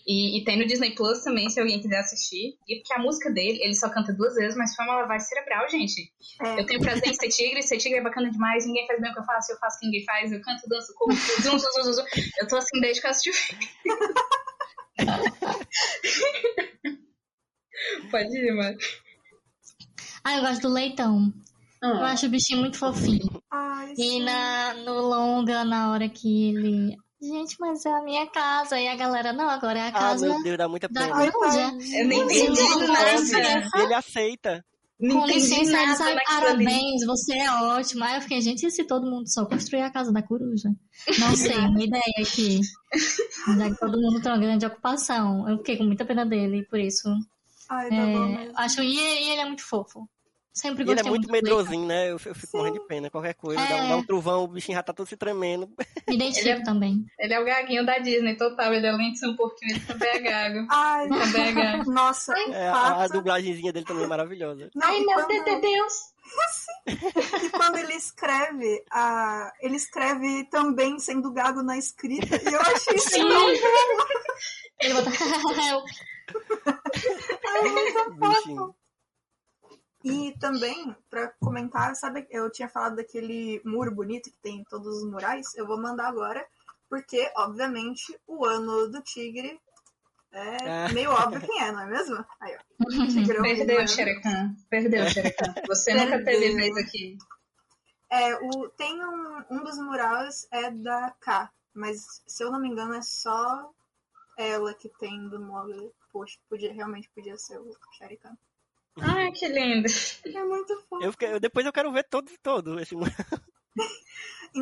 E: E, e tem no Disney Plus também, se alguém quiser assistir. E porque a música dele, ele só canta duas vezes, mas foi uma lavagem cerebral, gente.
C: É.
E: Eu tenho prazer em ser tigre, ser tigre é bacana demais, ninguém faz bem o que eu faço, eu faço o que ninguém faz, eu canto, danço, corro, zum, zum, zum, zum, zum. Eu tô assim desde que eu assisti o filme. <laughs> Pode ir, mano.
D: Ah, eu gosto do leitão. Eu acho o bichinho muito fofinho.
C: Ai,
D: E
C: sim.
D: na, no longa, na hora que ele. Gente, mas é a minha casa. E a galera, não, agora é a
B: Ah,
D: casa
B: meu Deus, dá muita
D: da
B: pena.
D: coruja.
E: Eu nem entendi nada.
B: E ele aceita.
E: Não
D: Com licença, ele
E: nada
D: sai, parabéns, você é ótimo. Aí eu fiquei, gente, e se todo mundo só construir a casa da coruja? Não sei, uma ideia aqui. Já que todo mundo tem uma grande ocupação. Eu fiquei com muita pena dele, por isso.
C: Ai, dá
D: É,
C: bom mesmo.
D: acho, e, e ele é muito fofo. Sempre
B: E ele é
D: gostei
B: muito
D: Leitão.
B: medrosinho, né? Eu, eu fico morrendo de pena. Qualquer coisa, dá, um,
D: É.
B: dá um trovão, o bichinho já tá todo se tremendo. <laughs>
D: Me identifico
E: Ele é-
D: também.
E: Ele é o gaguinho da Disney, total. Ele além de ser um porquinho, ele também é gago. <laughs>
C: Ai,
E: Também é <laughs> gago.
C: nossa, o
B: É, a, a
C: fato...
B: dublagenzinha dele também é maravilhosa.
C: Não,
E: Ai, meu
C: quando-
E: Deus.
C: E quando ele escreve, a... ele escreve também sendo gago na escrita. E eu achei isso
D: Sim.
C: tão
D: Ele bota.
B: Bichinho.
C: E também, pra comentar, sabe, eu tinha falado daquele muro bonito que tem em todos os murais. Eu vou mandar agora, porque, obviamente, o ano do tigre é
B: Ah.
C: meio óbvio quem é, não é mesmo? Aí, ó. Tigrão
E: Perdeu. Xerecan. Perdeu, Xerecan. Você nunca
C: Perdeu.
E: teve vez aqui.
C: É, o, tem um, um dos murais é da K, mas se eu não me engano é só ela que tem do Mogli. Poxa, podia, realmente podia ser o Sharikan.
E: Ai, que lindo.
C: É muito fofo.
B: Eu, eu- depois eu quero ver todo, todo esse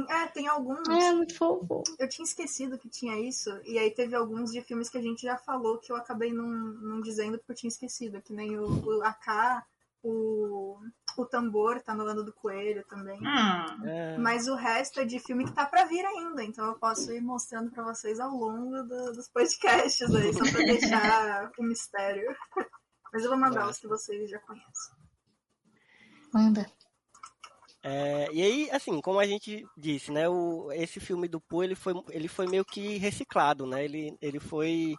C: É, tem alguns.
D: É muito fofo.
C: Eu tinha esquecido que tinha isso, e aí teve alguns de filmes que a gente já falou que eu acabei não, não dizendo porque eu tinha esquecido, que nem o, o AK, o, o tambor tá no ano do coelho também.
E: Hum.
B: É,
C: Mas o resto é de filme que tá pra vir ainda, então eu posso ir mostrando pra vocês ao longo do- dos podcasts aí, só pra deixar o mistério. <laughs> Mas eu vou mandar os que vocês já conhecem.
D: Manda.
B: É, e aí, assim, como a gente disse, né, o, esse filme do Pooh, ele foi, ele foi meio que reciclado, né, ele, ele foi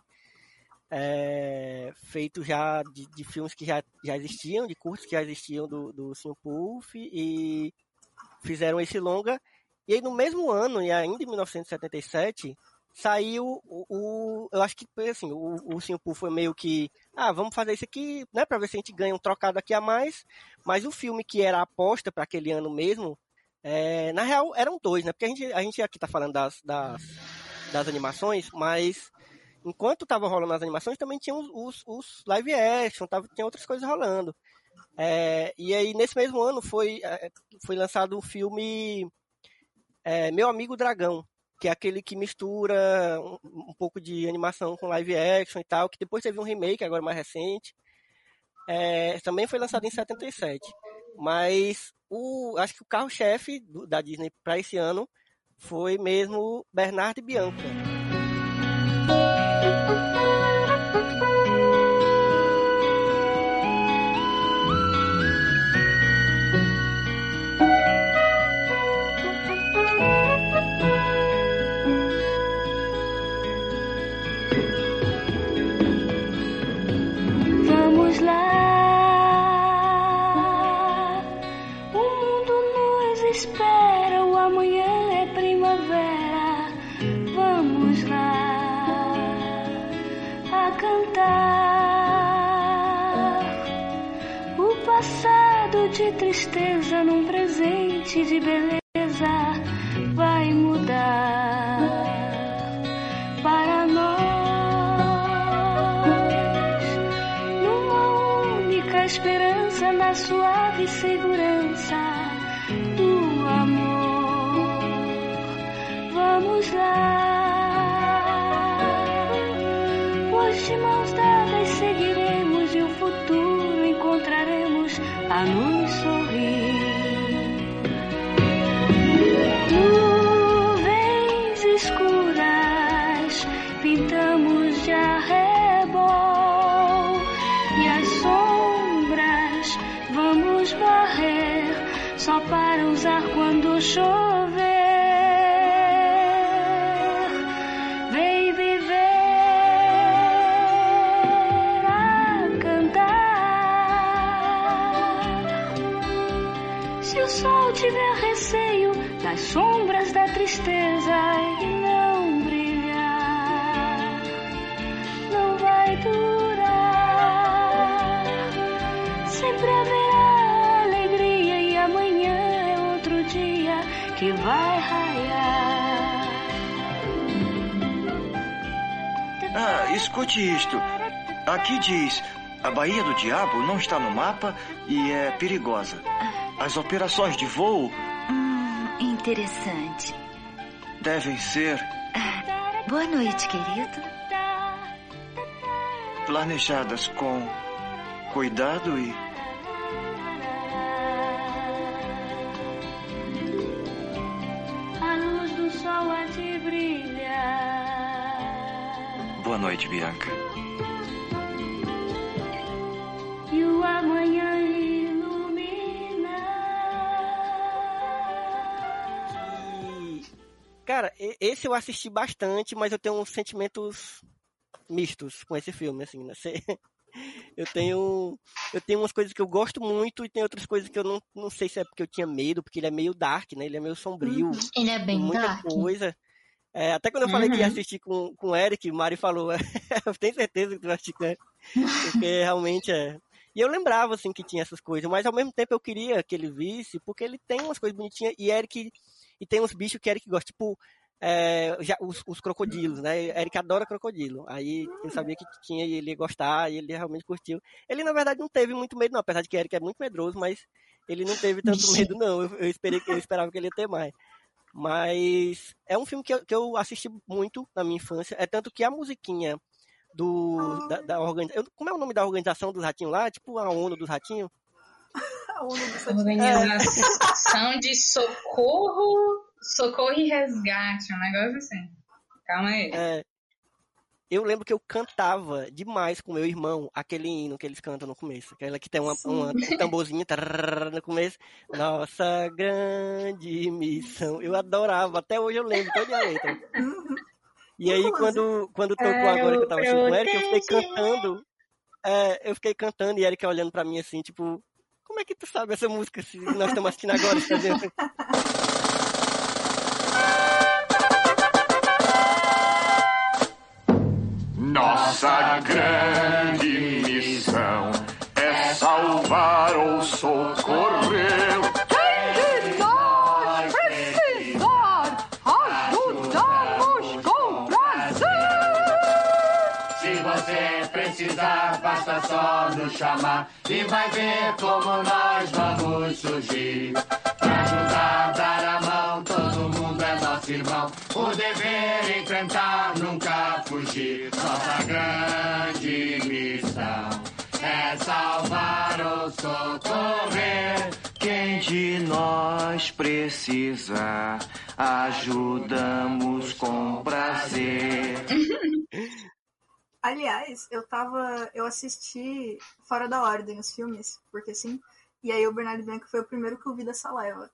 B: é, feito já de, de filmes que já, já existiam, de curtos que já existiam do, do Sim Puff, e fizeram esse longa, e aí no mesmo ano, e ainda em 1977, saiu o, o- eu acho que foi assim, o, o foi meio que, ah, vamos fazer isso aqui, né, pra ver se a gente ganha um trocado aqui a mais, mas o filme que era aposta para aquele ano mesmo, é, na real eram dois, né? Porque a gente, a gente aqui tá falando das, das, das animações, mas enquanto tava rolando as animações, também tinha os, os, os live action, tava, tinha outras coisas rolando. É, e aí, nesse mesmo ano, foi, é, foi lançado um filme é, Meu Amigo Dragão, que é aquele que mistura um, um pouco de animação com live action e tal, que depois teve um remake, agora mais recente. É, também foi lançado em 77. Mas o, acho que o carro-chefe da Disney para esse ano foi mesmo Bernardo e Bianca.
G: Tristeza num presente de beleza vai mudar para nós numa única esperança na suave segurança do amor. Vamos lá,
I: Amour Aqui diz: a Baía do Diabo não está no mapa e é perigosa. As operações de voo
J: Hum, interessante.
I: devem ser
J: Boa noite, querido.
I: planejadas com cuidado e
K: A luz do sol há de brilhar.
I: boa noite, Bianca.
B: Esse eu assisti bastante, mas eu tenho uns sentimentos mistos com esse filme, assim, né? <laughs> Eu tenho, eu tenho umas coisas que eu gosto muito e tem outras coisas que eu não, não sei se é porque eu tinha medo, porque ele é meio dark, né? Ele é meio sombrio.
D: Ele é bem
B: muita
D: dark.
B: coisa. É, até quando eu falei que ia
D: Uhum.
B: assistir com, com o Eric, o Mari falou, <laughs> eu tenho certeza que tu vai assistir com ele. Porque <laughs> realmente é. E eu lembrava, assim, que tinha essas coisas, mas ao mesmo tempo eu queria que ele visse, porque ele tem umas coisas bonitinhas, e Eric, e tem uns bichos que Eric gosta, tipo, é, já, os, os crocodilos, né? Eric adora crocodilo. Aí eu sabia que tinha e ele ia gostar, e ele realmente curtiu. Ele, na verdade, não teve muito medo, não, apesar de que Eric é muito medroso, mas ele não teve tanto medo, não. Eu, eu esperei que eu esperava que ele ia ter mais. Mas é um filme que eu, que eu assisti muito na minha infância. É tanto que a musiquinha do. Da, da organiza... Como é o nome da organização dos ratinhos lá? Tipo a ONU dos ratinhos? <laughs>
C: A ONU do
E: Organização de socorro, socorro e resgate, um negócio assim. Calma aí.
B: É, eu lembro que eu cantava demais com meu irmão aquele hino que eles cantam no começo. Aquela que tem uma, uma- um tamborzinho tararara no começo. Nossa grande missão. Eu adorava, até hoje eu lembro toda a letra. E aí, quando, quando tocou
E: É,
B: agora que eu tava assistindo com o Eric, eu fiquei cantando. É, eu fiquei cantando e Eric olhando pra mim assim, tipo, como é que tu sabe essa música se nós estamos assistindo agora?
L: Nossa grande missão é salvar ou socorrer.
M: Quem de nós precisar, ajudamos com prazer.
N: Se você precisar, basta só nos chamar e vai ver como nós vamos surgir. Pra ajudar, dar a mão, todo mundo irmão. O dever enfrentar, nunca fugir. Nossa grande missão é salvar ou socorrer.
I: Quem de nós precisar, ajudamos com prazer. <laughs>
C: Aliás, eu tava. Eu assisti fora da ordem os filmes, porque sim. E aí o Bernardo Bianco foi o primeiro que eu vi dessa leva.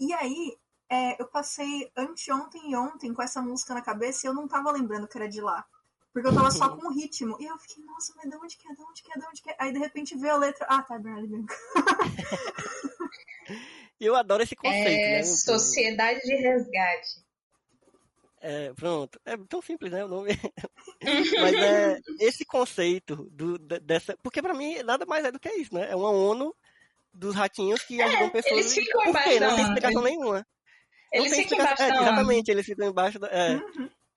C: E aí, é, eu passei anteontem e ontem com essa música na cabeça e eu não tava lembrando que era de lá. Porque eu tava só com o ritmo. E eu fiquei, nossa, mas de onde que é? De onde que é? De onde que é? Aí de repente veio a letra. Ah, tá, Bernardo Bianco.
B: E <laughs> eu adoro esse conceito,
E: É,
B: né?
E: Sociedade de Resgate.
B: É, pronto. É tão simples, né? O nome. <laughs> Mas é esse conceito do, de- dessa. Porque pra mim nada mais é do que isso, né? É uma ONU dos ratinhos que ajudam pessoas.
E: É, eles ficam
B: Por quê? Não tem explicação nenhuma.
E: Eles
B: não tem
E: ficam embaixo
B: explicação.
E: da
B: é. Exatamente, eles ficam embaixo da. é.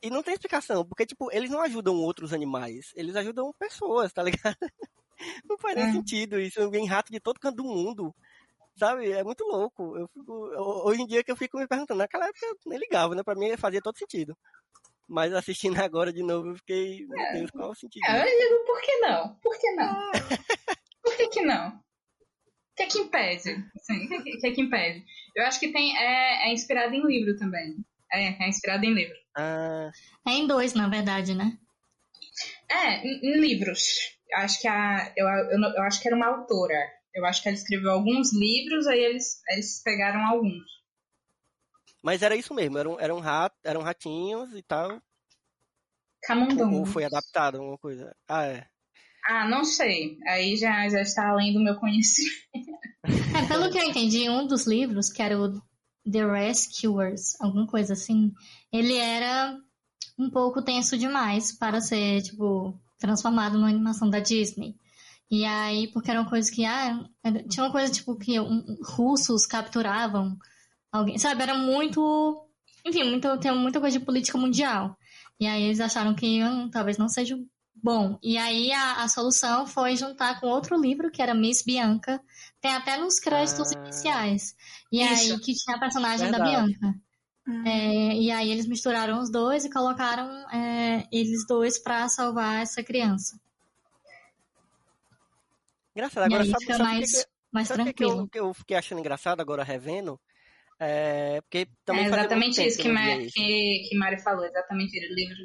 B: E não tem explicação, porque, tipo, eles não ajudam outros animais, eles ajudam pessoas, tá ligado? <laughs> Não faz nem
E: É.
B: sentido isso. Vem rato de todo canto do mundo. Sabe? É muito louco. Eu fico, ho- hoje em dia que eu fico me perguntando, naquela época eu nem ligava, né? Pra mim fazia todo sentido. Mas assistindo <laughs> agora de novo, eu fiquei, meu Deus, qual é o sentido?
E: É, eu digo, por que não? Por que não? Por que que não? O que é que impede? Assim, o que, é que- é impede? Eu acho que tem, é, é inspirado em livro também. É, é inspirado em livro.
B: Ah,
D: É em dois, na verdade, né?
E: É, em, em livros. Eu acho que a, eu, eu, eu acho que era uma autora. Eu acho que ela escreveu alguns livros, aí eles, eles pegaram alguns.
B: Mas era isso mesmo, eram, eram, rat, eram ratinhos e tal.
E: Camundongos.
B: Ou foi adaptado, alguma coisa. Ah, é.
E: Ah, não sei. Aí já, já está além do meu conhecimento.
D: É, pelo que eu entendi, um dos livros, que era o The Rescuers, alguma coisa assim, ele era um pouco tenso demais para ser, tipo, transformado numa animação da Disney. E aí, porque era uma coisa que, ah, tinha uma coisa, tipo, que um, russos capturavam alguém, sabe? Era muito, enfim, muito, tem muita coisa de política mundial. E aí eles acharam que hum, talvez não seja bom. E aí a, a solução foi juntar com outro livro, que era Miss Bianca, tem até nos créditos iniciais. E
E: Isso.
D: aí que tinha a personagem da
B: Verdade.
D: Bianca. É, e aí eles misturaram os dois e colocaram é, eles dois pra salvar essa criança.
B: Engraçado.
D: E
B: Agora,
D: aí
B: sabe,
D: fica
B: sabe
D: mais,
B: que,
D: mais
B: sabe o que que eu,
D: tranquilo.
B: que eu fiquei achando engraçado agora revendo? É, porque também
E: é exatamente isso que, Ma que, que Mari falou, exatamente o livro.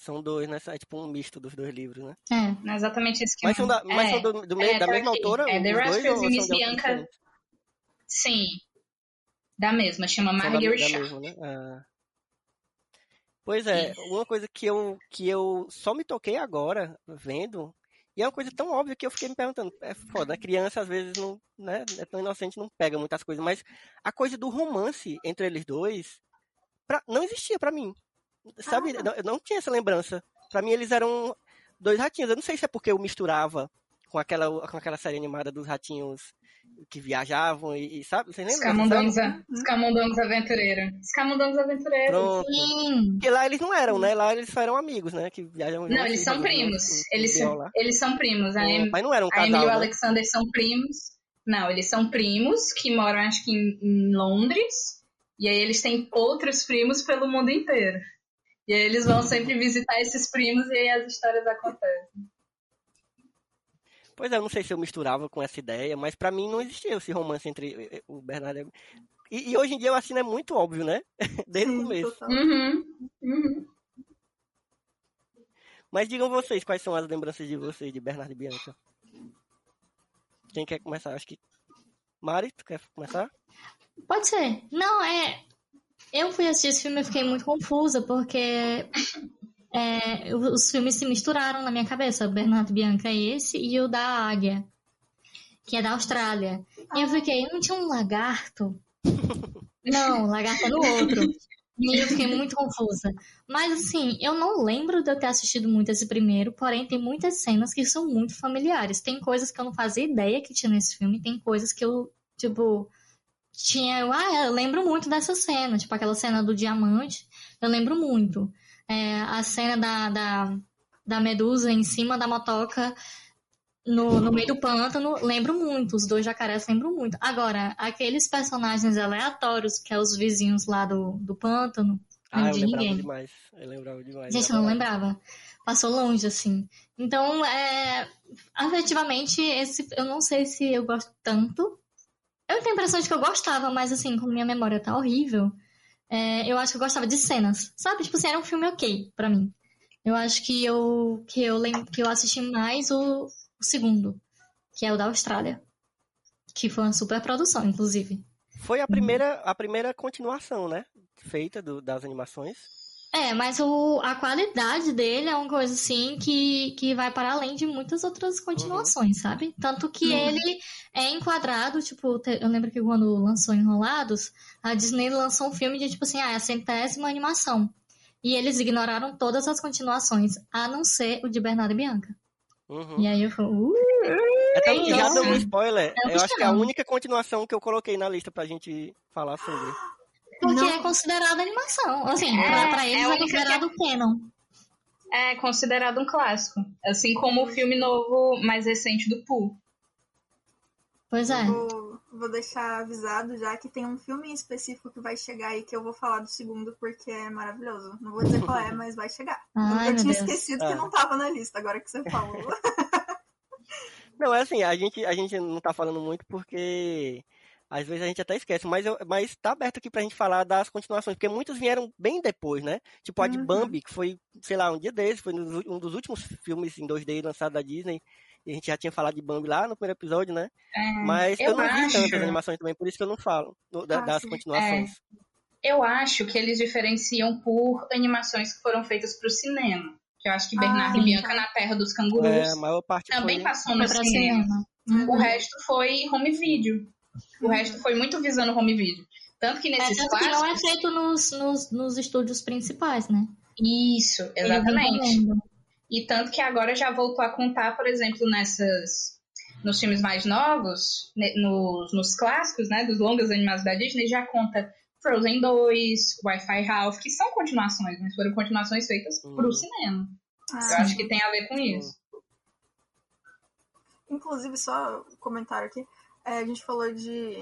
B: São dois, né? É tipo um misto dos dois livros, né?
D: É.
E: Não é exatamente isso que
B: Mas são, da, mas
E: é,
B: são do, do
E: é,
B: da
E: tá
B: mesma
E: aqui.
B: autora?
E: É The Rascals e Miss Bianca. Sim. Da mesma, chama
B: São da, mesma, né? Ah. Pois é, uma coisa que eu, que eu só me toquei agora, vendo, e é uma coisa tão óbvia que eu fiquei me perguntando, é foda, a criança às vezes não, né, é tão inocente, não pega muitas coisas, mas a coisa do romance entre eles dois, pra- não existia pra mim, sabe? Eu não, eu não tinha essa lembrança. Pra mim eles eram dois ratinhos, eu não sei se é porque eu misturava com aquela, com aquela série animada dos ratinhos que viajavam e, e sabe? Vocês
E: Os
B: lembram?
E: camundongos,
B: sabe?
E: a- os camundongos aventureiros. Os camundongos aventureiros.
B: Pronto. Porque lá eles não eram, né? Lá eles só eram amigos, né? Que viajam
E: Não, eles são primos.
B: os- os
E: Eles, são- eles são primos. A, Em-
B: mas não era um
E: a
B: casal,
E: Emily e o
B: né?
E: Alexander são primos. Não, eles são primos que moram, acho que em, em Londres. E aí eles têm outros primos pelo mundo inteiro. E aí eles vão sempre visitar esses primos e aí as histórias acontecem.
B: Pois é, eu não sei se eu misturava com essa ideia, mas pra mim não existia esse romance entre eh, eh, o Bernardo e... E, e hoje em dia eu assino é muito óbvio, né? <laughs> Desde o começo.
E: Uhum, uhum.
B: Mas digam vocês quais são as lembranças de vocês de Bernardo e Bianca. Quem quer começar? Acho que. Mari, tu quer começar?
D: Pode ser. Não, é. Eu fui assistir esse filme e fiquei muito confusa, porque é, os filmes se misturaram na minha cabeça. O Bernardo Bianca é esse e o da Águia, que é da Austrália. E eu fiquei, não tinha um lagarto? Não, lagarto é no outro. E eu fiquei muito confusa. Mas assim, eu não lembro de eu ter assistido muito esse primeiro, porém tem muitas cenas que são muito familiares. Tem coisas que eu não fazia ideia que tinha nesse filme, tem coisas que eu, tipo, tinha. eu, Ah, eu lembro muito dessa cena, tipo aquela cena do diamante, eu lembro muito. É, a cena da, da, da medusa em cima da motoca no, no meio do pântano, lembro muito. Os dois jacarés lembro muito. Agora, aqueles personagens aleatórios, que é os vizinhos lá do, do pântano,
B: Ah,
D: não
B: eu
D: de
B: lembrava
D: ninguém.
B: demais. Eu lembrava demais.
D: Gente, eu não lembrava. Passou longe, assim. Então, é, afetivamente, esse, eu não sei se eu gosto tanto. Eu tenho a impressão de que eu gostava, mas assim, como minha memória tá horrível, é, eu acho que eu gostava de cenas. Sabe? Tipo assim, era um filme ok pra mim. Eu acho que eu, que eu, lem- que eu assisti mais o, o segundo, que é o da Austrália. Que foi uma super produção, inclusive.
B: Foi a primeira, a primeira continuação, né? Feita do- das animações.
D: É, mas o, a qualidade dele é uma coisa assim que, que vai para além de muitas outras continuações, sabe? Tanto que
E: Uhum.
D: ele é enquadrado, tipo, eu lembro que quando lançou Enrolados, a Disney lançou um filme de tipo assim, ah, é a centésima animação. E eles ignoraram todas as continuações, a não ser o de Bernardo e Bianca.
B: Uhum.
D: E aí eu falei, uh,
B: É tanto que já um spoiler.
D: É um
B: eu acho que é a única continuação que eu coloquei na lista pra gente falar sobre.
D: Porque é considerado animação. Assim,
E: É,
D: pra, pra
E: é
D: eles é,
E: única
D: considerado canon.
E: É considerado um clássico. Assim como o filme novo mais recente do Pooh.
D: Pois é.
C: Vou, vou deixar avisado já que tem um filme em específico que vai chegar aí que eu vou falar do segundo porque é maravilhoso. Não vou dizer qual é, mas vai chegar.
D: Ai,
C: eu tinha
D: Deus.
C: esquecido
B: Ah.
C: que não tava na lista, agora que você falou. <laughs>
B: Não, é assim, a gente, a gente não tá falando muito porque às vezes a gente até esquece, mas, eu, mas tá aberto aqui pra gente falar das continuações, porque muitos vieram bem depois, né? Tipo a de
C: Uhum.
B: Bambi, que foi, sei lá, um dia desses, foi um dos últimos filmes em 2D lançados da Disney. A gente já tinha falado de Bambi lá no primeiro episódio, né?
E: É,
B: Mas eu,
E: eu
B: não vi
E: acho-
B: tantas animações também, por isso que eu não falo da-
E: Ah,
B: das
E: sim.
B: continuações.
E: É, eu acho que eles diferenciam por animações que foram feitas pro cinema. Que eu acho que Bernardo
D: Ah,
E: e Bianca na Terra dos Cangurus
B: É, a maior parte
E: também
B: foi...
E: passou no cinema.
D: cinema.
E: O resto foi home video. O resto foi muito visando home video. Tanto que
D: É,
E: nesses
D: tanto que não é feito nos, nos, nos estúdios principais, né?
E: Isso,
D: Eles
E: exatamente. E tanto que agora já voltou a contar, por exemplo, nessas. Nos filmes mais novos, ne- nos, nos clássicos, né? Dos longas animados da Disney, já conta Frozen 2, Wi-Fi Ralph, que são continuações, mas foram continuações feitas
B: Uhum.
E: pro cinema.
C: Ah,
E: Eu acho que tem a ver com isso.
C: Inclusive, só um comentário aqui. É, a gente falou de,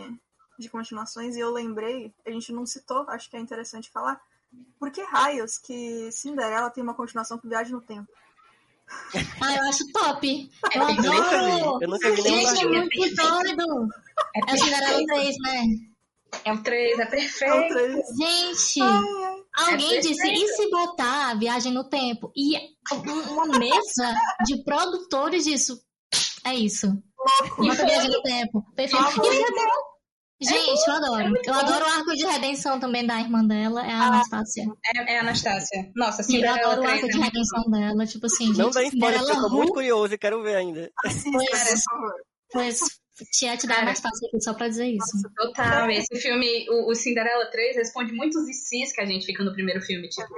C: de continuações e eu lembrei, a gente não citou, acho que é interessante falar. Por que raios que Cinderela tem uma continuação com Viagem no Tempo?
D: Ah, eu acho top.
E: É
D: Eu
E: bem <laughs>
B: Eu nunca vi,
D: adoro.
B: eu nunca vi
D: Gente, é muito doido.
E: É
D: É o Cinderela
E: perfeito.
D: 3, né?
E: É o 3, é
C: É o
E: perfeito.
C: três.
D: Gente,
E: É
D: alguém disse,
E: perfeito.
D: e se botar Viagem no Tempo? E um- uma mesa de produtores disso. É isso. Bota Viagem no Tempo. Perfeito.
C: Ah,
D: E é bom. Gente, eu adoro. Eu adoro o arco de redenção também da irmã dela, é a Anastácia.
E: É, é a Anastácia. Nossa,
D: Eu
E: Cinderela
D: adoro o
E: 3
D: arco
E: é
D: de redenção dela. Tipo assim,
B: Não
D: gente,
B: dá spoiler, eu tô muito curioso e quero ver ainda.
C: Assista,
D: Pois-
C: por favor.
D: pois Tiete da
E: Cara.
D: Anastácia aqui, só pra dizer isso.
E: Total, esse filme, o, o Cinderela 3, responde muitos e sis que a gente fica no primeiro filme, tipo.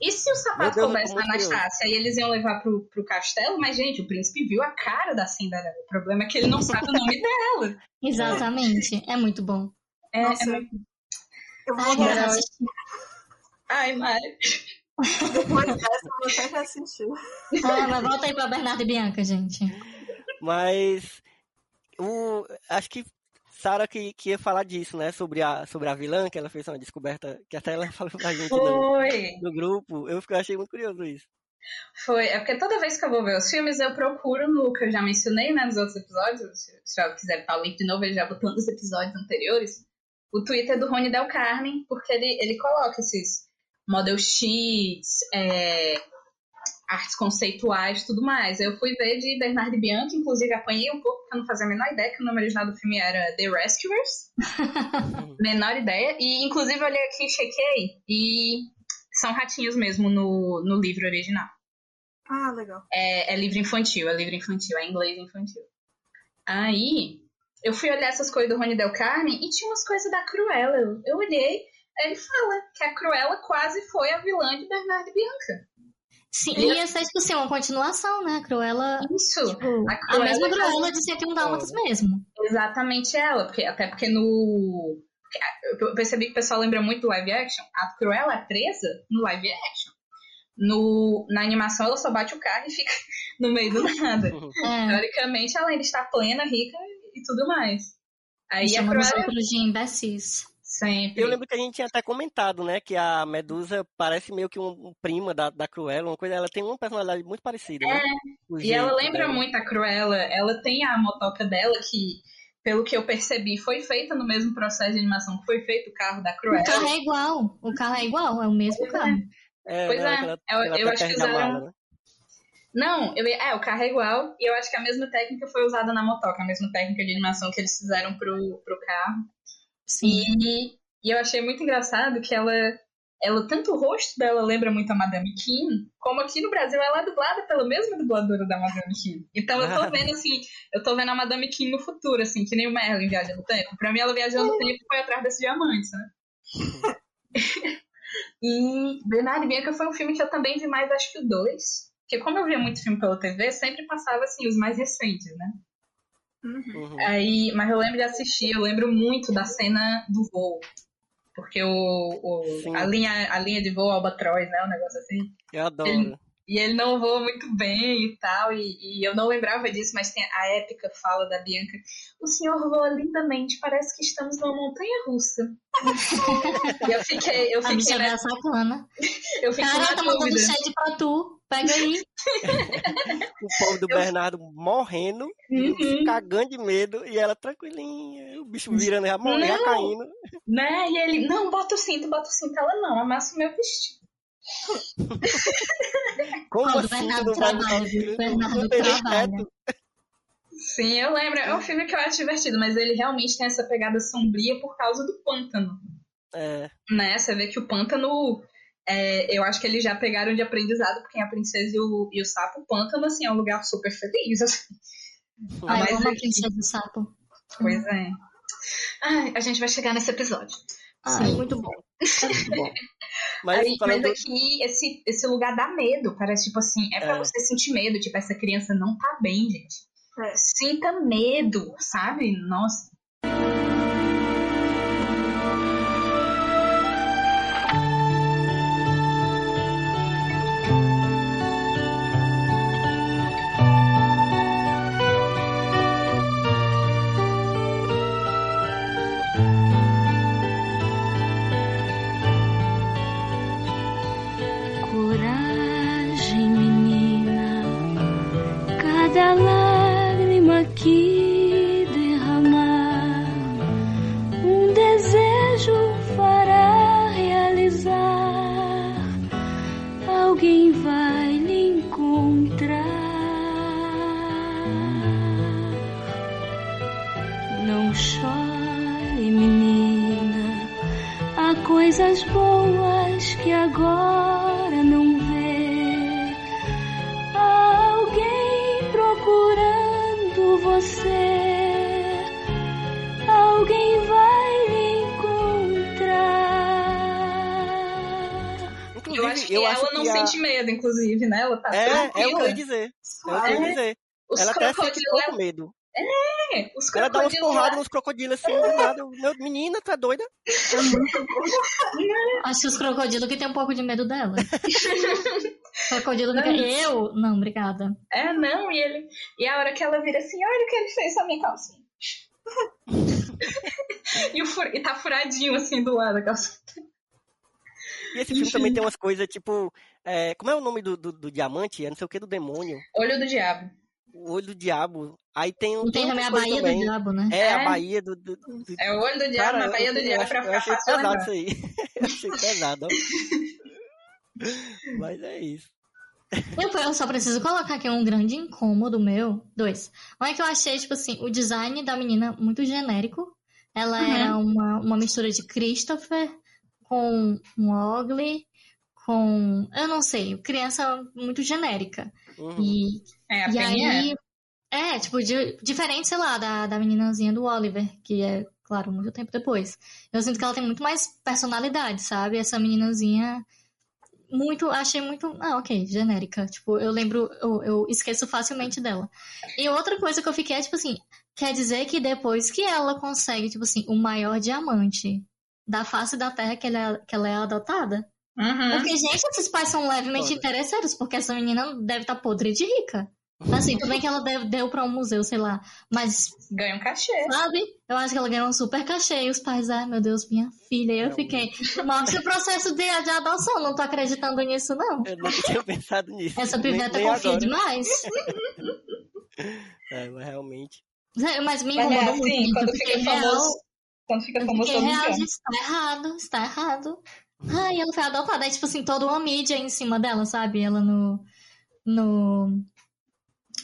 E: E se o sapato
B: tô
E: na Anastácia e eles iam levar pro, pro castelo? Mas, gente, o príncipe viu a cara da Cinderela. O problema é que ele não sabe o nome <laughs> dela.
D: Exatamente. É muito bom.
E: É,
C: Nossa,
E: é muito...
C: Eu vou
D: Ai,
E: Cinderela.
D: eu
C: reassistir.
D: assisti.
E: Ai, Mari.
C: Depois dessa, eu vou até reassistir.
D: Ah, mas volta aí pra Bernardo e Bianca, gente.
B: Mas o, acho que Sara que, que ia falar disso, né? Sobre a, sobre a vilã, que ela fez uma descoberta, que até ela <laughs> falou pra gente no,
E: Foi.
B: no grupo. Eu, eu achei muito curioso isso.
E: Foi. É porque toda vez que eu vou ver os filmes, eu procuro no que eu já mencionei, né, nos outros episódios. Se, se eu quiser botar o link de novo, ele já botou nos episódios anteriores. O Twitter do Rony Del Carmen, porque ele, ele coloca esses model sheets, é, artes conceituais e tudo mais. Eu fui ver de Bernardo e Bianca, inclusive apanhei um pouco, porque eu não fazia a menor ideia que o nome original do filme era The Rescuers. <laughs> menor ideia. E inclusive eu olhei aqui e chequei, e são ratinhos mesmo no, no livro original.
C: Ah, legal.
E: É, é livro infantil, é livro infantil, é inglês infantil. Aí, eu fui olhar essas coisas do Rony Del Carmen e tinha umas coisas da Cruella. Eu, eu olhei, ele fala que a Cruella quase foi a vilã de Bernardo e Bianca.
D: Sim, e essa é, tipo assim, uma continuação, né? Cruella.
E: Isso,
D: Tipo,
E: a
D: a,
E: Cruella
D: mesma
E: é
D: Cruella de 101 Dálmatas mesmo.
E: exatamente ela, porque até porque no. Eu percebi que o pessoal lembra muito do live action. A Cruella é presa no live action. No, na animação ela só bate o carro e fica <laughs> no meio do nada.
D: É,
E: Teoricamente ela ainda está plena, rica e tudo mais. Aí a
D: chamamos
E: Cruella
D: outros de imbecis.
E: Sempre.
B: Eu lembro que a gente tinha até comentado, né? Que a Medusa parece meio que um, um prima da, da Cruella, uma coisa, ela tem uma personalidade muito parecida, né? O
E: E ela lembra
B: dela.
E: muito a Cruella. Ela tem a motoca dela que, pelo que eu percebi, foi feita no mesmo processo de animação que foi feito o carro da
D: O
E: Cruella.
D: carro é igual. O carro é igual, é o mesmo
E: Pois é.
D: carro.
B: É,
E: Pois
B: né,
E: é,
B: aquela-
E: eu-
B: aquela
E: eu acho que usaram-
B: amada, né?
E: Não, eu, é, o carro é igual. E eu acho que a mesma técnica foi usada na motoca, a mesma técnica de animação que eles fizeram pro, pro carro.
D: Sim.
E: E, e eu achei muito engraçado que ela, ela, tanto o rosto dela lembra muito a Madame Kim, como aqui no Brasil ela é dublada pela mesma dubladora da Madame Kim. Então eu tô <laughs> vendo assim, eu tô vendo a Madame Kim no futuro, assim, que nem o Merlin viaja no tempo. Pra mim, ela viajando no tempo foi atrás desses diamantes, né? <laughs> e Bernardo e Bianca foi um filme que eu também vi mais, acho que o 2. Porque como eu via muito filme pela TV, sempre passava assim, os mais recentes, né?
C: Uhum.
B: Uhum.
E: Aí, mas eu lembro de assistir, eu lembro muito da cena do voo. Porque o, o- a, linha, a linha de voo albatroz, né? Um negócio assim.
B: Eu adoro.
E: Ele- E ele não voa muito bem e tal. E, e eu não lembrava disso, mas tem a épica fala da Bianca. O senhor voa lindamente, parece que estamos numa montanha russa. <laughs> e eu fiquei, eu
D: A bicha
E: fiquei,
D: é sacana. <laughs>
E: eu fiquei
D: Cara,
E: na
D: tá mandando
E: dúvida.
D: chat pra tu. Pega aí. <laughs>
B: O povo do Bernardo morrendo,
E: Uhum.
B: cagando de medo, e ela tranquilinha, o bicho virando, já morrendo, já caindo.
E: Né? E ele, não, bota o cinto, bota o cinto. Ela, não, amassa o meu vestido. <laughs>
B: Como
D: Ó, do
B: assim
D: Bernardo trabalha,
B: o
D: do Bernardo trabalha.
E: Sim, eu lembro. É um filme que eu acho divertido, mas ele realmente tem essa pegada sombria por causa do pântano.
B: É.
E: Né? Você vê que o pântano. É, eu acho que eles já pegaram de aprendizado, porque a princesa e o, e o sapo, o pântano, assim, é um lugar super feliz. Assim.
D: Ai,
E: Mas
D: eu amo a princesa do sapo.
E: Pois é. Ai, a gente vai chegar nesse episódio.
B: Sim, muito bom. Muito bom. <laughs> Mas
E: Aí,
B: falando
E: mas aqui, esse, esse lugar dá medo. Parece, tipo assim, é pra
B: É.
E: você sentir medo. Tipo, essa criança não tá bem, gente. Sinta medo, sabe? Nossa. Medo, inclusive, né? Ela tá
B: É, é o que eu ia dizer. É o que eu ia
E: É.
B: dizer.
E: Os
B: Ela até sente
E: crocodilos-
B: pouco medo.
E: É, os
B: Ela dá uns
E: crocodilos
B: porradas nos crocodilos assim, do nada. Meu, menina, tá doida? <laughs>
D: Acho que os crocodilos que tem um pouco de medo dela. <laughs> Crocodilo fica. Eu? Não, obrigada.
E: É, não, e ele. E a hora que ela vira assim, olha o que ele fez com a minha calcinha. e, o fur... e tá furadinho assim do lado a calcinha.
B: E esse <laughs> filme também tem umas coisas, tipo... é, como é o nome do, do, do diamante? É não sei o que do demônio.
E: Olho do diabo.
B: O olho do diabo. Aí tem um.
D: E tem também a
B: coisas
D: Baía do
B: também.
D: Diabo, né?
B: É, a
E: É.
B: Baía do. do, do-
E: É o olho do diabo
B: Cara,
E: na
B: eu-
E: Baía do
B: eu
E: Diabo
B: acho-
E: pra
B: eu
E: ficar
B: achei
E: fácil
B: pesado
E: lembrar.
B: isso aí. <laughs> Eu achei pesado. Mas é isso.
D: Eu, eu só preciso colocar aqui um grande incômodo meu. Dois. Um é que eu achei, tipo assim, o design da menina muito genérico. Ela
E: Uhum.
D: era uma, uma mistura de Christopher com um Ogly, com. Eu não sei, criança muito genérica.
B: Uhum.
D: E,
E: É, a
D: e
E: Penny
D: aí. É, tipo, di- diferente, sei lá, da, da meninazinha do Oliver, que é, claro, muito tempo depois. Eu sinto que ela tem muito mais personalidade, sabe? Essa meninazinha muito, achei muito, ah, ok, genérica. Tipo, eu lembro, eu, eu esqueço facilmente dela. E outra coisa que eu fiquei é, tipo assim, quer dizer que depois que ela consegue, tipo assim, o maior diamante da face da Terra que ela, é- que ela é adotada?
E: Uhum.
D: Porque, gente, esses pais são levemente
B: Foda.
D: interesseiros, porque essa menina deve estar podre de rica. Assim, tudo bem que ela deve, deu pra um museu, sei lá. Mas,
E: Ganha um cachê.
D: sabe? Eu acho que ela ganhou um super cachê. E os pais, ai meu Deus, minha filha. E eu fiquei, mostra o processo de, de adoção. Não tô acreditando nisso, não.
B: Eu nunca tinha pensado nisso.
D: Essa piveta
B: nem
D: confia
B: agora.
D: demais.
B: É, mas realmente.
D: Mas me
E: Mas é
D: incomodou
E: assim,
D: muito.
E: quando fica
D: real.
E: famoso. Quando fica famoso,
D: real, gente, está errado, está errado. Ai, ela foi adotada. Aí, tipo assim, toda uma mídia em cima dela, sabe? Ela no. no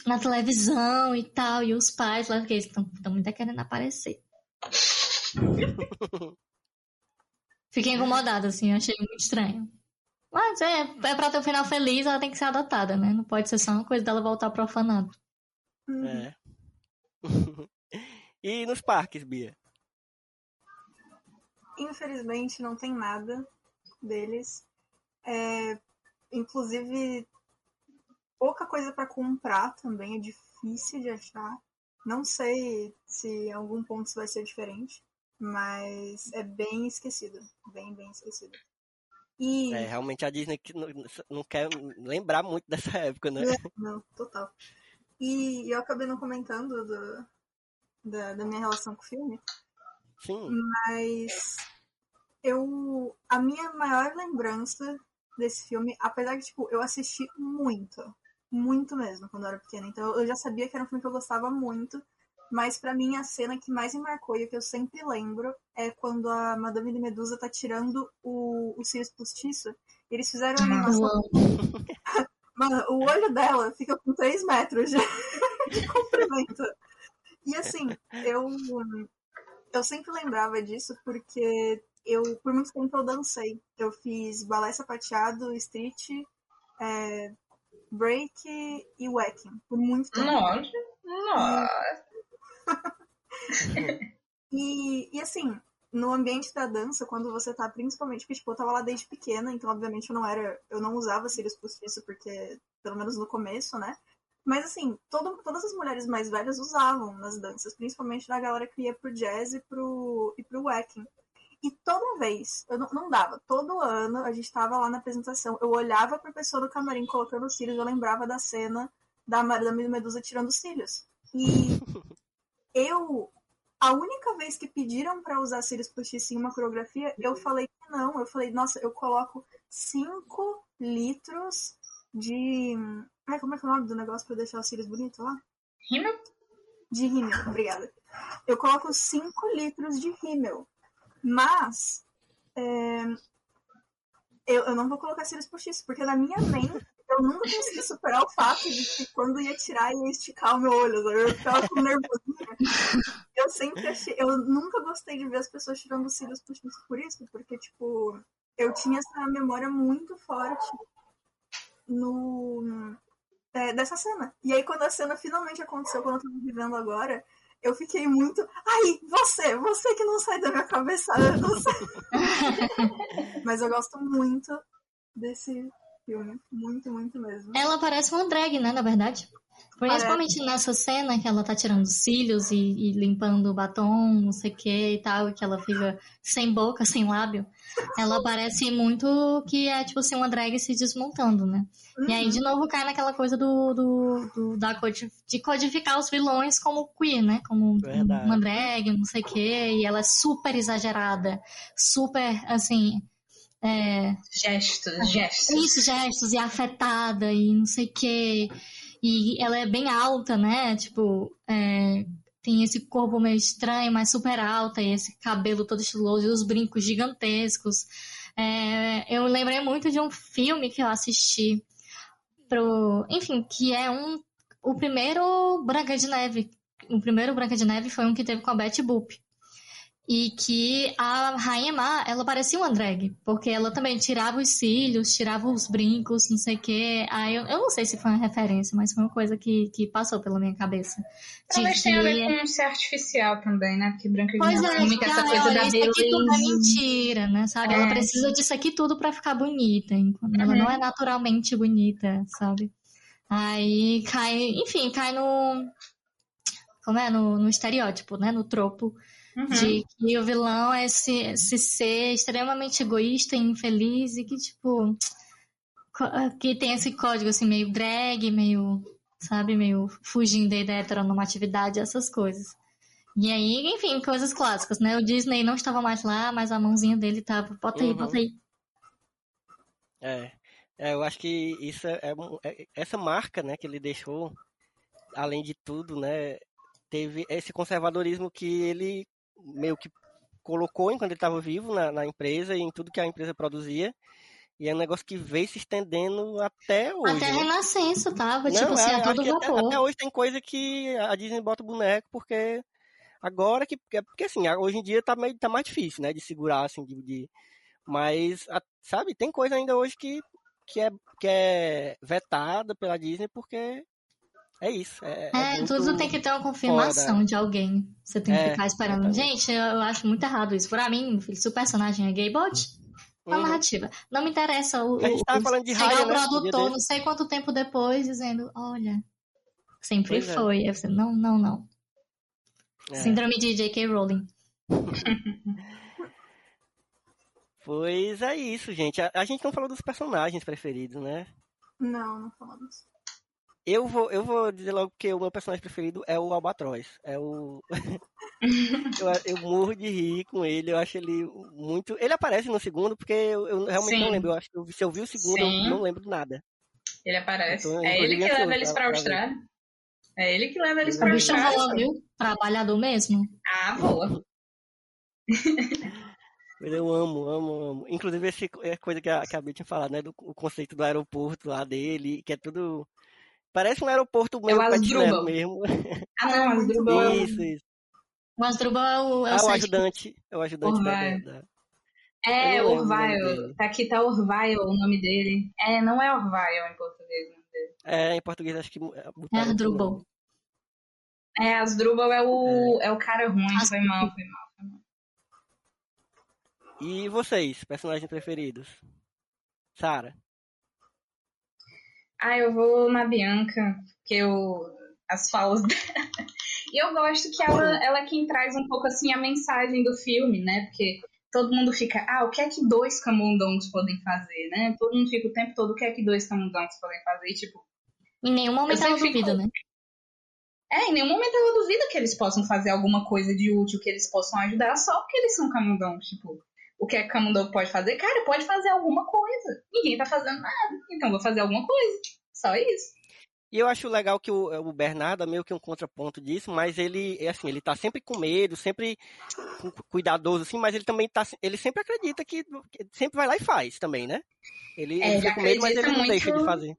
D: na televisão e tal. E os pais lá, que eles estão muito querendo aparecer. Fiquei incomodada, assim, achei muito estranho. Mas é, é pra ter um final feliz, ela tem que ser adotada, né? Não pode ser só uma coisa dela voltar pro orfanato.
B: É. <laughs> e nos parques, Bia?
C: Infelizmente não tem nada deles. É, inclusive, pouca coisa para comprar também, é difícil de achar. Não sei se em algum ponto isso vai ser diferente, mas é bem esquecido. Bem, bem esquecido. E.
B: É, realmente a Disney que não, não quer lembrar muito dessa <laughs> época, né?
C: É, Não, total. E eu acabei não comentando do- da, da minha relação com o filme,
B: Sim.
C: mas eu a minha maior lembrança desse filme, apesar de tipo, eu assisti muito, muito mesmo quando eu era pequena, então eu já sabia que era um filme que eu gostava muito, mas pra mim a cena que mais me marcou e que eu sempre lembro é quando a Madame de Medusa tá tirando o, o cílios postiço. Eles fizeram uma animação. <laughs> Mano, o olho dela fica com 3 metros já. Me <laughs> cumprimenta. E assim, eu, eu sempre lembrava disso porque eu, por muito tempo, eu dancei. Eu fiz balé sapateado, street, é, break e wacking. Por muito tempo.
E: Nossa, nossa. <laughs>
C: E, e assim, no ambiente da dança, quando você tá, principalmente, porque tipo, eu tava lá desde pequena, então obviamente eu não era. Eu não usava cílios postiços, porque, pelo menos no começo, né? Mas assim, todo, todas as mulheres mais velhas usavam nas danças, principalmente da galera que ia pro jazz e pro, e pro wacking. E toda vez, eu não, não dava, todo ano a gente tava lá na apresentação, eu olhava pra pessoa do camarim colocando os cílios, eu lembrava da cena da, da Medusa tirando os cílios. E <laughs> eu, a única vez que pediram pra usar cílios postiços em uma coreografia, eu falei que não. Eu falei, nossa, eu coloco 5 litros de. Ai, como é que é o nome do negócio pra deixar os cílios bonitos lá?
E: Rímel?
C: De rímel, obrigada. Eu coloco 5 litros de rímel. Mas. é, eu, eu não vou colocar cílios postiços, porque na minha mente eu nunca consegui superar o fato de que quando ia tirar ia esticar o meu olho. Eu ficava com nervosinha. Eu sempre achei. Eu nunca gostei de ver as pessoas tirando os cílios postiços por isso, porque, tipo, eu tinha essa memória muito forte no. é, dessa cena. E aí, quando a cena finalmente aconteceu, quando eu tava vivendo agora, eu fiquei muito. Ai, você! Você que não sai da minha cabeça! Eu não sei. <laughs> Mas eu gosto muito desse filme. Muito, muito mesmo.
D: Ela parece uma drag, né, na verdade? Principalmente nessa cena que ela tá tirando os cílios e, e limpando o batom, não sei o que e tal, e que ela fica sem boca, <laughs> sem lábio. Ela parece muito que é, tipo assim, uma drag se desmontando, né? E aí, de novo, cai naquela coisa do, do, do- da codi- de codificar os vilões como queer, né? Como
B: Verdade.
D: uma drag, não sei o quê. E ela é super exagerada, super, assim... É,
E: Gestos, gestos.
D: isso, gestos, e afetada, e não sei o quê. E ela é bem alta, né? Tipo, é, tem esse corpo meio estranho, mas super alta, e esse cabelo todo estiloso, e os brincos gigantescos. É, eu lembrei muito de um filme que eu assisti pro. Enfim, que é um. O primeiro Branca de Neve. O primeiro Branca de Neve foi um que teve com a Betty Boop. E que a Rainha Má, ela parecia uma drag, porque ela também tirava os cílios, tirava os brincos, não sei o quê. Aí eu, eu não sei se foi uma referência, mas foi uma coisa que, que passou pela minha cabeça.
E: Talvez tenha a ver
D: que-
E: com ser artificial também, né? Porque Branca
D: Pois é,
E: muito essa coisa
D: olha,
E: da
D: isso aqui tudo é mentira, né? Sabe? Ela
E: É.
D: precisa disso aqui tudo pra ficar bonita, enquanto ela
E: Uhum.
D: não é naturalmente bonita, sabe? Aí cai, enfim, cai no. Como é? No, no estereótipo, né? No tropo
E: Uhum.
D: de que o vilão é esse, esse ser extremamente egoísta e infeliz e que, tipo. Que tem esse código assim, meio drag, meio. Sabe? Meio fugindo da heteronormatividade, essas coisas. E aí, enfim, coisas clássicas, né? O Disney não estava mais lá, mas a mãozinha dele tava. Bota aí,
B: Uhum.
D: bota aí.
B: É, é, eu acho que isso é, é é- essa marca, né, que ele deixou, além de tudo, né, teve esse conservadorismo que ele meio que colocou enquanto ele estava vivo na, na empresa e em tudo que a empresa produzia. E é um negócio que veio se estendendo até hoje.
D: Até a
B: né?
D: Renascença tava,
B: Não,
D: tipo assim,
B: é,
D: todo
B: que até,
D: vapor.
B: até hoje tem coisa que a Disney bota boneco porque agora que porque assim hoje em dia tá meio tá mais difícil né de segurar assim de, de- mas a- sabe tem coisa ainda hoje que que é que é vetada pela Disney porque é isso é,
D: É,
B: muito
D: tudo tem que ter uma
B: fora
D: confirmação
B: da-
D: de alguém. Você tem que
B: É,
D: ficar esperando. Gente, eu, eu acho muito errado isso. Pra mim, filho, se o personagem é gay, bote. Uma
B: Uhum.
D: narrativa. Não me interessa o,
B: A gente tava
D: o-
B: falando de
D: chegar
B: Raya,
D: o produtor, não sei quanto tempo depois, dizendo, olha, sempre
B: Pois é.
D: foi. Você, não, não, não.
B: É.
D: Síndrome de J.K. Rowling. <laughs>
B: pois é isso gente a, a gente não falou dos personagens preferidos né
C: Não, não falamos.
B: Eu vou, eu vou dizer logo que o meu personagem preferido é o Albatroz. É o. <laughs> eu, eu morro de rir com ele, eu acho ele muito. Ele aparece no segundo, porque eu, eu realmente não
E: Sim.
B: lembro. Eu acho que se eu vi o segundo,
E: Sim.
B: eu não lembro de nada.
E: Ele aparece.
B: Então,
E: é ele
B: inclusive,
E: que
B: ansioso
E: leva eles
B: pra-.
E: Austrália. É ele que leva eles
D: O
E: pra
D: bicho
E: Austrália.
D: voa, viu? Trabalhador mesmo.
E: Ah, boa.
B: Eu amo, amo, amo. Inclusive, esse é coisa que a, que a Bia tinha falado, né? Do o conceito do aeroporto lá dele, que é tudo. Parece um aeroporto meio
E: É o
B: petileno
E: Asdrubal.
B: mesmo.
E: Ah, não, <laughs> Asdrubal é o-
B: Isso, isso.
D: O Asdrubal é o, é o
B: Ah, o ajudante. É o ajudante da, da-
E: É,
B: Eu não lembro o nome
E: Orville.
B: dele.
E: Tá aqui, tá Orville o nome dele. É, não é Orville em português. o nome dele.
B: É, em português acho que.
D: É. Asdrubal.
E: É, Asdrubal é o, é. o cara ruim. Foi mal, foi mal.
B: E vocês, personagens preferidos? Sara.
E: Ah, eu vou na Bianca, porque eu. As falas <laughs> dela. E eu gosto que ela, ela é quem traz um pouco assim a mensagem do filme, né? Porque todo mundo fica, ah, o que é que dois camundongos podem fazer, né? Todo mundo fica o tempo todo, o que é que dois camundongos podem fazer? E, tipo,
D: Em nenhum momento ela duvida,
E: fico-
D: né?
E: é, em nenhum momento ela duvida que eles possam fazer alguma coisa de útil, que eles possam ajudar, só porque eles são camundongos. Tipo, o que é que camundongo pode fazer? Cara, pode fazer alguma coisa. Ninguém tá fazendo nada, então vou fazer alguma coisa. Só isso.
B: E eu acho legal que o, o Bernardo é meio que um contraponto disso, mas ele, é assim, ele tá sempre com medo, sempre cu- cuidadoso, assim, mas ele também tá, ele sempre acredita que, sempre vai lá e faz também, né? Ele,
E: É,
B: ele
E: ele
B: fica com medo, mas ele
E: acredita
B: não deixa de
E: muito-
B: fazer.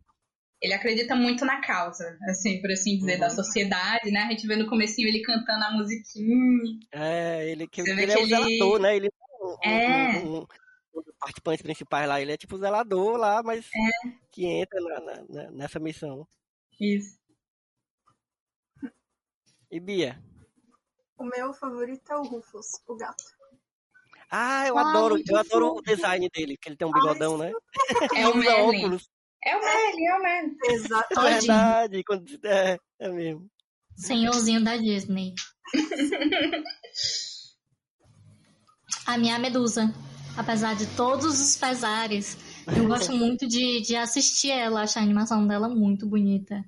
E: Ele acredita muito na causa, assim, por assim dizer,
B: Uhum.
E: da sociedade, né? A gente vê no comecinho ele cantando a musiquinha.
B: É, ele, que, ele
E: que
B: é o
E: ele-
B: zelador, né? Ele um,
E: É.
B: um, um, um dos participantes principais lá, ele é tipo o zelador lá, mas
E: É.
B: que entra na- na- nessa missão.
E: Isso.
B: E Bia?
C: O meu favorito é o Rufus, o gato.
B: Ah, eu
C: Ai,
B: adoro, eu adoro o design dele, que ele tem um bigodão, né? <laughs>
E: É o
B: Ele usa
E: Merlin.
B: óculos.
E: É o Merlin, é o Merlin. <laughs>
B: É verdade, quando- é, é mesmo.
D: Senhorzinho da Disney. <laughs> A minha Medusa. Apesar de todos os pesares, eu gosto <laughs> muito de, de assistir ela, acho a animação dela muito bonita.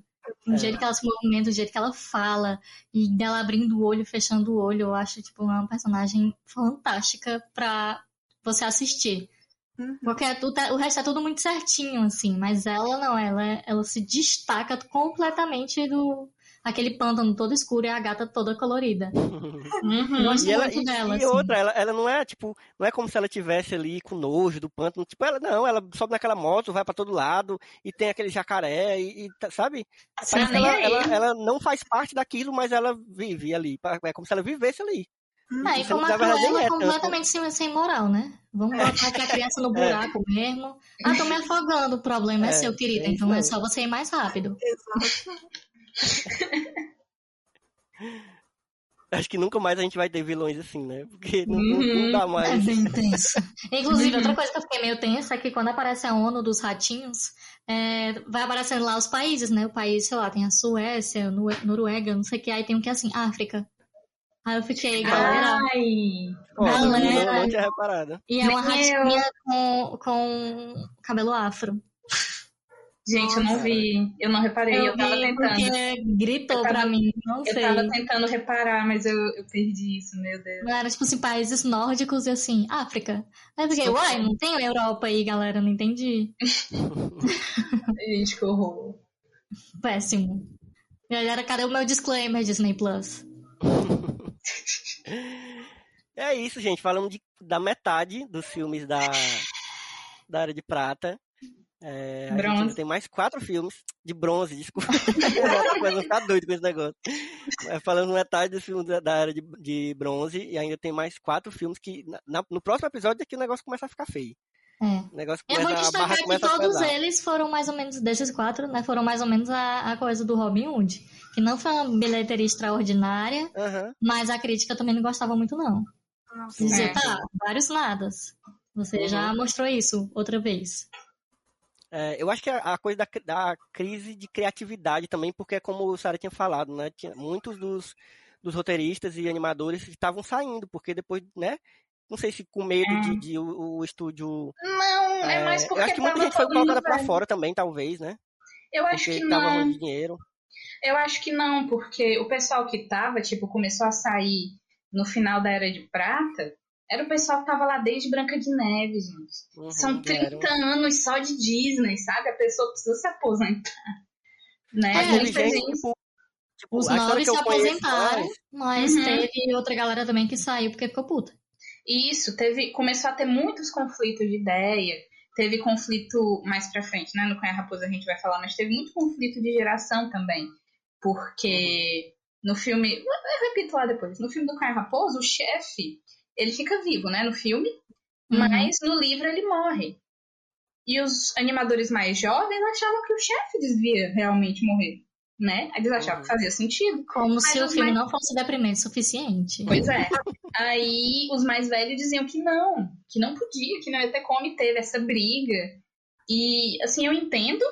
D: O
B: É.
D: jeito que ela se movimenta, o jeito que ela fala, e dela abrindo o olho, fechando o olho, eu acho, tipo, uma personagem fantástica pra você assistir. Porque é tudo- o resto é tudo muito certinho, assim, mas ela não, ela, ela se destaca completamente do aquele pântano todo escuro e a gata toda colorida. <laughs> Eu gosto
B: E, ela,
D: muito
B: e,
D: dela,
B: e
D: assim.
B: outra, ela, ela não é tipo, não é como se ela tivesse ali com nojo do pântano, tipo, ela não, ela sobe naquela moto, vai pra todo lado e tem aquele jacaré e, e tá- sabe? Ela,
E: aí.
B: ela, ela não faz parte daquilo, mas ela vive ali, é como se ela vivesse ali.
D: Ah, e
B: Sendo
D: como
B: que,
D: a
B: na verdade, nem
D: Cruella
B: é
D: é completamente sem, sem moral, né? Vamos botar aqui a criança no <laughs>
B: É.
D: buraco mesmo. Ah, tô me afogando, o problema é,
B: É,
D: seu, querida.
B: é
D: então é só você ir mais rápido.
C: Exato.
B: Acho que nunca mais a gente vai ter vilões assim, né? Porque não,
E: Uhum.
B: não dá mais.
D: É bem tenso. Inclusive,
E: Uhum.
D: outra coisa que eu fiquei meio tensa é que quando aparece a ONU dos ratinhos, é, vai aparecendo lá os países, né? O país, sei lá, tem a Suécia, Noruega, não sei o que, aí tem um que é assim, África. Aí eu fiquei, galera.
E: Ai,
D: Galera.
B: não, não tinha reparado.
D: E é uma ratinha com, com cabelo afro.
E: Gente, eu não vi. Eu não reparei, eu, tava
D: vi
E: tentando.
D: porque gritou
E: Eu tava-
D: pra mim, não
E: Eu
D: sei.
E: tava tentando reparar, mas eu, eu perdi isso, meu Deus.
D: Era tipo assim, países nórdicos e assim, África. Aí eu fiquei, uai, não tem Europa aí, galera, não entendi. <laughs>
E: Gente, que horror.
D: Péssimo. Galera, cadê o meu disclaimer, Disney Plus? <laughs>
B: É isso, gente. Falamos de, da metade dos filmes da, da Era de Prata. É, a gente
E: Bronze.
B: ainda tem mais quatro filmes de bronze, desculpa. Começando a ficar doido com esse negócio. É, falando metade dos filmes da, da Era de, de Bronze e ainda tem mais quatro filmes que na- na- no próximo episódio é que o negócio começa a ficar feio.
D: É.
B: O negócio
D: É
B: começa, a barra
D: destacar que
B: começa a
D: todos eles foram mais ou menos, desses quatro, né? Foram mais ou menos a, a coisa do Robin Hood. Que não foi uma bilheteria extraordinária,
B: Aham.
D: mas a crítica também não gostava muito, não.
C: Nossa,
D: Dizia,
E: É.
D: tá, vários nadas. Você
B: Uhum.
D: já mostrou isso outra vez.
B: É, eu acho que a, a coisa da, da crise de criatividade também, porque é como o Sara tinha falado, né? Tinha, muitos dos, dos roteiristas e animadores estavam saindo, porque depois, né? Não sei se com medo
E: É.
B: de, de o, o estúdio.
E: Não, é, mais
B: eu
E: porque
B: acho que muita gente foi colocada pra
E: velho.
B: fora também, talvez, né?
E: Eu acho
B: Porque
E: que
B: tava
E: não.
B: de dinheiro.
E: Eu acho que não, porque o pessoal que tava, tipo, começou a sair no final da Era de Prata, era o pessoal que tava lá desde Branca de Neve, gente.
B: Uhum,
E: São
B: já era
E: 30 anos só de Disney, sabe? A pessoa precisa se aposentar. <laughs> Né?
D: É,
E: Muita
B: gente,
E: gente-
B: tipo, tipo,
D: Os
B: que
D: se
B: conheço
D: aposentaram, mas
E: Uhum.
D: teve outra galera também que saiu porque ficou puta.
E: Isso, teve, começou a ter muitos conflitos de ideia. teve conflito mais pra frente, né? No Cunha Raposa a gente vai falar, mas teve muito conflito de geração também. Porque no filme. Eu repito lá depois. No filme do Cunha Raposa, o chefe, ele fica vivo, né? No filme.
D: Uhum.
E: Mas no livro ele morre. E os animadores mais jovens achavam que o chefe devia realmente morrer, né? Eles achavam que fazia sentido.
D: Como
E: Mas
D: se o filme
E: mais-
D: não fosse deprimente o suficiente.
E: Pois é. Aí os mais velhos diziam que não, que não podia, que não ia ter como e teve essa briga. E assim, eu entendo,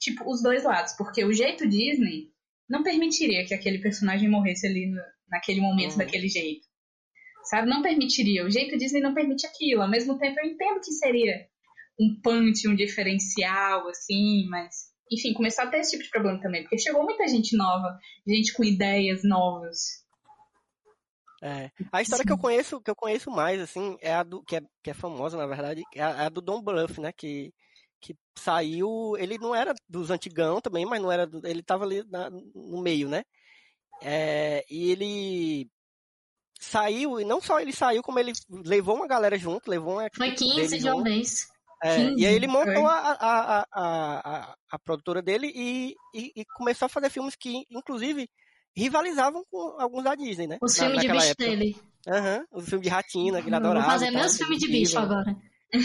E: tipo, os dois lados, porque o jeito Disney não permitiria que aquele personagem morresse ali no- naquele momento,
B: Uhum.
E: daquele jeito. Sabe? Não permitiria. O jeito Disney não permite aquilo. Ao mesmo tempo, eu entendo que seria um punch, um diferencial, assim, mas. Enfim, começou a ter esse tipo de problema também, porque chegou muita gente nova, gente com ideias novas.
B: É. A história que eu conheço, que eu conheço mais, assim, é a do. que é, que é famosa, na verdade, é a, é a do Don Bluff, né? Que, que saiu. Ele não era dos antigão também, mas não era. Do, ele tava ali na- no meio, né? É, e ele saiu, e não só ele saiu, como ele levou uma galera junto, levou uma
D: Foi
B: equipe
D: 15
B: dele
D: de
B: junto.
D: vez.
B: É,
D: 15,
B: e aí ele montou a, a, a, a, a, produtora dele e, e, e começou a fazer filmes que, inclusive, rivalizavam com alguns da Disney, né?
D: Os
B: Na-
D: filmes de bicho
B: época.
D: dele.
B: Aham, os filmes de Ratina, que ele adorava.
D: Vou fazer
B: tal,
D: meus filmes de bicho agora.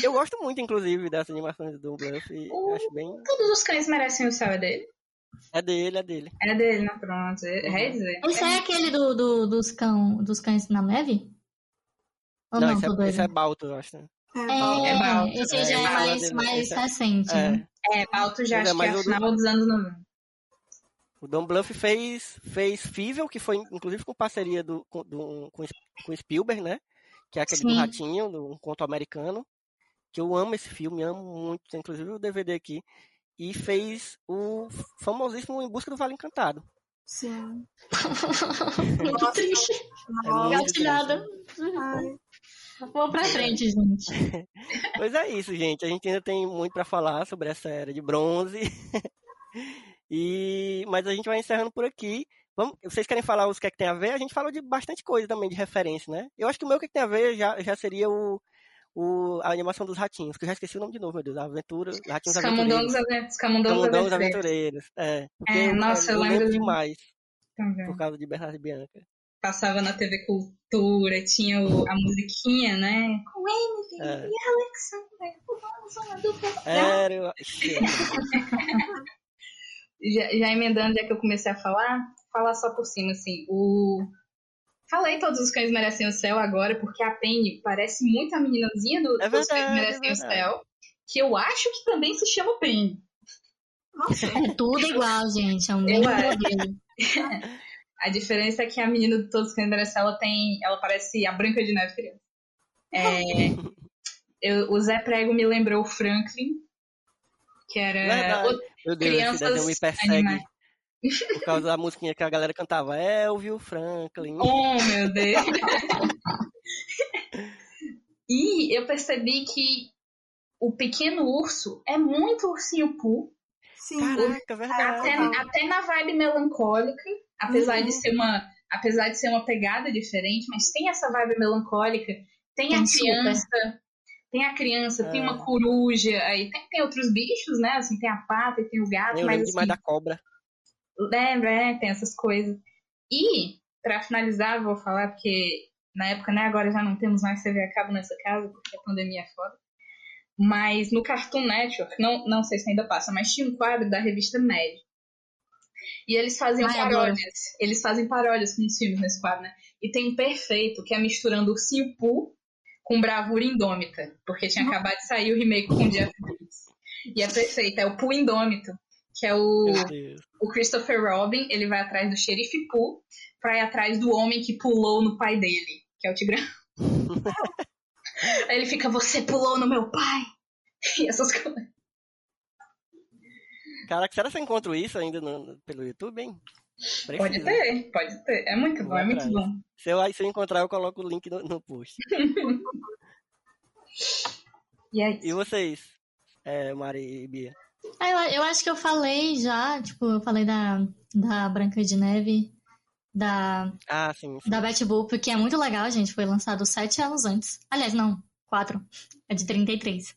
B: Eu gosto muito, inclusive, dessas animações do Bluff. eu <laughs> acho bem.
E: Todos os cães merecem o céu, é dele?
B: É dele, é dele.
E: É dele, né? Pronto. É dizer.
D: Esse é aquele do, do- dos, cão, dos cães na neve? Ou não,
B: esse,
D: tô
B: é, esse é Balto, eu acho. né?
D: É,
E: É Balto.
D: esse aí já é,
B: É,
D: mais,
B: esse é-
D: mais
B: esse é-
D: recente,
B: é.
D: né?
E: É, Balto já
B: é
E: acho que é
B: mais do-
E: final dos anos 90.
B: O Don Bluff fez, fez Fível, que foi inclusive com parceria do, com, do, com, com Spielberg, né? Que é aquele do
D: Sim.
B: Ratinho, do um conto americano. Que eu amo esse filme, amo muito, tem inclusive o DVD aqui. E fez o famosíssimo Em Busca do Vale Encantado.
C: Sim. <laughs>
D: Muito triste.
B: É muito
D: Gatilhada. Vamos pra frente, gente. <laughs>
B: Pois é isso, gente. A gente ainda tem muito pra falar sobre essa era de bronze. <laughs> e mas a gente vai encerrando por aqui. Vamos, vocês querem falar os que é que tem a ver? A gente falou de bastante coisa também de referência, né? Eu acho que o meu que é que tem a ver já, já seria o, o a animação dos ratinhos, que eu já esqueci o nome de novo, meu Deus. A aventura, Ratinhos
E: Os Camundongos
B: Aventureiros.
E: Aven- os Camundongos Aventureiros.
B: Aventureiros. É,
E: É,
B: eu,
E: nossa, eu
B: eu
E: lembro
B: lembro
E: de-
B: demais
E: Também.
B: por causa de Bernardo e Bianca.
E: Passava na TV Cultura, tinha o- a musiquinha, né? Com Emily
B: É.
E: e Alexander, vamos uma dupla.
B: Era, eu... <laughs>
E: já, já emendando, já que eu comecei a falar, falar só por cima, assim, o... Falei Todos os Cães Merecem o Céu agora, porque a Penny parece muito a meninazinha do
B: É
E: Todos os Cães
B: verdade, é
E: Merecem o
B: verdade.
E: Céu, que eu acho que também se chama Penny.
D: É tudo igual, gente. É o
E: Eu
D: mesmo modelo. <laughs>
E: A diferença é que a menina de Todos os Cães Merecem o Céu, ela tem... Ela parece a Branca de Neve criança. É, <laughs> eu- o Zé Prego me lembrou o Franklin, que era...
B: Verdade. Meu Deus,
E: crianças
B: desenho me persegue
E: animais.
B: Por causa da musiquinha que a galera cantava. Elvio Franklin.
E: Oh, meu Deus. e eu percebi que o pequeno urso é muito ursinho Pooh.
C: Sim.
B: Caraca, verdade.
E: Até, até na vibe melancólica, apesar
C: Uhum.
E: de ser uma apesar de ser uma pegada diferente, mas tem essa vibe melancólica, tem a
D: Tem super.
E: criança, tem a criança, tem
B: É.
E: uma coruja, aí tem, tem outros bichos, né? Assim, tem a pata e tem o gato,
B: Eu
E: mas assim,
B: demais da cobra.
E: Lembra, é, tem essas coisas. E, pra finalizar, vou falar, porque na época, né, agora já não temos mais TV a cabo nessa casa, porque a pandemia é foda. Mas no Cartoon Network, não, não sei se ainda passa, mas tinha um quadro da revista Mad. E eles faziam
D: Ai,
E: paródias. Eles fazem paródias com os filmes nesse quadro, né? E tem um perfeito, que é misturando Ursinho Pooh com Bravura Indômita. Porque tinha acabado de sair o remake com o Jeff Bridges. E é perfeito, é o Pooh Indômito, que é o, o Christopher Robin, ele vai atrás do xerife Pooh pra ir atrás do homem que pulou no pai dele, que é o Tigrão. <laughs> Aí ele fica, você pulou no meu pai. E essas coisas.
B: Caraca, será que você encontra isso ainda no- pelo YouTube, hein?
E: Pode ter, pode ter. É muito bom, é muito bom.
B: Se eu, se eu encontrar, eu coloco o link no, no post. <laughs>
E: E é
B: E vocês, é, Mari e Bia?
D: Ah, eu, eu acho que eu falei já, tipo, eu falei da, da Branca de Neve, da,
B: Ah, sim. sim.
D: da Betty Boop, que é muito legal, gente. Foi lançado sete anos antes. Aliás, não, quatro. É de 33.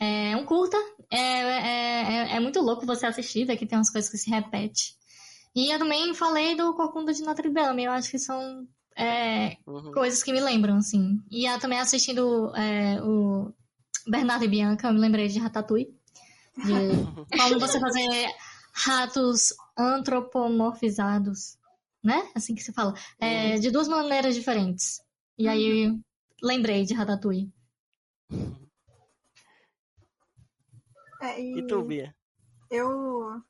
D: É um curta, é, é, é, é muito louco você assistir, que tem umas coisas que se repetem. E eu também falei do Corcunda de Notre Dame, eu acho que são é,
B: Uhum.
D: coisas que me lembram, assim. E eu também assistindo é, o Bernardo e Bianca, eu me lembrei de Ratatouille. De como você fazer ratos antropomorfizados, né? Assim que se fala. É, de duas maneiras diferentes. E aí lembrei de Ratatouille.
C: É, e
B: E tu, Bia?
C: eu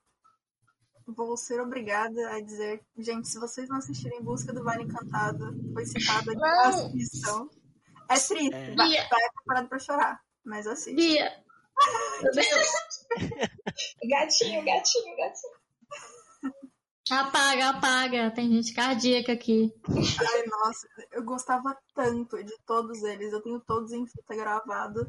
C: vou ser obrigada a dizer, gente, se vocês não assistirem Em Busca do Vale Encantado, foi citado aqui, assistam. É triste,
B: É.
C: vai preparado pra chorar, mas assiste.
D: Bia! Meu Deus!
E: Gatinho, gatinho, gatinho.
D: Apaga, apaga. Tem gente cardíaca aqui.
C: Ai, nossa, eu gostava tanto de todos eles. Eu tenho todos em fita gravado.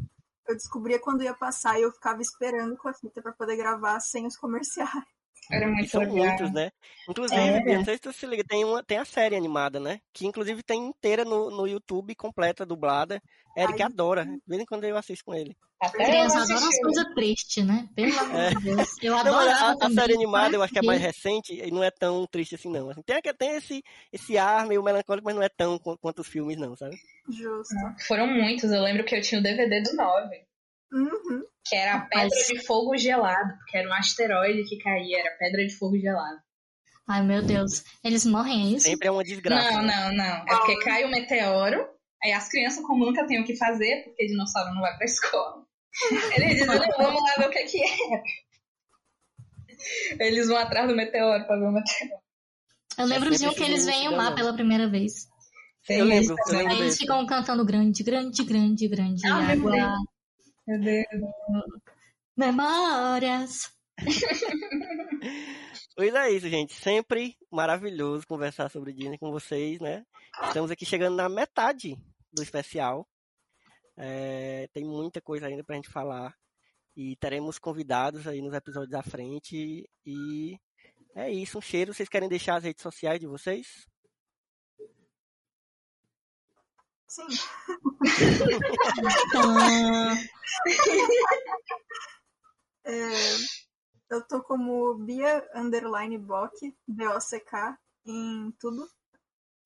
C: Eu descobria quando ia passar e eu ficava esperando com a fita pra poder gravar sem os comerciais.
E: Era
B: E
E: muito
B: são
E: legal.
B: muitos, né? Inclusive. Bia, não sei se tu se liga, tem, uma, tem a série animada, né? Que inclusive tem inteira no, no YouTube, completa, dublada. Eric
C: Ai.
B: adora. De vez em quando eu assisto com ele.
E: Até eu
D: Criança adora umas coisas tristes, né? Pelo <laughs> amor
B: É.
D: de Deus. Eu adorava
B: a, a série animada eu acho que é mais recente e não é tão triste assim, não. Assim, tem, tem esse, esse ar meio melancólico, mas não é tão qu- quanto os filmes, não, sabe?
C: Justo.
E: Foram muitos. Eu lembro que eu tinha o DVD do 9.
C: Uhum.
E: Que era a Pedra
D: Rapaz.
E: de Fogo Gelado. Porque era um asteroide que caía. Era Pedra de Fogo Gelado.
D: Ai, meu Deus. Eles morrem, é isso?
B: Sempre é uma desgraça.
E: Não,
B: né?
E: não, não. É porque cai o meteoro. Aí as crianças, como nunca têm o que fazer, porque dinossauro não vai pra escola. <laughs> Eles dizem, não, vamos lá ver o que, que é. Eles vão atrás do meteoro pra ver o meteoro.
D: Eu lembro de um que eles veem o
B: não.
D: mar pela primeira vez.
B: Eu lembro, eu lembro
D: Aí eles ficam cantando grande, grande, grande, grande.
E: Ah,
D: água.
E: Meu Deus.
D: Memórias. <laughs>
B: Pois é isso, gente. Sempre maravilhoso conversar sobre Disney com vocês, né? Estamos aqui chegando na metade do especial. É, tem muita coisa ainda pra gente falar. E teremos convidados aí nos episódios à frente. E é isso, um cheiro. Vocês querem deixar as redes sociais de vocês?
C: Sim.
D: Ah,
C: É, eu tô como Bia Underline Bock, B-O-C-K, em tudo.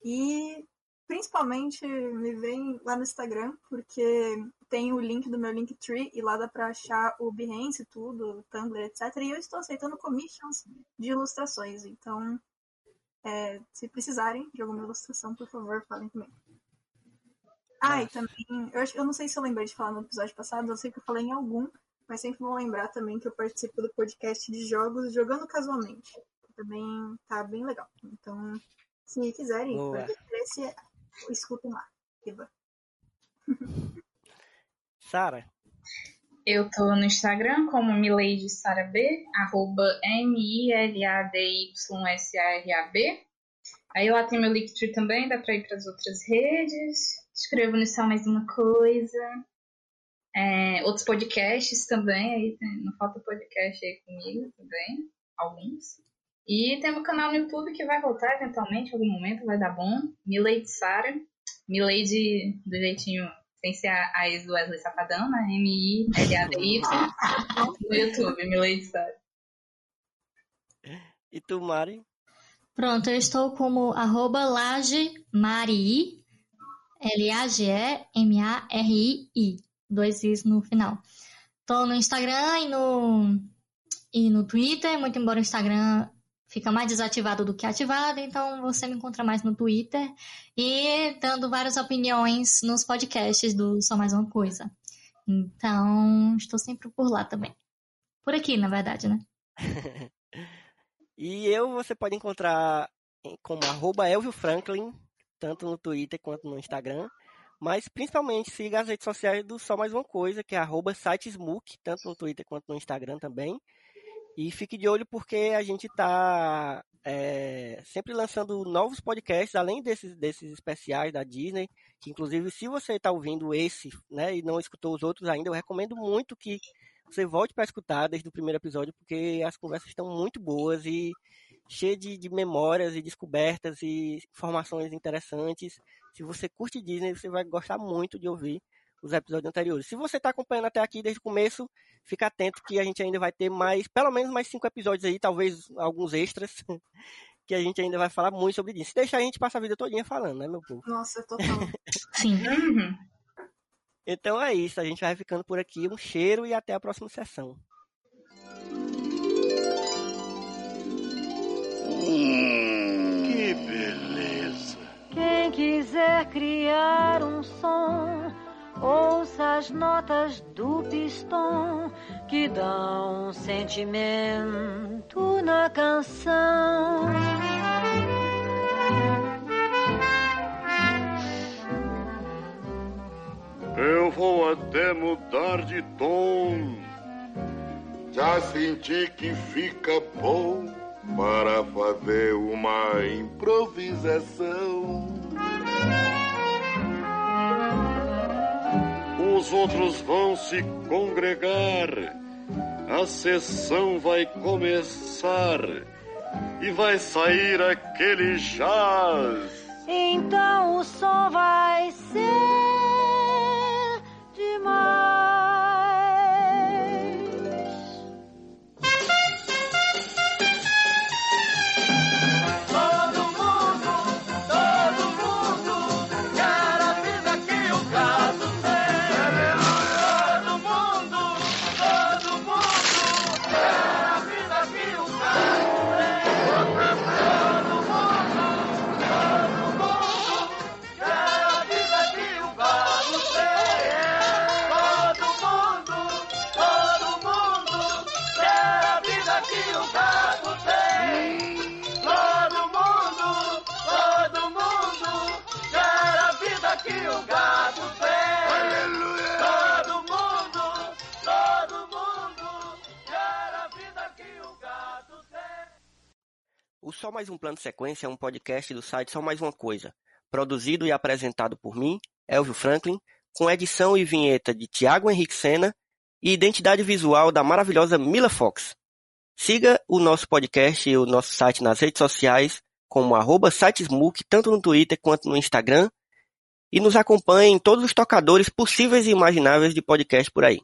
C: E principalmente me vem lá no Instagram, porque tem o link do meu Linktree e lá dá pra achar o Behance tudo, o Tumblr, etc. E eu estou aceitando commissions de ilustrações. Então, é, se precisarem de alguma ilustração, por favor, falem comigo. Ah, e também, eu, acho, eu não sei se eu lembrei de falar no episódio passado, eu sei que eu falei em algum, mas sempre vou lembrar também que eu participo do podcast de jogos Jogando Casualmente. Também tá bem legal. Então, se quiserem, interesse, escutem lá. <laughs>
B: Sara?
E: Eu tô no Instagram como Milady Sara B, arroba M-I-L-A-D-Y-S-A-R-A-B. Aí lá tem meu Linktree também, dá pra ir pras outras redes. Escrevo no Só Mais Uma Coisa. É, outros podcasts também, aí tem- não falta podcast aí comigo também, alguns. E tem um canal no YouTube que vai voltar eventualmente, em algum momento, vai dar bom. Milady Sara. Milady do jeitinho sem ser a, a ex do Wesley Safadão, né? M-I-L-A-D-Y. no YouTube, Milady Sara.
B: E tu, Mari?
D: Pronto, eu estou como arroba Laje Mari, L-A-G-E-M-A-R-I-I, dois Is no final. Tô no Instagram e no, e no Twitter, muito embora o Instagram fica mais desativado do que ativado, então você me encontra mais no Twitter e dando várias opiniões nos podcasts do Só Mais Uma Coisa. Então, estou sempre por lá também. Por aqui, na verdade, né? <laughs>
B: E eu você pode encontrar como arroba Elvio Franklin, tanto no Twitter quanto no Instagram. Mas principalmente siga as redes sociais do Só Mais Uma Coisa, que é arroba sitesmook, tanto no Twitter quanto no Instagram também. E fique de olho porque a gente está sempre lançando novos podcasts, além desses, desses especiais da Disney, que inclusive se você está ouvindo esse né, e não escutou os outros ainda, eu recomendo muito que você volte para escutar desde o primeiro episódio, porque as conversas estão muito boas e cheias de, de memórias e descobertas e informações interessantes. Se você curte Disney, você vai gostar muito de ouvir os episódios anteriores. Se você está acompanhando até aqui desde o começo, fica atento que a gente ainda vai ter mais, pelo menos mais cinco episódios aí, talvez alguns extras, <laughs> que a gente ainda vai falar muito sobre isso. Deixa a gente passar a vida todinha falando, né, meu povo?
C: Nossa, <laughs> total.
D: Sim.
B: Então é isso, a gente vai ficando por aqui. Um cheiro e até a próxima sessão.
A: Que beleza.
K: Quem quiser criar um som, ouça as notas do pistão que dão um sentimento na canção.
L: Eu vou até mudar de tom. Já senti que fica bom para fazer uma improvisação. Os outros vão se congregar. A sessão vai começar e vai sair aquele jazz.
K: Então o som vai ser demais.
B: Só Mais Um Plano Sequência é um podcast do site Só Mais Uma Coisa, produzido e apresentado por mim, Elvio Franklin, com edição e vinheta de Tiago Henrique Sena e identidade visual da maravilhosa Mila Fox. Siga o nosso podcast e o nosso site nas redes sociais, como arroba sitesmook, tanto no Twitter quanto no Instagram, e nos acompanhe em todos os tocadores possíveis e imagináveis de podcast por aí.